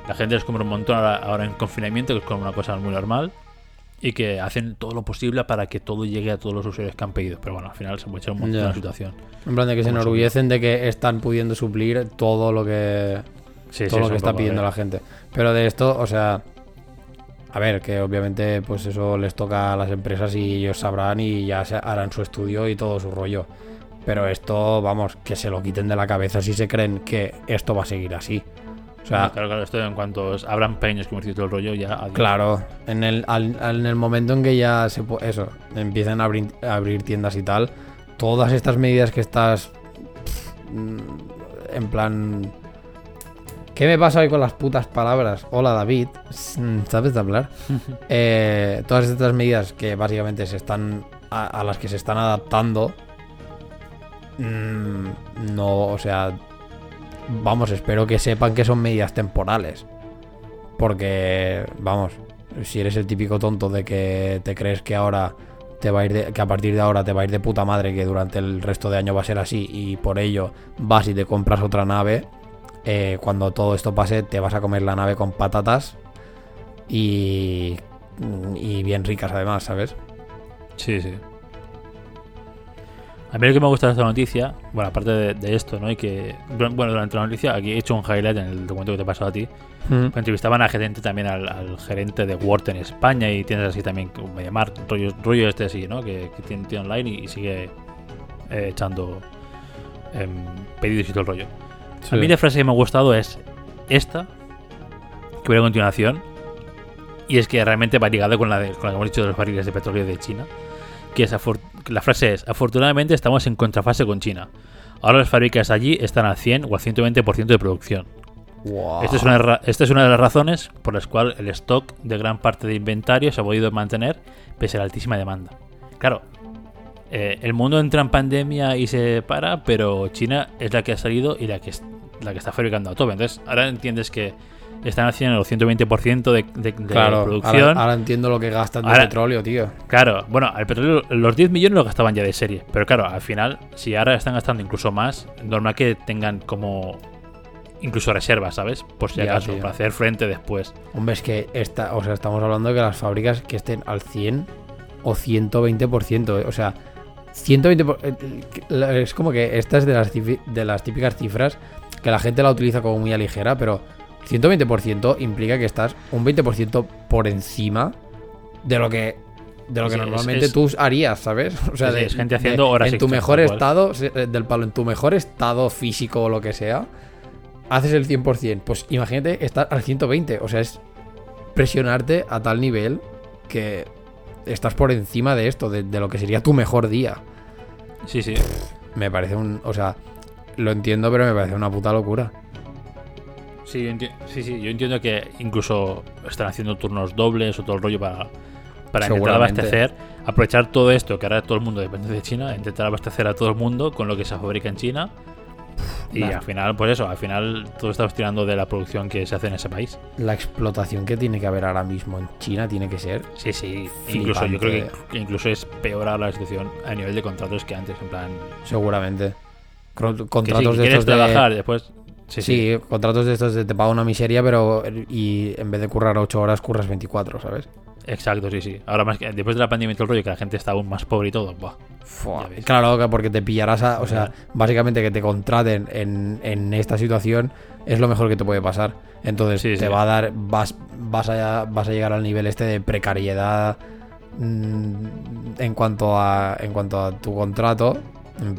la gente compra un montón ahora, ahora en confinamiento, que es como una cosa muy normal, y que hacen todo lo posible para que todo llegue a todos los usuarios que han pedido. Pero bueno, al final se puede echar un montón la situación. En plan de que se enorgullecen de que están pudiendo suplir todo lo que Sí, todo sí, lo que está pidiendo ver. la gente. Pero de esto, o sea, a ver, que obviamente pues eso les toca a las empresas y ellos sabrán y ya se harán su estudio y todo su rollo. Pero esto, vamos, que se lo quiten de la cabeza si se creen que esto va a seguir así. O sea, claro, claro, esto en cuanto abran pequeños comercios y todo el rollo, ya. adiós. Claro, en el, al- en el momento en que ya se eso, empiezan a abrir, a abrir tiendas y tal, todas estas medidas que estás en plan ¿Qué me pasa hoy con las putas palabras? Hola David, ¿sabes hablar? Eh, todas estas medidas que básicamente se están a, a las que se están adaptando mm, no, o sea, vamos, espero que sepan que son medidas temporales. Porque, vamos, si eres el típico tonto de que te crees que ahora te va a ir de- que a partir de ahora te va a ir de puta madre, que durante el resto de año va a ser así, y por ello vas y te compras otra nave, eh, cuando todo esto pase te vas a comer la nave con patatas y, y bien ricas además, ¿sabes? Sí, sí. A mí lo que me gusta de esta noticia, bueno, aparte de, de esto, ¿no? Y que, bueno, durante la noticia, aquí he hecho un highlight en el documento que te he pasado a ti. Mm. Entrevistaban a gerente también al, al gerente de Word en España y tienes así también como MediaMarkt, rollo, rollo este así, ¿no? Que, que tiene, tiene online y, y sigue eh, echando em, pedidos y todo el rollo. A mí la frase que me ha gustado es esta, que voy a continuación, y es que realmente va ligada con la, de, con la que hemos dicho de los barriles de petróleo de China, que es la frase es, afortunadamente estamos en contrafase con China. Ahora las fábricas allí están al 100 o al 120% de producción. Wow. Esta es, una, esta es una de las razones por las cuales el stock de gran parte de inventario se ha podido mantener pese a la altísima demanda. Claro, eh, el mundo entra en pandemia y se para, pero China es la que ha salido y la que, la que está fabricando a tope. Entonces, ahora entiendes que están haciendo el 120% de, de, de Claro, producción. ahora, ahora entiendo lo que gastan de Ahora- petróleo, tío. Claro, bueno, el petróleo, los 10 millones lo gastaban ya de serie. Pero claro, al final, si ahora están gastando incluso más, normal que tengan como incluso reservas, ¿sabes? Por si Ya, acaso, tío. para hacer frente después. Hombre, es que esta, o sea, estamos hablando de que las fábricas que estén al 100 o 120%, eh, o sea, 120 por- eh, la- es como que esta es de las, de las típicas cifras que la gente la utiliza como muy a ligera, pero 120% implica que estás un 20% por encima de lo que de lo que Sí, normalmente es- tú harías, ¿sabes? O sea, Sí, de, es gente de- haciendo horas en tu mejor estado, eh, del palo, en tu mejor estado físico o lo que sea, haces el 100%. Pues imagínate estar al 120, o sea, es presionarte a tal nivel que estás por encima de esto, de, de lo que sería tu mejor día. Sí, sí. Me parece un. O sea, lo entiendo, pero me parece una puta locura. Sí, yo sí, sí, yo entiendo que incluso están haciendo turnos dobles o todo el rollo para, para intentar abastecer, aprovechar todo esto, que ahora todo el mundo depende de China, intentar abastecer a todo el mundo con lo que se fabrica en China. Y al final, pues eso, al final todo estamos tirando de la producción que se hace en ese país. La explotación que tiene que haber ahora mismo en China tiene que ser. Sí, sí. Incluso yo creo que, incluso es peor ahora la situación a nivel de contratos que antes, en plan. Seguramente. Cro- Que sí, Contratos que de quieres estos de. trabajar después. Sí, Sí, sí. contratos de estos de te pago una miseria, pero. Y en vez de currar 8 horas, curras 24, ¿sabes? Exacto, sí, sí. Ahora más que después de la pandemia y todo el rollo, que la gente está aún más pobre y todo, buah. Ves. Claro, que porque te pillarás a. O sea, básicamente que te contraten en, en esta situación es lo mejor que te puede pasar. Entonces Sí, te sí. va a dar. Vas, vas, a, vas a llegar al nivel este de precariedad mm, en cuanto a. En cuanto a tu contrato,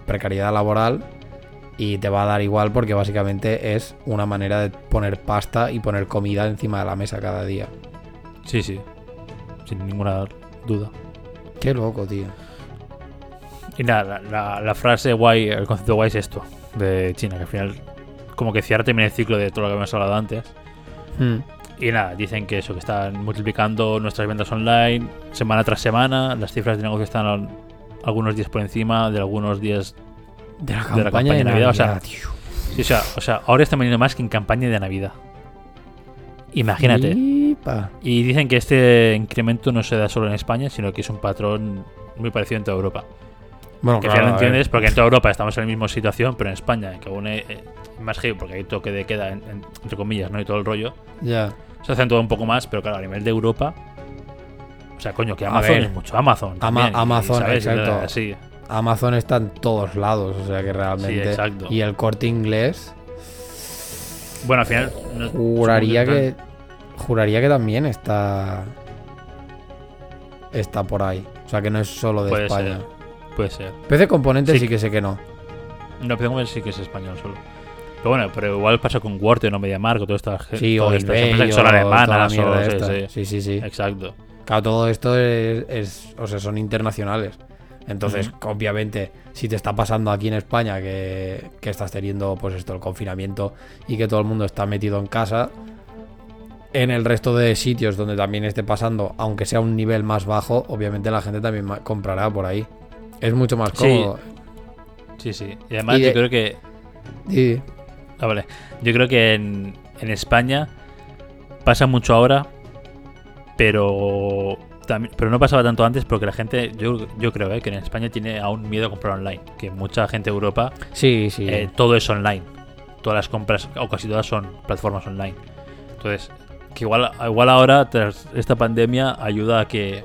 precariedad laboral. Y te va a dar igual porque básicamente es una manera de poner pasta y poner comida encima de la mesa cada día. Sí, sí. Sin ninguna duda. Qué loco, tío. Y nada, la, la- la frase guay, el concepto guay es esto, de China, que al final como que cierra también el ciclo de todo lo que hemos hablado antes. Hmm. Y nada, dicen que eso, que están multiplicando nuestras ventas online semana tras semana, las cifras de negocio están al- algunos días por encima de algunos días... De la De campaña, la campaña de de Navidad, Navidad, o sea, o, sea, o sea, ahora están vendiendo más que en campaña de Navidad. Imagínate. Y dicen que este incremento no se da solo en España, sino que es un patrón muy parecido en toda Europa. Bueno, Que claro, ver. entiendes, porque en toda Europa estamos en la misma situación, pero en España, que aún es eh, más heavy, porque hay toque de queda, en- en- entre comillas, ¿no? Y todo el rollo, Ya. se hacen todo un poco más, pero claro, a nivel de Europa. O sea, coño, que Amazon es mucho Amazon. Ama- también, y, Amazon, ¿sabes? Y exacto. la- Sí, Amazon está en todos lados, o sea que realmente. Sí, exacto. Y el corte inglés, Bueno, al final. no- juraría que. Juraría que también está. Está por ahí. O sea que no es solo de Puede España. ser. Puede ser. PC Componentes sí. Sí. que sé que no. No, pero sí que es español solo. Pero bueno, pero igual pasa con Word o MediaMarkt todas estas, Sí, o estas eBay empresas que son alemanas o- sí. Sí, sí, sí. Exacto. Claro, todo esto es, es- o sea, son internacionales. Entonces, obviamente, si te está pasando aquí en España que, que estás teniendo, pues esto, el confinamiento y que todo el mundo está metido en casa, en el resto de sitios donde también esté pasando, aunque sea un nivel más bajo, obviamente la gente también comprará por ahí. Es mucho más cómodo. Sí, sí. Y además Y de- yo creo que. Sí. Ah, vale. Yo creo que en, en España pasa mucho ahora, pero también, pero no pasaba tanto antes porque la gente, yo, yo creo eh, que en España tiene aún miedo a comprar online, que mucha gente de Europa Sí, sí. eh, todo es online, todas las compras o casi todas son plataformas online. Entonces, que igual, igual ahora tras esta pandemia ayuda a que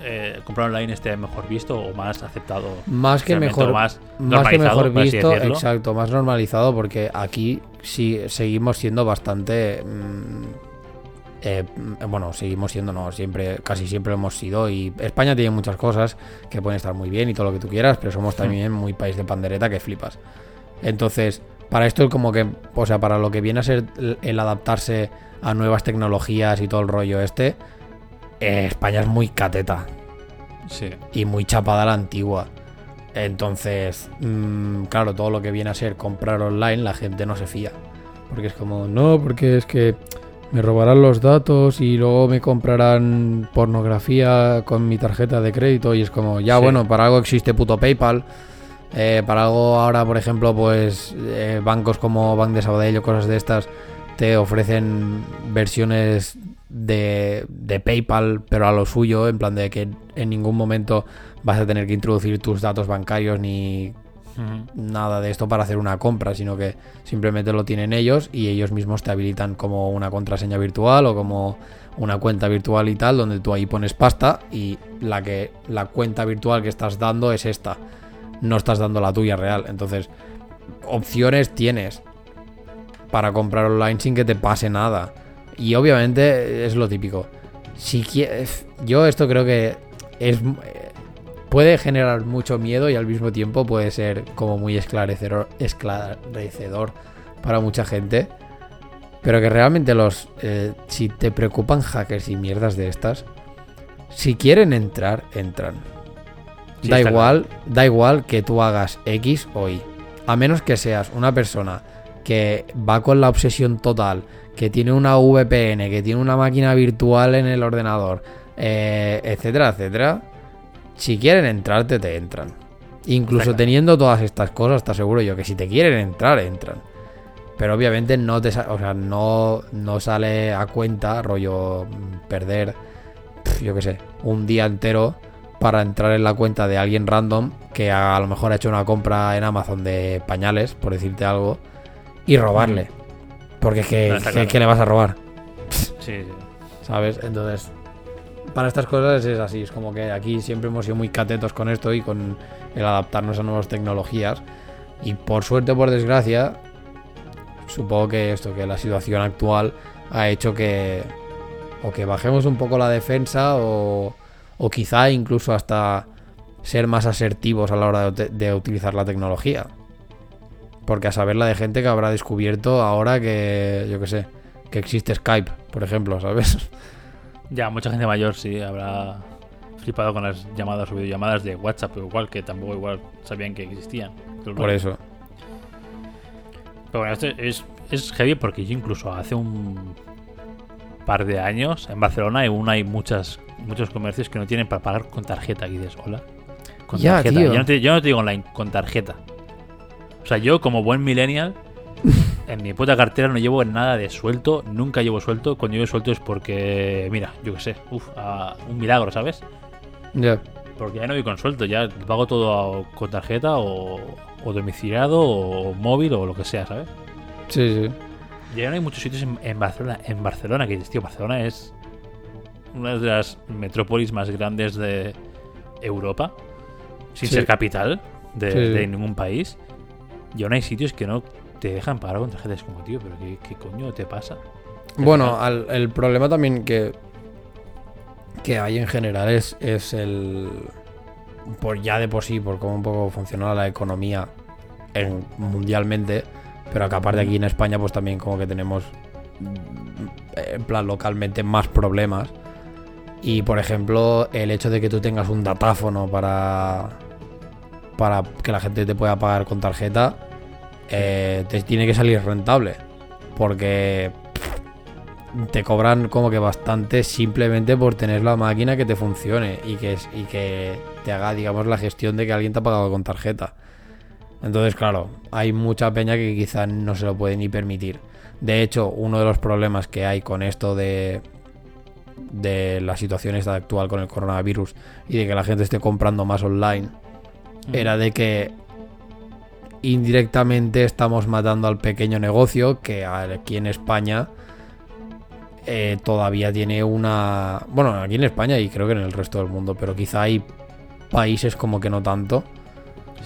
eh, comprar online esté mejor visto o más aceptado. más que mejor, más, más que mejor visto, exacto, más normalizado porque aquí sí seguimos siendo bastante mm, eh, bueno, seguimos siendo no, siempre casi siempre lo hemos sido y España tiene muchas cosas que pueden estar muy bien y todo lo que tú quieras, pero somos también muy país de pandereta que flipas. Entonces, para esto es como que, o sea, para lo que viene a ser el, el adaptarse a nuevas tecnologías y todo el rollo este, eh, España es muy cateta Sí. y muy chapada a la antigua. Entonces, mm, claro, todo lo que viene a ser comprar online, la gente no se fía. Porque es como, no, porque es que me robarán los datos y luego me comprarán pornografía con mi tarjeta de crédito. Y es como, ya Sí. bueno, para algo existe puto PayPal. Eh, para algo ahora, por ejemplo, pues eh, bancos como Bank de Sabadell o cosas de estas te ofrecen versiones de, de PayPal, pero a lo suyo, en plan de que en ningún momento vas a tener que introducir tus datos bancarios ni Nada de esto para hacer una compra, sino que simplemente lo tienen ellos y ellos mismos te habilitan como una contraseña virtual o como una cuenta virtual y tal, donde tú ahí pones pasta y la que la cuenta virtual que estás dando es esta. No estás dando la tuya real. Entonces, opciones tienes para comprar online sin que te pase nada. Y obviamente es lo típico. Si quieres, yo esto creo que es puede generar mucho miedo y al mismo tiempo puede ser como muy esclarecedor, esclarecedor para mucha gente. Pero que realmente los eh, si te preocupan hackers y mierdas de estas, si quieren entrar, entran. Sí, da igual, da igual que tú hagas X o Y. A menos que seas una persona que va con la obsesión total, que tiene una VPN, que tiene una máquina virtual en el ordenador, eh, etcétera, etcétera. Si quieren entrarte, te entran. Incluso teniendo todas estas cosas, te aseguro yo que si te quieren entrar, entran. Pero obviamente no te o sea, no, no sale a cuenta, rollo, mm, perder, pf, yo qué sé, un día entero para entrar en la cuenta de alguien random que a, a lo mejor ha hecho una compra en Amazon de pañales, por decirte algo, y robarle. Porque es que, No, está que- claro. que le vas a robar, Sí, sí. ¿sabes? Entonces, para estas cosas es así, es como que aquí siempre hemos sido muy catetos con esto y con el adaptarnos a nuevas tecnologías. Y por suerte por desgracia, supongo que esto, que la situación actual ha hecho que o que bajemos un poco la defensa o, o quizá incluso hasta ser más asertivos a la hora de, de utilizar la tecnología. Porque a saber la de gente que habrá descubierto ahora que, yo qué sé, que existe Skype, por ejemplo, ¿sabes? Ya, mucha gente mayor sí habrá flipado con las llamadas o videollamadas de WhatsApp, pero igual que tampoco igual sabían que existían. Por eso. Pero bueno, esto es, es heavy porque yo incluso hace un par de años en Barcelona aún hay muchas, muchos comercios que no tienen para pagar con tarjeta. Y dices, hola. Con Ya, tarjeta. tío. Yo, no te, yo no te digo online, con tarjeta. O sea, yo como buen millennial, en mi puta cartera no llevo nada de suelto. Nunca llevo suelto. Cuando llevo suelto es porque, mira, yo qué sé, uf, un milagro, ¿sabes? Ya. Porque ya no voy con suelto, ya pago todo a- con tarjeta o, o domiciliado o móvil o lo que sea, ¿sabes? Sí, sí. Ya no hay muchos sitios en, en Barcelona. En Barcelona, que tío, Barcelona es una de las metrópolis más grandes de Europa, sin Sí. ser capital de, sí. de ningún país. Y aún hay sitios que no te dejan pagar con tarjetas como, tío, pero ¿qué, qué coño te pasa? Bueno, al- el problema también que, que hay en general es, es el. Por ya de por sí, por cómo un poco funciona la economía en, mundialmente. Pero que aparte aquí en España, pues también como que tenemos. mm, En plan, localmente más problemas. Y por ejemplo, el hecho de que tú tengas un datáfono para. Para que la gente te pueda pagar con tarjeta. Eh, te tiene que salir rentable. Porque te cobran como que bastante simplemente por tener la máquina que te funcione y que, y que te haga, digamos, la gestión de que alguien te ha pagado con tarjeta. Entonces, claro, hay mucha peña que quizá no se lo puede ni permitir. De hecho, uno de los problemas que hay con esto de, de la situación esta actual con el coronavirus y de que la gente esté comprando más online era de que indirectamente estamos matando al pequeño negocio que aquí en España eh, todavía tiene una... Bueno, aquí en España y creo que en el resto del mundo, pero quizá hay países como que no tanto.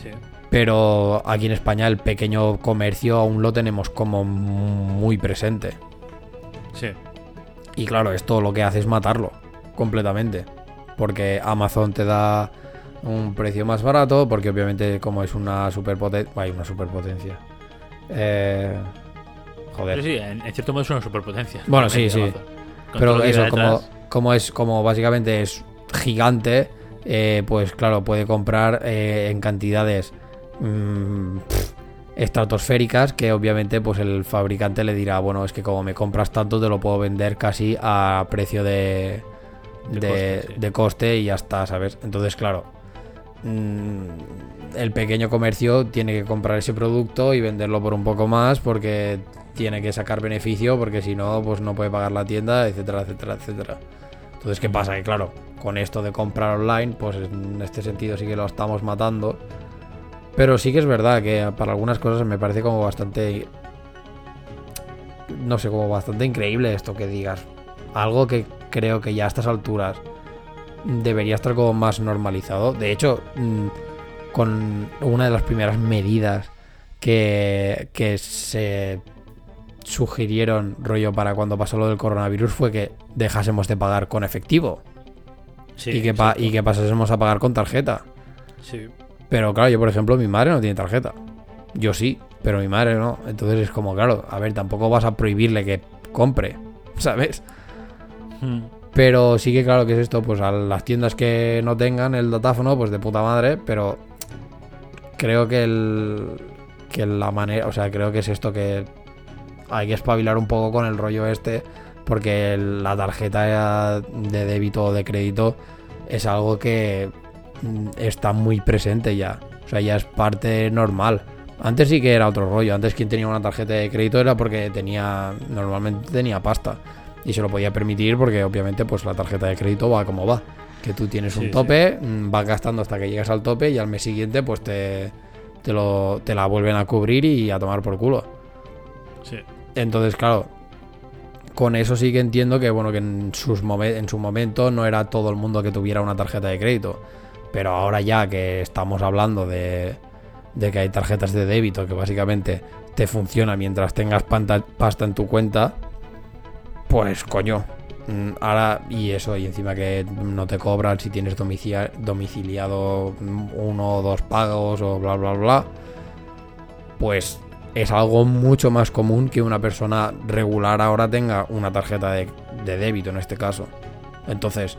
Sí. Pero aquí en España el pequeño comercio aún lo tenemos como muy presente. Sí. Y claro, esto lo que hace es matarlo completamente. Porque Amazon te da un precio más barato, porque obviamente como es una superpotencia... Hay una superpotencia. Eh, joder. Pero sí, en, en cierto modo es una superpotencia. Bueno, sí, sí. Pero eso, como, como es como básicamente es gigante, eh, pues claro, puede comprar eh, en cantidades mm, estratosféricas que obviamente pues el fabricante le dirá, bueno, es que como me compras tanto te lo puedo vender casi a precio de, De de, coste, sí. de coste y ya está, ¿sabes? Entonces, claro, el pequeño comercio tiene que comprar ese producto y venderlo por un poco más porque tiene que sacar beneficio porque si no, pues no puede pagar la tienda, etcétera, etcétera, etcétera. Entonces, ¿qué pasa? Que claro, con esto de comprar online, pues en este sentido sí que lo estamos matando. Pero sí que es verdad que para algunas cosas me parece como bastante... No sé, como bastante increíble esto que digas. Algo que creo que ya a estas alturas debería estar como más normalizado. De hecho, mm, con una de las primeras medidas que, que se sugirieron rollo para cuando pasó lo del coronavirus fue que dejásemos de pagar con efectivo Sí, y, que pa- y que pasásemos a pagar con tarjeta. Sí. Pero claro, yo por ejemplo, mi madre no tiene tarjeta. Yo sí, pero mi madre no. Entonces es como, claro, a ver, tampoco vas a prohibirle que compre, ¿sabes? Hmm. Pero sí que claro que es esto, pues a las tiendas que no tengan el datáfono, pues de puta madre, pero creo que el que la manera, o sea, creo que es esto que hay que espabilar un poco con el rollo este, porque la tarjeta de débito o de crédito es algo que mm, está muy presente ya, o sea, ya es parte normal. Antes sí que era otro rollo, antes quien tenía una tarjeta de crédito era porque tenía, normalmente tenía pasta y se lo podía permitir porque obviamente pues la tarjeta de crédito va como va. Que tú tienes un sí. tope, mm, vas gastando hasta que llegas al tope y al mes siguiente pues te, te, lo, te la vuelven a cubrir y a tomar por culo. Sí. Entonces, claro, con eso sí que entiendo que bueno que en, sus en su momento no era todo el mundo que tuviera una tarjeta de crédito. Pero ahora ya que estamos hablando de, de que hay tarjetas de débito que básicamente te funciona mientras tengas pasta en tu cuenta, pues coño. mm, Ahora, y eso, y encima que no te cobran si tienes domicilia- domiciliado mm, uno o dos pagos o bla bla bla, pues es algo mucho más común que una persona regular ahora tenga una tarjeta de, de débito en este caso. Entonces,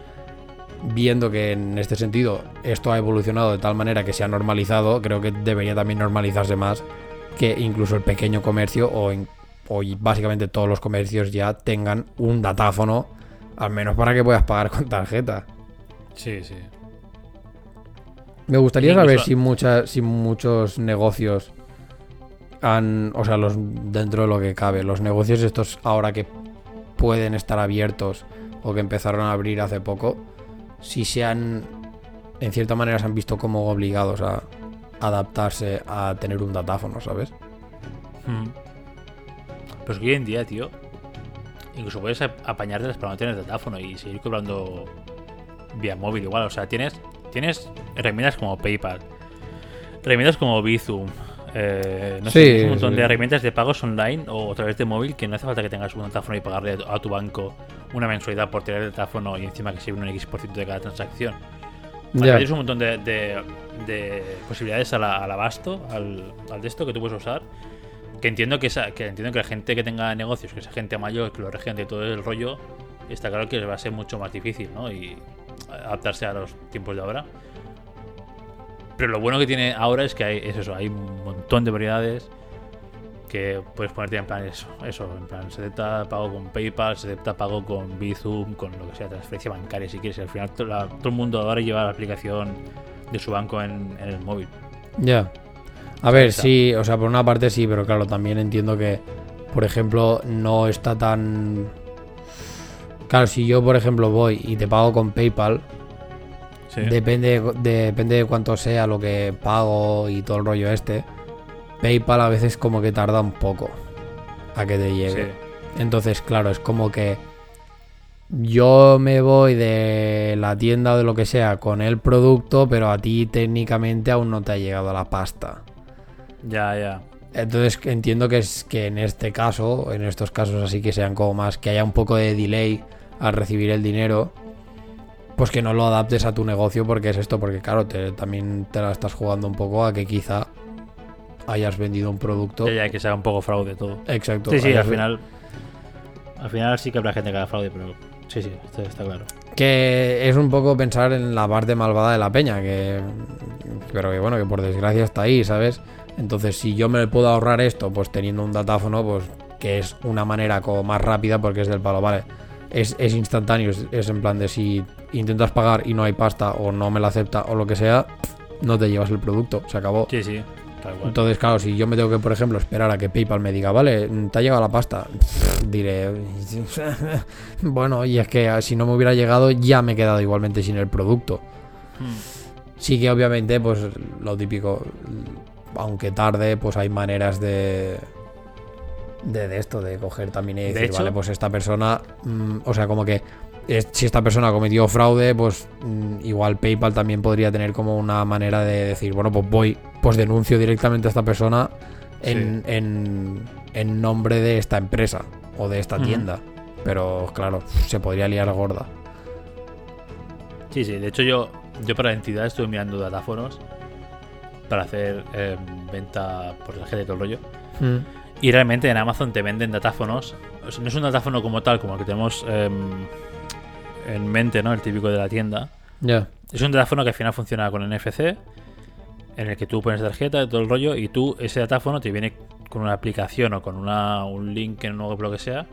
viendo que en este sentido esto ha evolucionado de tal manera que se ha normalizado, creo que debería también normalizarse más que incluso el pequeño comercio o, en- o y básicamente todos los comercios ya tengan un datáfono, al menos para que puedas pagar con tarjeta. Sí, sí. Me gustaría Incluso- saber si, muchas, si muchos negocios han, o sea, los dentro de lo que cabe, los negocios estos ahora que pueden estar abiertos o que empezaron a abrir hace poco, si se han, en cierta manera, se han visto como obligados a adaptarse a tener un datáfono, ¿sabes? Mm. Pues que hoy en día, tío, incluso puedes ap- apañártelas para no tener datáfono y seguir cobrando vía móvil igual. O sea, tienes, tienes herramientas como PayPal, herramientas como Bizum, eh, no sé, Sí, tienes un montón sí. de herramientas de pagos online o a través de móvil que no hace falta que tengas un datáfono y pagarle a tu banco una mensualidad por tener el datáfono y encima que se un X% de cada transacción. Ya. Tienes un montón de, de- de posibilidades al, al abasto, al, al de esto que tú puedes usar. Que entiendo que, esa, que entiendo que la gente que tenga negocios, que sea gente mayor, que lo regiente y todo el rollo, está claro que va a ser mucho más difícil, ¿no? Y adaptarse a los tiempos de ahora. Pero lo bueno que tiene ahora es que hay, es eso, hay un montón de variedades que puedes ponerte en plan eso, eso, en plan se acepta pago con PayPal, se acepta pago con Bizum, con lo que sea, transferencia bancaria si quieres. al final todo el mundo ahora lleva la aplicación de su banco en, en el móvil. Ya. A ver, sí, o sea, por una parte sí, pero claro, también entiendo que, por ejemplo, no está tan... Claro, si yo, por ejemplo, voy y te pago con PayPal, Sí. depende, de, depende de cuánto sea lo que pago y todo el rollo este, PayPal a veces como que tarda un poco a que te llegue. Sí. Entonces, claro, es como que yo me voy de la tienda o de lo que sea con el producto, pero a ti técnicamente aún no te ha llegado la pasta. Ya, ya. Entonces entiendo que es que en este caso, en estos casos así que sean como más, que haya un poco de delay al recibir el dinero, pues que no lo adaptes a tu negocio porque es esto, porque claro, te- también te la estás jugando un poco a que quizá hayas vendido un producto. Ya, ya, que sea un poco fraude todo. Exacto. Sí, sí, al final. Al final sí que habrá gente que haga fraude, pero sí, sí, está claro. Que es un poco pensar en la parte malvada de la peña, que. Pero que bueno, que por desgracia está ahí, ¿sabes? Entonces, si yo me puedo ahorrar esto, pues teniendo un datáfono, pues que es una manera como más rápida porque es del palo, vale. Es, es instantáneo, es, es en plan de si intentas pagar y no hay pasta o no me la acepta o lo que sea, no te llevas el producto, se acabó. Sí, sí, tal cual. Entonces, claro, si yo me tengo que, por ejemplo, esperar a que PayPal me diga, vale, te ha llegado la pasta, diré, bueno, y es que ah, si no me hubiera llegado, ya me he quedado igualmente sin el producto. Hmm. Sí que obviamente, pues lo típico, aunque tarde, pues hay maneras de... De, de esto, de coger también y De decir, hecho- vale, pues esta persona, mm, o sea, como que es- si esta persona cometió fraude, pues mm, igual PayPal también podría tener como una manera de decir, bueno, pues voy, pues denuncio directamente a esta persona en, en, en nombre de esta empresa o de esta tienda. Pero claro, se podría liar gorda. Sí, sí, de hecho yo, yo para la entidad estuve mirando datáfonos para hacer eh, venta por tarjeta y todo el rollo. Y realmente en Amazon te venden datáfonos. O sea, no es un datáfono como tal, como el que tenemos em, en mente, ¿no? El típico de la tienda. Ya. Es un datáfono que al final funciona con NFC, en el que tú pones tarjeta y todo el rollo, y tú, ese datáfono te viene con una aplicación o con una, un link en un web, lo que sea,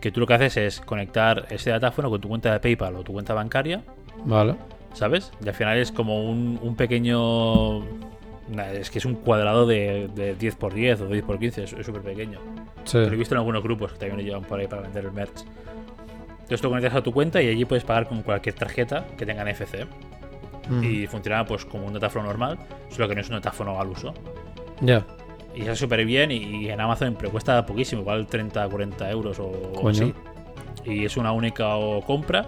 que tú lo que haces es conectar ese datáfono con tu cuenta de PayPal o tu cuenta bancaria, Vale. ¿sabes? Y al final es como un, un pequeño... Es que es un cuadrado de, de 10x10 o 10x15, es súper pequeño. Sí. Lo he visto en algunos grupos que también lo llevan por ahí para vender el merch. Entonces tú conectas a tu cuenta y allí puedes pagar con cualquier tarjeta que tenga NFC. Mm. Y funciona pues como un datáfono normal, solo que no es un datáfono al uso. Ya. Y está súper bien y, en Amazon pero cuesta poquísimo, igual 30, 40 euros o o así. Y es una única compra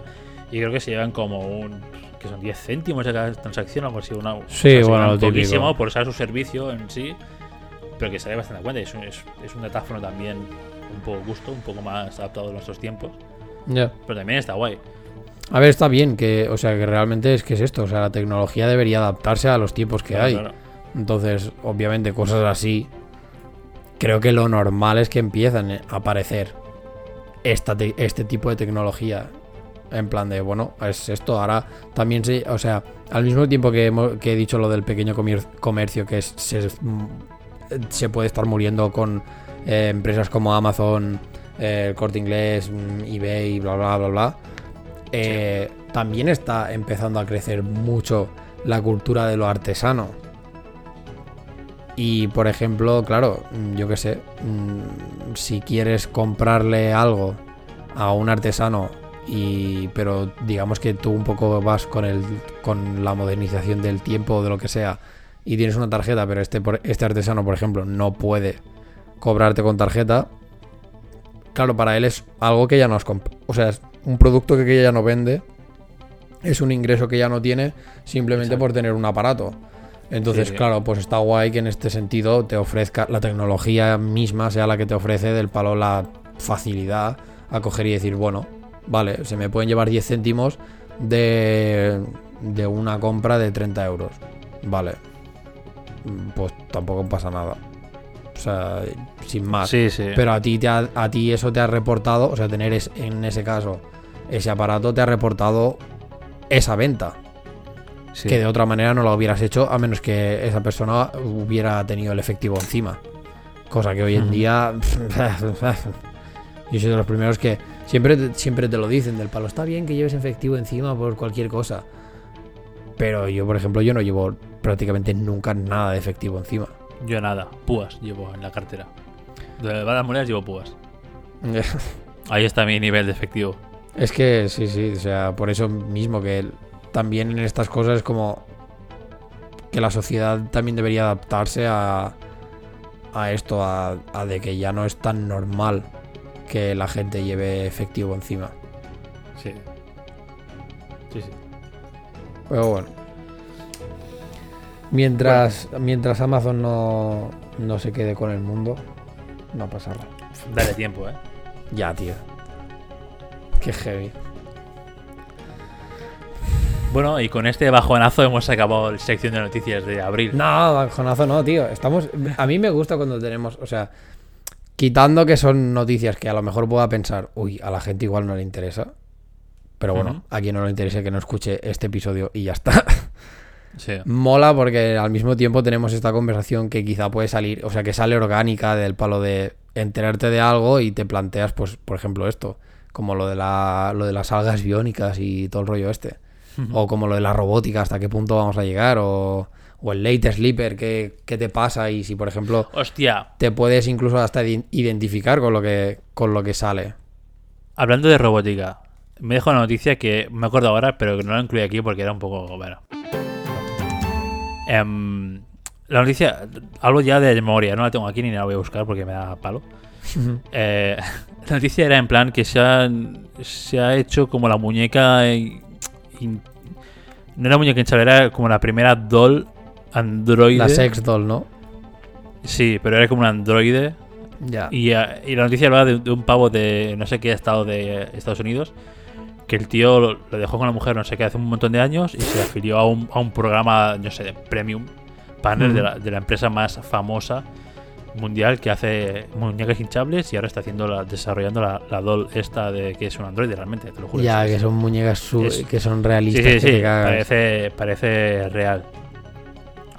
y creo que se llevan como un... que son 10 céntimos de cada transacción algo así. Una, Sí, bueno, lo poquísimo por usar su servicio en sí, pero que sale bastante a cuenta. Es un, es, es un datáfono también un poco gusto, un poco más adaptado a nuestros tiempos, Ya. pero también está guay. A ver, está bien que, o sea, que realmente es que es esto, o sea, la tecnología debería adaptarse a los tiempos que Claro, hay. claro. Entonces, obviamente, cosas así creo que lo normal es que empiezan a aparecer esta te- este tipo de tecnología. En plan de, bueno, es esto. Ahora también se. O sea, al mismo tiempo que, que he dicho lo del pequeño comercio, que es- se, mm, se puede estar muriendo con eh, empresas como Amazon, eh, el corte inglés, mm, eBay, bla, bla, bla, bla. eh, También está empezando a crecer mucho la cultura de lo artesano. Y por ejemplo, claro, mm, yo qué sé, si quieres comprarle algo a un artesano y pero digamos que tú un poco vas con el con la modernización del tiempo o de lo que sea y tienes una tarjeta, pero este este artesano, por ejemplo, no puede cobrarte con tarjeta. Claro, para él es algo que ya no es, comp- o sea, es un producto que, que ya no vende, es un ingreso que ya no tiene simplemente Exacto. por tener un aparato. Entonces, Sí, sí. claro, pues está guay que en este sentido te ofrezca la tecnología misma, sea la que te ofrece del palo la facilidad a coger y decir, bueno, vale, se me pueden llevar 10 céntimos de, de una compra de 30 euros. Vale, pues tampoco pasa nada. O sea, sin más. Sí, sí. Pero a ti, te ha- a ti eso te ha reportado, o sea, tener es- en ese caso ese aparato te ha reportado esa venta. Sí. Que de otra manera no lo hubieras hecho a menos que esa persona hubiera tenido el efectivo encima. Cosa que hoy en día. Yo soy de los primeros que siempre, te- siempre te lo dicen del palo. Está bien que lleves efectivo encima por cualquier cosa. Pero yo, por ejemplo, yo no llevo prácticamente nunca nada de efectivo encima. Yo nada, púas llevo en la cartera. De varias monedas llevo púas. Ahí está mi nivel de efectivo. Es que sí, sí, o sea, por eso mismo que también en estas cosas es como que la sociedad también debería adaptarse a, a esto, a, a de que ya no es tan normal que la gente lleve efectivo encima. Sí. Sí, sí. Pero bueno. Mientras, mientras Amazon no, no se quede con el mundo, no pasa nada. Dale tiempo, ¿eh? Ya, tío. Qué heavy. Bueno, y con este bajonazo hemos acabado la sección de noticias de abril. No, bajonazo no, tío. Estamos. A mí me gusta cuando tenemos. O sea, quitando que son noticias que a lo mejor pueda pensar, uy, a la gente igual no le interesa. Pero bueno, a quien no le interese que no escuche este episodio y ya está. Sí. Mola porque al mismo tiempo tenemos esta conversación que quizá puede salir, o sea, que sale orgánica del palo de enterarte de algo y te planteas, pues, por ejemplo, esto, como lo de, la, lo de las algas biónicas y todo el rollo este. O como lo de la robótica, hasta qué punto vamos a llegar, o, o el late sleeper, ¿qué, qué te pasa y si, por ejemplo, Hostia, te puedes incluso hasta identificar con lo que, con lo que sale. hablando de robótica, me dejo una noticia que me acuerdo ahora, pero que no la incluí aquí porque era un poco. Bueno. Em, la noticia, hablo ya de memoria, no la tengo aquí ni la voy a buscar porque me da palo. Eh, la noticia era en plan que se, han- se ha hecho como la muñeca. in- no era muñeca hinchable, era como la primera doll androide. La sex doll, ¿no? Sí, pero era como un androide. Ya. Y, eh, y la noticia hablaba de, de un pavo de no sé qué estado de Estados Unidos. Que el tío lo, lo dejó con la mujer no sé qué hace un montón de años y se afilió a un, a un programa, no sé, de premium partner de, la, de la empresa más famosa mundial que hace muñecas hinchables y ahora está haciendo la, desarrollando la, la doll esta de que es un androide realmente, te lo juro. Ya, Sí, que sí. son muñecas su- Es- que son realistas. sí, que sí, te cagas. parece, parece real.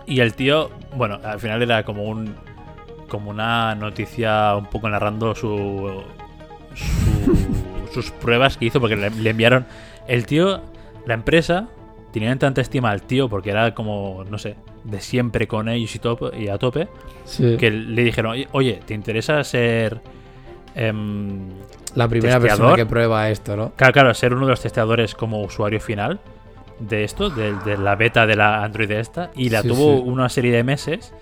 Y el tío, bueno, al final era como un como una noticia un poco narrando su, su- sus pruebas que hizo porque le, le enviaron el tío, la empresa tenían tanta estima al tío porque era como no sé de siempre con ellos y, top, y a tope Sí. que le dijeron oye, ¿te interesa ser em, La primera persona que prueba esto, ¿no? Claro, claro, ser uno de los testeadores como usuario final de esto, de, de la beta de la Android esta, y la Sí, tuvo sí. una serie de meses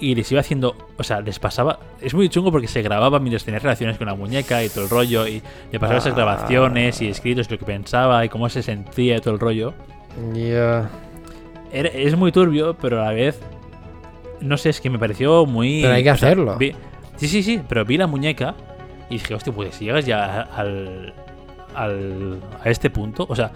y les iba haciendo, o sea, les pasaba, es muy chungo porque se grababa mientras tenía relaciones con la muñeca y todo el rollo, y le pasaba esas Ah. grabaciones y escritos, lo que pensaba y cómo se sentía y todo el rollo. Ya. Era- es muy turbio, pero a la vez, no sé, es que me pareció muy... Pero hay que sea, hacerlo. vi- sí, sí, sí, pero vi la muñeca y dije, hostia, pues si llegas ya al, al- a este punto, o sea,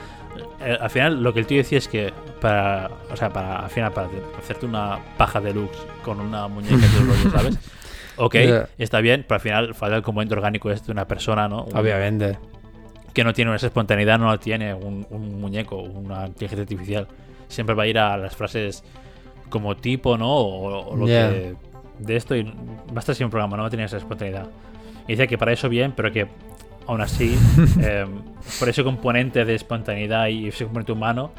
eh, al final lo que el tío decía es que para, o sea, para, al final, para hacerte una paja deluxe con una muñeca el rollo, ¿sabes? ok, Ya. está bien, pero al final falta el componente orgánico este de una persona, ¿no? Un- Obviamente. que no tiene esa espontaneidad, no la tiene un, un muñeco, una inteligencia artificial. Siempre va a ir a las frases como tipo, ¿no? O, o lo Ya. que. De esto y va a estar sin un programa, no va a tener esa espontaneidad. Y dice que para eso bien, pero que aún así, eh, por ese componente de espontaneidad y ese componente humano,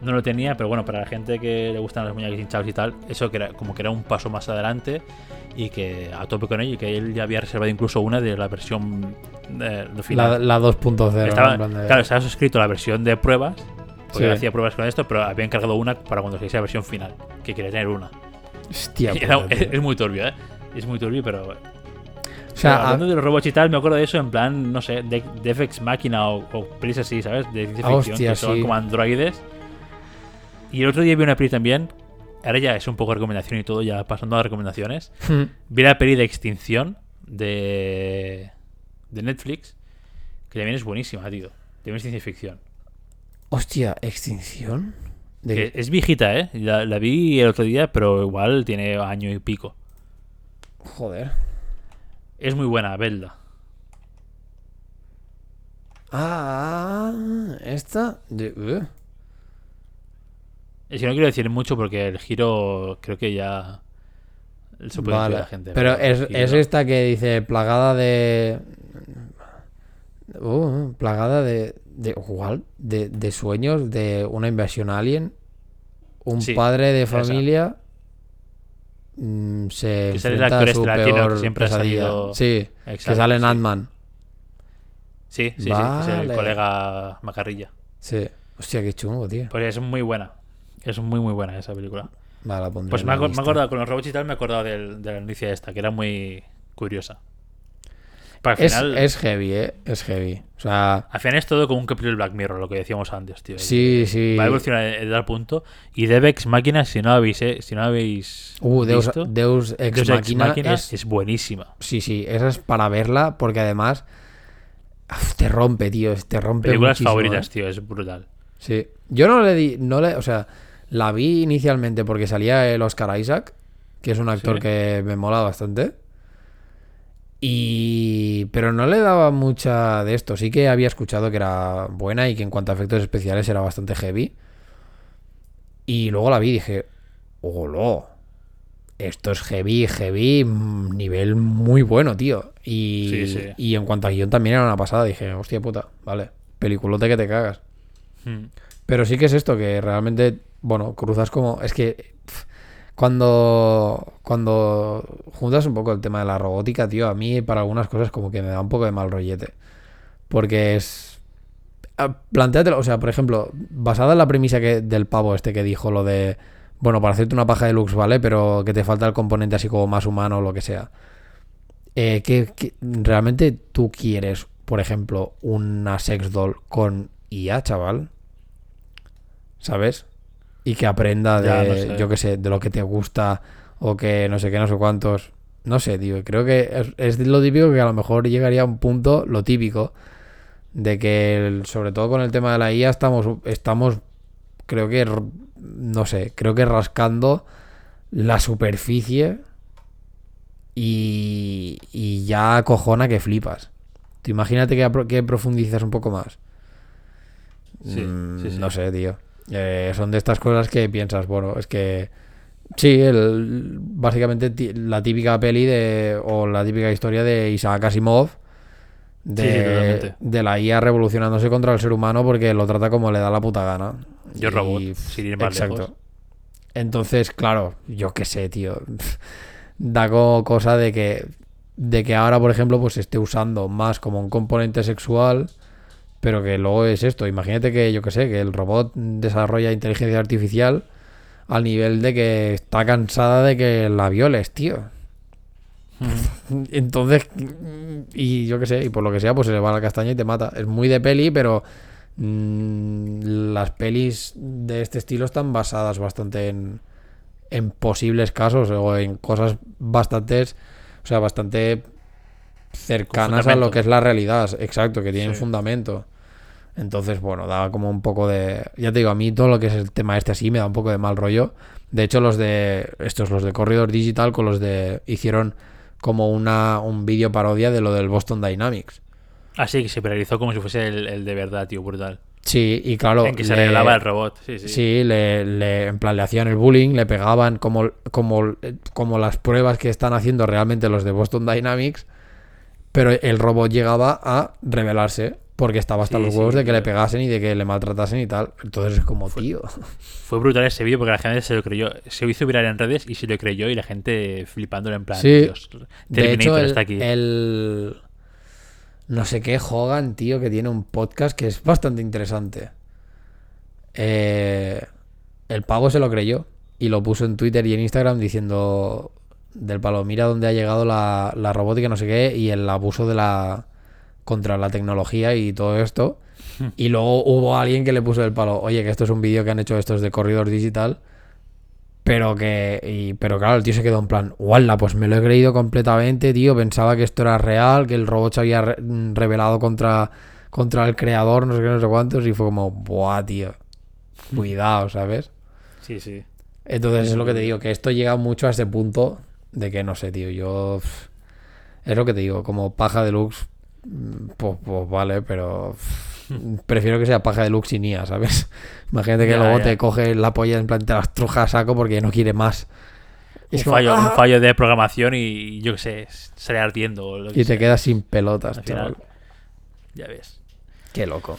no lo tenía, pero bueno, para la gente que le gustan los muñecos hinchados y tal, eso que era, como que era un paso más adelante y que a tope con ello y que él ya había reservado incluso una de la versión eh, de final. La, la 2.0. Estaba- en plan de- Claro, estaba suscrito a la versión de pruebas, porque Sí. hacía pruebas con esto, pero había encargado una para cuando se hiciera la versión final, que quería tener una. Hostia, era- puta, es, muy turbio, ¿eh? Es muy turbio, pero... O sea, hablando de los robots y tal, me acuerdo de eso en plan, no sé, de, de FX Máquina o, o pelis así, ¿sabes? De ciencia Ah, ficción, hostia, que son sí. como androides. Y el otro día vi una peli también, ahora ya es un poco recomendación y todo, ya pasando a recomendaciones. Vi la peli de Extinción de, de Netflix, que también es buenísima, tío. También es ciencia ficción. Hostia, extinción. De... Que es viejita, ¿eh? La, la vi el otro día, pero igual tiene año y pico. Joder. Es muy buena, Belda. Ah, esta. De... uh. Es que no quiero decir mucho porque el giro creo que ya se puede Vale. la gente. Pero es, es esta que dice plagada de. Uh, plagada de. de igual, de, de sueños de una invasión alien. Un Sí, padre de esa. Mm, se Que sale el actor este latino que peor siempre ha salido- Sí, Exacto, que sale en sí. Ant-Man. Sí, sí, sí, es el Vale. colega Macarrilla. Sí. Hostia, qué chungo, tío. Pues es muy buena. Es muy, muy buena esa película. Vale, la pondré Pues me, aco- me acordado con los robots y tal, me he acordado del- de la noticia esta, que era muy curiosa. Para al Es, final, es heavy, eh. Es heavy. O sea, al final es todo como un capítulo de Black Mirror, lo que decíamos antes, tío. sí, sí. Va a evolucionar tal punto. Y Devex Máquina, si no habéis, eh, si no habéis Uh, Deus, visto, Deus Ex Deus Ex Machina Machina es, es buenísima. Sí, sí, esa es para verla porque además uf, te rompe, tío, te rompe Películas favoritas, ¿eh? tío, es brutal. Sí. Yo no le di, no le, o sea, la vi inicialmente porque salía el Oscar Isaac, que es un actor Sí. que me mola bastante. Y pero no le daba mucha de esto. Sí que había escuchado que era buena y que en cuanto a efectos especiales era bastante heavy. Y luego la vi y dije, ¡Holo! Esto es heavy, heavy, nivel muy bueno, tío. Y, Sí, sí. y en cuanto a guion también era una pasada. Dije, hostia puta, vale, peliculote que te cagas. Hmm. Pero sí que es esto, que realmente, bueno, cruzas como. Es que cuando. Cuando juntas un poco el tema de la robótica, tío, a mí para algunas cosas como que me da un poco de mal rollete. Porque es. ah, Plantéatelo, o sea, por ejemplo, basada en la premisa que, del pavo este que dijo lo de. Bueno, para hacerte una paja de lux, ¿vale? Pero que te falta el componente así como más humano o lo que sea. Eh, ¿qué- qué- realmente tú quieres, por ejemplo, una sex doll con IA, chaval? ¿Sabes? Y que aprenda de, Ya, no sé. yo qué sé, de lo que te gusta o que no sé qué, no sé cuántos. No sé, tío. Creo que es, es lo típico que a lo mejor llegaría a un punto, lo típico, de que el- sobre todo con el tema de la IA estamos, estamos creo que, no sé, creo que rascando la superficie y, y ya cojona que flipas. Tú imagínate que, que profundizas un poco más. Sí, Mm, sí, sí. No sé, tío. Eh, son de estas cosas que piensas, bueno, es que sí, el, básicamente la típica peli de, o la típica historia de Isaac Asimov de, Sí, de la IA revolucionándose contra el ser humano porque lo trata como le da la puta gana. Yo robot, Y- sin ir más Exacto. lejos. Entonces, claro, yo qué sé, tío. Da como cosa de que de que ahora, por ejemplo, pues se esté usando más como un componente sexual, pero que luego es esto. Imagínate que, yo qué sé, que el robot desarrolla inteligencia artificial al nivel de que está cansada de que la violes, tío. Entonces, y yo qué sé, y por lo que sea, pues se le va la castaña y te mata. Es muy de peli, pero mm, las pelis de este estilo están basadas bastante en, en posibles casos o en cosas bastantes, o sea, bastante cercanas a lo que es la realidad. Exacto, que tienen Sí. fundamento. Entonces, bueno, da como un poco de. Ya te digo, a mí todo lo que es el tema este así me da un poco de mal rollo. De hecho, los de. Estos, los de Corridor Digital, con los de. Hicieron como una, un vídeo parodia de lo del Boston Dynamics. Así que se realizó como si fuese el, el de verdad, tío, brutal. Sí, y claro. En que se le- el robot. Sí, sí. Sí, le, le- en plan le hacían el bullying, le pegaban como, como, como las pruebas que están haciendo realmente los de Boston Dynamics, pero el robot llegaba a rebelarse porque estaba hasta Sí, los sí, huevos de que le pegasen y de que le maltratasen y tal. Entonces es como, tío. Fue brutal ese vídeo porque la gente se lo creyó. Se hizo viral en redes y se lo creyó y la gente flipándolo en plan. Sí. Dios, De hecho, el, está aquí. el- No sé qué Hogan, tío, que tiene un podcast que es bastante interesante. Eh, el pavo se lo creyó y lo puso en Twitter y en Instagram diciendo del palo, mira dónde ha llegado la, la robótica, no sé qué, y el abuso de la contra la tecnología y todo esto. Y luego hubo alguien que le puso el palo, oye, que esto es un vídeo que han hecho estos de Corridor Digital. Pero que. y- pero claro, el tío se quedó en plan, ¡Wala! Pues me lo he creído completamente, tío. Pensaba que esto era real, que el robot se había re- mm, contra, contra el creador, no sé qué, no sé cuántos. Y fue como, ¡buah, tío! Cuidado, ¿sabes? Sí, sí. Entonces es lo que te digo, que esto llega mucho a ese punto de que no sé, tío. Yo. Es lo que te digo, como paja deluxe, mm, pues, pues vale, pero. Prefiero que sea paja deluxe sin IA, ¿sabes? Imagínate que Ya, luego ya. te coge la polla en plan te las truja a saco porque no quiere más. Un Es como, fallo, un ¡ah! fallo de programación y yo qué sé, sale ardiendo. o lo que Y te sea. quedas sin pelotas, tío. final. Ya ves. Qué loco.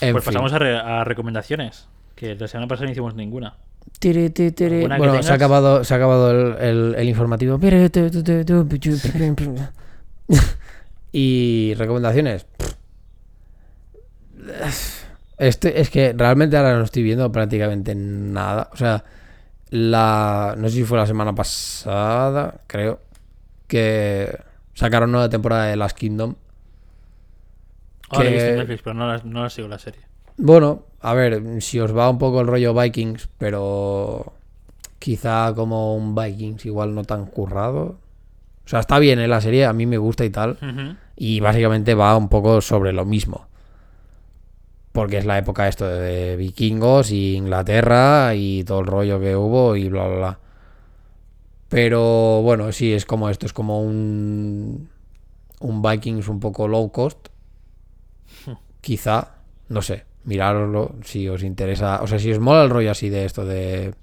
En pues fin. pasamos a, re- a recomendaciones. Que la semana pasada no hicimos ninguna. Tiri, ti, tiri. ¿Alguna que Bueno, se ha acabado, se ha acabado el, el- el informativo. y recomendaciones. Este, es que realmente ahora no estoy viendo prácticamente nada. O sea, la. No sé si fue la semana pasada, creo. Que sacaron nueva temporada de Last Kingdom. Ahora he Que- visto en Netflix, pero no la, no la sigo la serie. Bueno, a ver, si os va un poco el rollo Vikings, pero quizá como un Vikings igual no tan currado. O sea, está bien en la serie, a mí me gusta y tal. Y básicamente va un poco sobre lo mismo. Porque es la época esto de vikingos y Inglaterra y todo el rollo que hubo y bla, bla, bla. Pero bueno, sí, es como esto, es como un, un Vikings un poco low cost. Quizá, no sé, mirároslo si os interesa. O sea, si os mola el rollo así de esto de...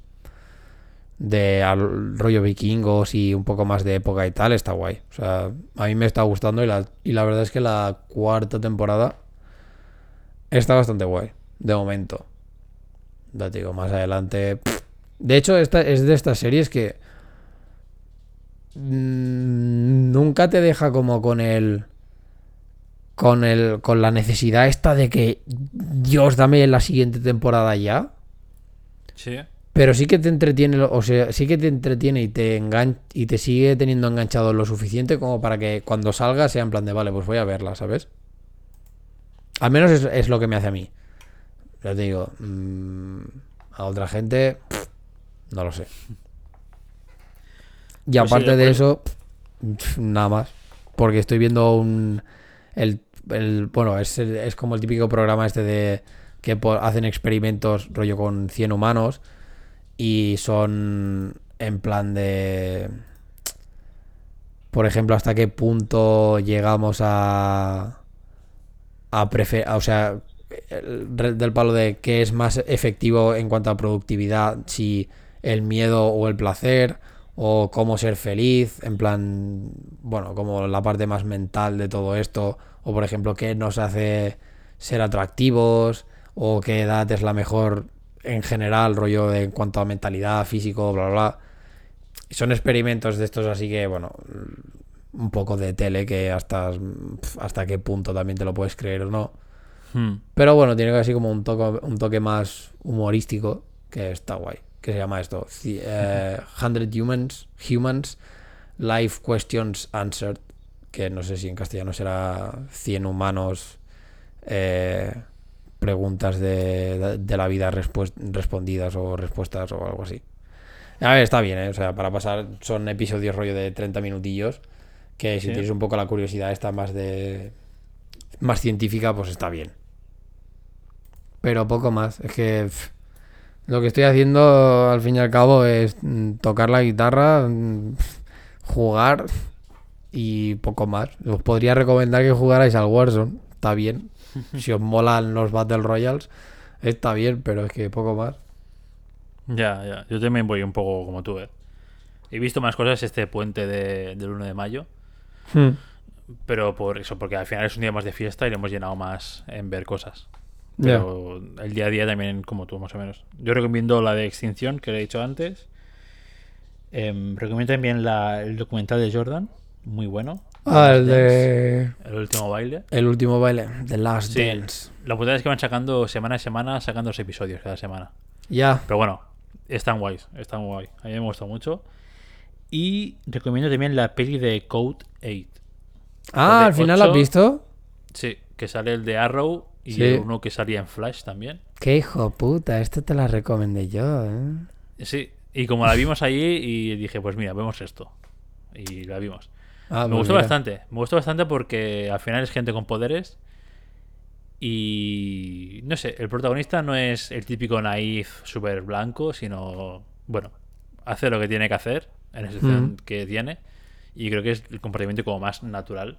De al rollo vikingos y un poco más de época y tal, está guay. O sea, a mí me está gustando y la, y la verdad es que la cuarta temporada está bastante guay, de momento. Ya te digo, más adelante. De hecho, esta es de estas series que mm, nunca te deja como con el. Con el. con la necesidad esta de que. Dios, dame la siguiente temporada ya. Sí. Pero sí que te entretiene, o sea, sí que te entretiene y te engan y te sigue teniendo enganchado lo suficiente como para que cuando salga sea en plan de vale, pues voy a verla, ¿sabes? Al menos es, es lo que me hace a mí. Ya te digo, mm, a otra gente, pff, no lo sé. Y Pues sí, aparte de eso, pff, nada más. Porque estoy viendo un. El, bueno, es, es como el típico programa este de que hacen experimentos rollo con 100 humanos y son en plan de por ejemplo hasta qué punto llegamos a a prefer o sea el del palo de qué es más efectivo en cuanto a productividad si el miedo o el placer o cómo ser feliz en plan bueno como la parte más mental de todo esto o por ejemplo qué nos hace ser atractivos o qué edad es la mejor en general, rollo de, en cuanto a mentalidad, físico, bla, bla, bla. Son experimentos de estos así que, bueno, un poco de tele que hasta, hasta qué punto también te lo puedes creer o no. Hmm. Pero bueno, tiene así como un toque, un toque más humorístico que está guay. Que se llama esto? Ci- eh, 100 Humans, Humans, Life Questions Answered. Que no sé si en castellano será 100 humanos, eh, preguntas de, de- la vida respondidas o respuestas o algo así. A ver, está bien, ¿eh? O sea, para pasar son episodios rollo de 30 minutillos. Que si Sí. tienes un poco la curiosidad esta más de... Más científica, pues está bien. Pero poco más. Es que pff, lo que estoy haciendo al fin y al cabo es mm, tocar la guitarra, mm, jugar y poco más. Os podría recomendar que jugarais al Warzone, está bien. Si os molan los Battle Royals, está bien, pero es que poco más. Ya, ya. Yo también voy un poco como tú, ¿eh? He visto más cosas este puente de- del 1 de mayo. Hmm. Pero por eso, porque al final es un día más de fiesta y le hemos llenado más en ver cosas. Pero el día a día también, como tú, más o menos. Yo recomiendo la de Extinción, que le he dicho antes. Em, recomiendo también la- el documental de Jordan, muy bueno. Ah, el Dance, de. El último baile. El último baile, The Last Sí. Dance. La putada es que van sacando semana a semana, sacando dos episodios cada semana. Ya. Pero bueno, están guays, están guay. A mí me gusta mucho. Y recomiendo también la peli de Code 8. Ah, al final la has visto. Sí, que sale el de Arrow y Sí. uno que salía en Flash también. Qué hijo puta, esto te la recomendé yo, ¿eh? Sí, y como la vimos allí y dije, pues mira, vemos esto. Y la vimos. Ah, me pues gustó mira. bastante, me gustó bastante porque al final es gente con poderes y no sé, el protagonista no es el típico naif súper blanco, sino, bueno, hace lo que tiene que hacer en la situación Mm. que tiene y creo que es el comportamiento como más natural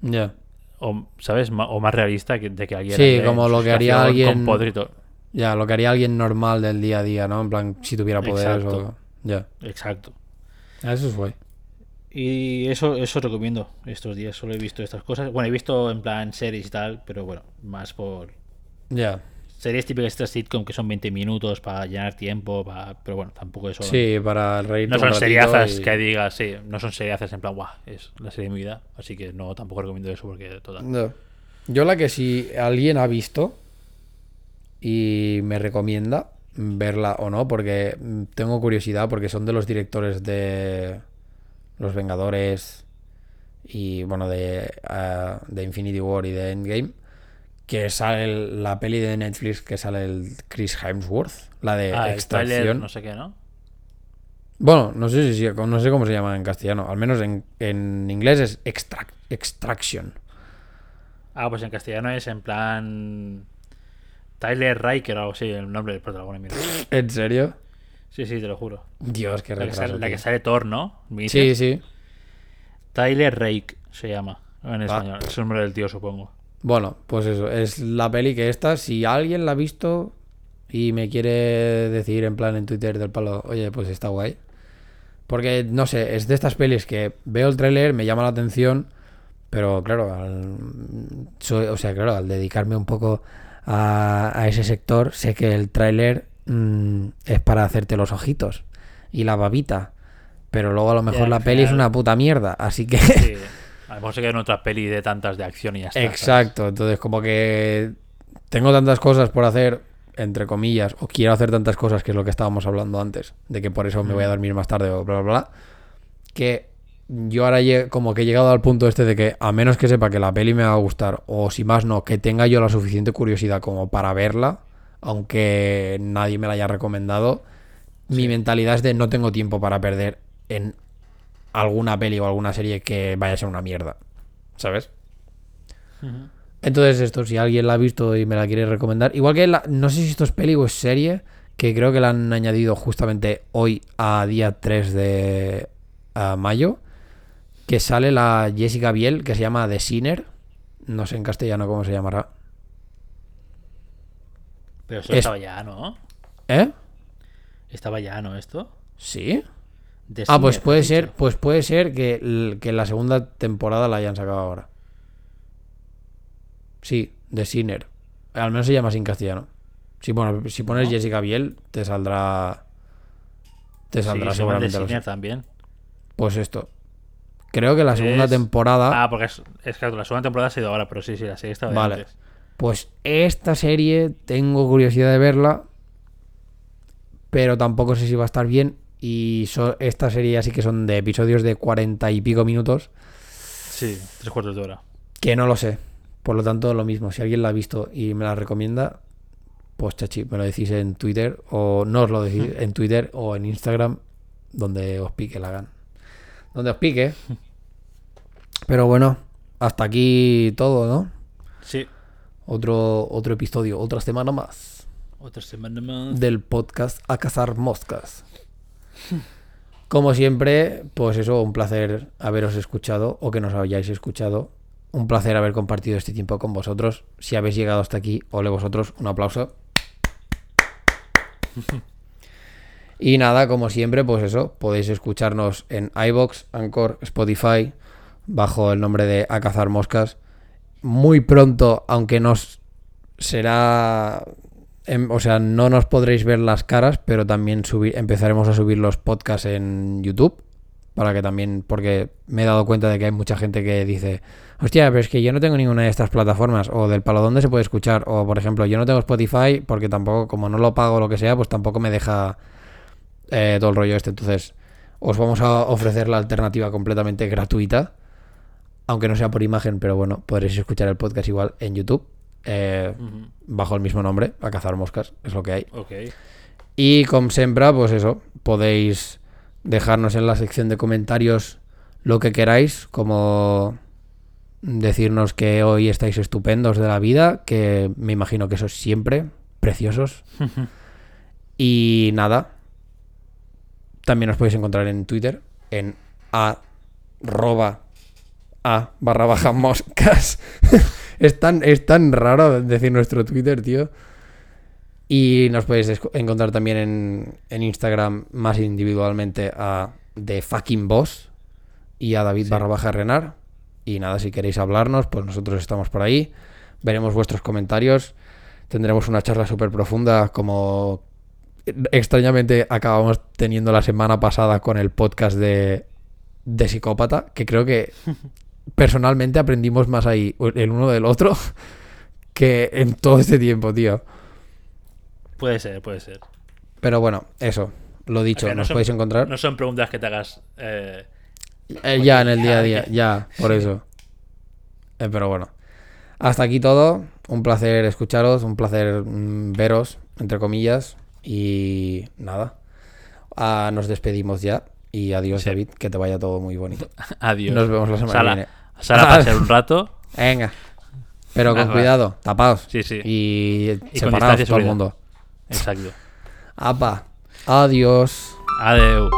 Ya. o, ¿sabes? O más realista que, de que alguien Sí, como lo que haría alguien- con. Ya, lo que haría alguien normal del día a día, ¿no? En plan, si tuviera poderes Exacto. o... Ya. Exacto. Eso es guay. Y eso, eso recomiendo estos días. Solo he visto estas cosas. Bueno, he visto en plan series y tal, pero bueno, más por Ya. series típicas de sitcom que son 20 minutos para llenar tiempo, para... pero bueno, tampoco eso. Sí, para reír No son seriazas que digas, sí, no son seriazas en plan, guau, es la serie de mi vida. Así que no, tampoco recomiendo eso porque total. No. Yo la que si alguien ha visto y me recomienda verla o no, porque tengo curiosidad, porque son de los directores de Los Vengadores y bueno, de, ah, de Infinity War y de Endgame, que sale el- la peli de Netflix que sale el Chris Hemsworth, la de Ah, Extracción. no sé qué, ¿no? Bueno, no sé si no sé cómo se llama en castellano, al menos en, en inglés es extract, Extraction. Ah, pues en castellano es en plan... Tyler Riker o algo así, el nombre del protagonista. ¿En serio? Sí, sí, te lo juro. Dios, qué La que, sale, la que sale Thor, ¿no? Sí, sí. Tyler Rake se llama en Ah. español. Es el nombre del tío, supongo. Bueno, pues eso, es la peli que esta, si alguien la ha visto y me quiere decir en plan en Twitter del palo, oye, pues está guay. Porque, no sé, es de estas pelis que veo el tráiler, me llama la atención, pero claro, al, soy- o sea, claro, al dedicarme un poco a, a ese sector, sé que el tráiler mm, es para hacerte los ojitos y la babita. Pero luego a lo mejor la peli es una puta mierda, así que... Sí. A lo mejor se queda en otra peli de tantas de acción y ya. Exacto, entonces como que tengo tantas cosas por hacer, entre comillas, o quiero hacer tantas cosas, que es lo que estábamos hablando antes, de que por eso me voy a dormir más tarde o bla, bla, bla, que yo ahora como que he llegado al punto este de que a menos que sepa que la peli me va a gustar, o si más no, que tenga yo la suficiente curiosidad como para verla, aunque nadie me la haya recomendado, mi mentalidad es de no tengo tiempo para perder en alguna peli o alguna serie que vaya a ser una mierda, ¿sabes? Entonces, esto, si alguien la ha visto y me la quiere recomendar, igual que la, no sé si esto es peli o es serie, que creo que la han añadido justamente hoy a día 3 de a mayo, que sale la Jessica Biel, que se llama The Sinner, no sé en castellano cómo se llamará. Pero eso Es- estaba ya, ¿no? ¿Eh? Estaba ya, ¿no? Esto. ¿Sí? Ah, pues puede ser, dicho. pues puede ser que, que la segunda temporada la hayan sacado ahora. Sí, The Sinner. Al menos se llama así en castellano. Si, bueno, si pones ¿No? Jessica Biel, te saldrá. Te Sí, saldrá seguramente. lo Sinner también. Pues esto. Creo que la segunda Es- temporada. Ah, porque es, es que la segunda temporada ha sido ahora, pero sí, sí, la serie estaba de Vale. antes. Pues esta serie tengo curiosidad de verla. Pero tampoco sé si va a estar bien. Y so- esta serie así que son de episodios de cuarenta y pico minutos. Sí, tres cuartos de hora. Que no lo sé. Por lo tanto, lo mismo. Si alguien la ha visto y me la recomienda, pues chachi, me lo decís en Twitter. O no os lo decís en Twitter o en Instagram, donde os pique la gan. Donde os pique. Pero bueno, hasta aquí todo, ¿no? Sí. Otro, otro episodio, otra semana más Otra semana más. del podcast A Cazar Moscas. Como siempre, pues eso, un placer haberos escuchado o que nos hayáis escuchado. Un placer haber compartido este tiempo con vosotros. Si habéis llegado hasta aquí, ole vosotros, un aplauso. Y nada, como siempre, pues eso, podéis escucharnos en iBox, Anchor, Spotify, bajo el nombre de A Cazar Moscas. Muy pronto, aunque nos será. em, o sea, no nos podréis ver las caras, pero también subir, empezaremos a subir los podcasts en YouTube. Para que también, porque me he dado cuenta de que hay mucha gente que dice, hostia, pero es que yo no tengo ninguna de estas plataformas, o del palo donde se puede escuchar, o por ejemplo, yo no tengo Spotify porque tampoco, como no lo pago o lo que sea, pues tampoco me deja eh, todo el rollo este. Entonces, os vamos a ofrecer la alternativa completamente gratuita, aunque no sea por imagen, pero bueno, podréis escuchar el podcast igual en YouTube, eh, bajo el mismo nombre, a cazar moscas, es lo que hay. Ok. Y como siempre, pues eso, podéis dejarnos en la sección de comentarios lo que queráis, como decirnos que hoy estáis estupendos de la vida, que me imagino que sois siempre preciosos. y nada, también os podéis encontrar en Twitter, en arroba a barra baja moscas. es, tan, es tan raro decir nuestro Twitter, tío. Y nos podéis encontrar también en, en Instagram más individualmente a The Fucking Boss y a David Sí. barra baja Renar. Y nada, si queréis hablarnos, pues nosotros estamos por ahí. Veremos vuestros comentarios. Tendremos una charla súper profunda como extrañamente acabamos teniendo la semana pasada con el podcast de, de Psicópata, que creo que personalmente aprendimos más ahí el uno del otro que en todo este tiempo, tío. Puede ser, puede ser. Pero bueno, eso, lo dicho, no nos son- podéis encontrar No son preguntas que te hagas. eh, eh, ya en el día a día, ya, por eso. Eh, pero bueno, hasta aquí todo. Un placer escucharos, un placer mm, veros, entre comillas. Y nada, Ah, nos despedimos ya. Y adiós, Sí. David, que te vaya todo muy bonito. Adiós. Nos vemos la semana Sala, que viene. sala pasear un rato. Venga. Pero con cuidado, tapaos. Sí, sí. Y, con separados todo el mundo. Exacto. Apa. Adiós. Adeu.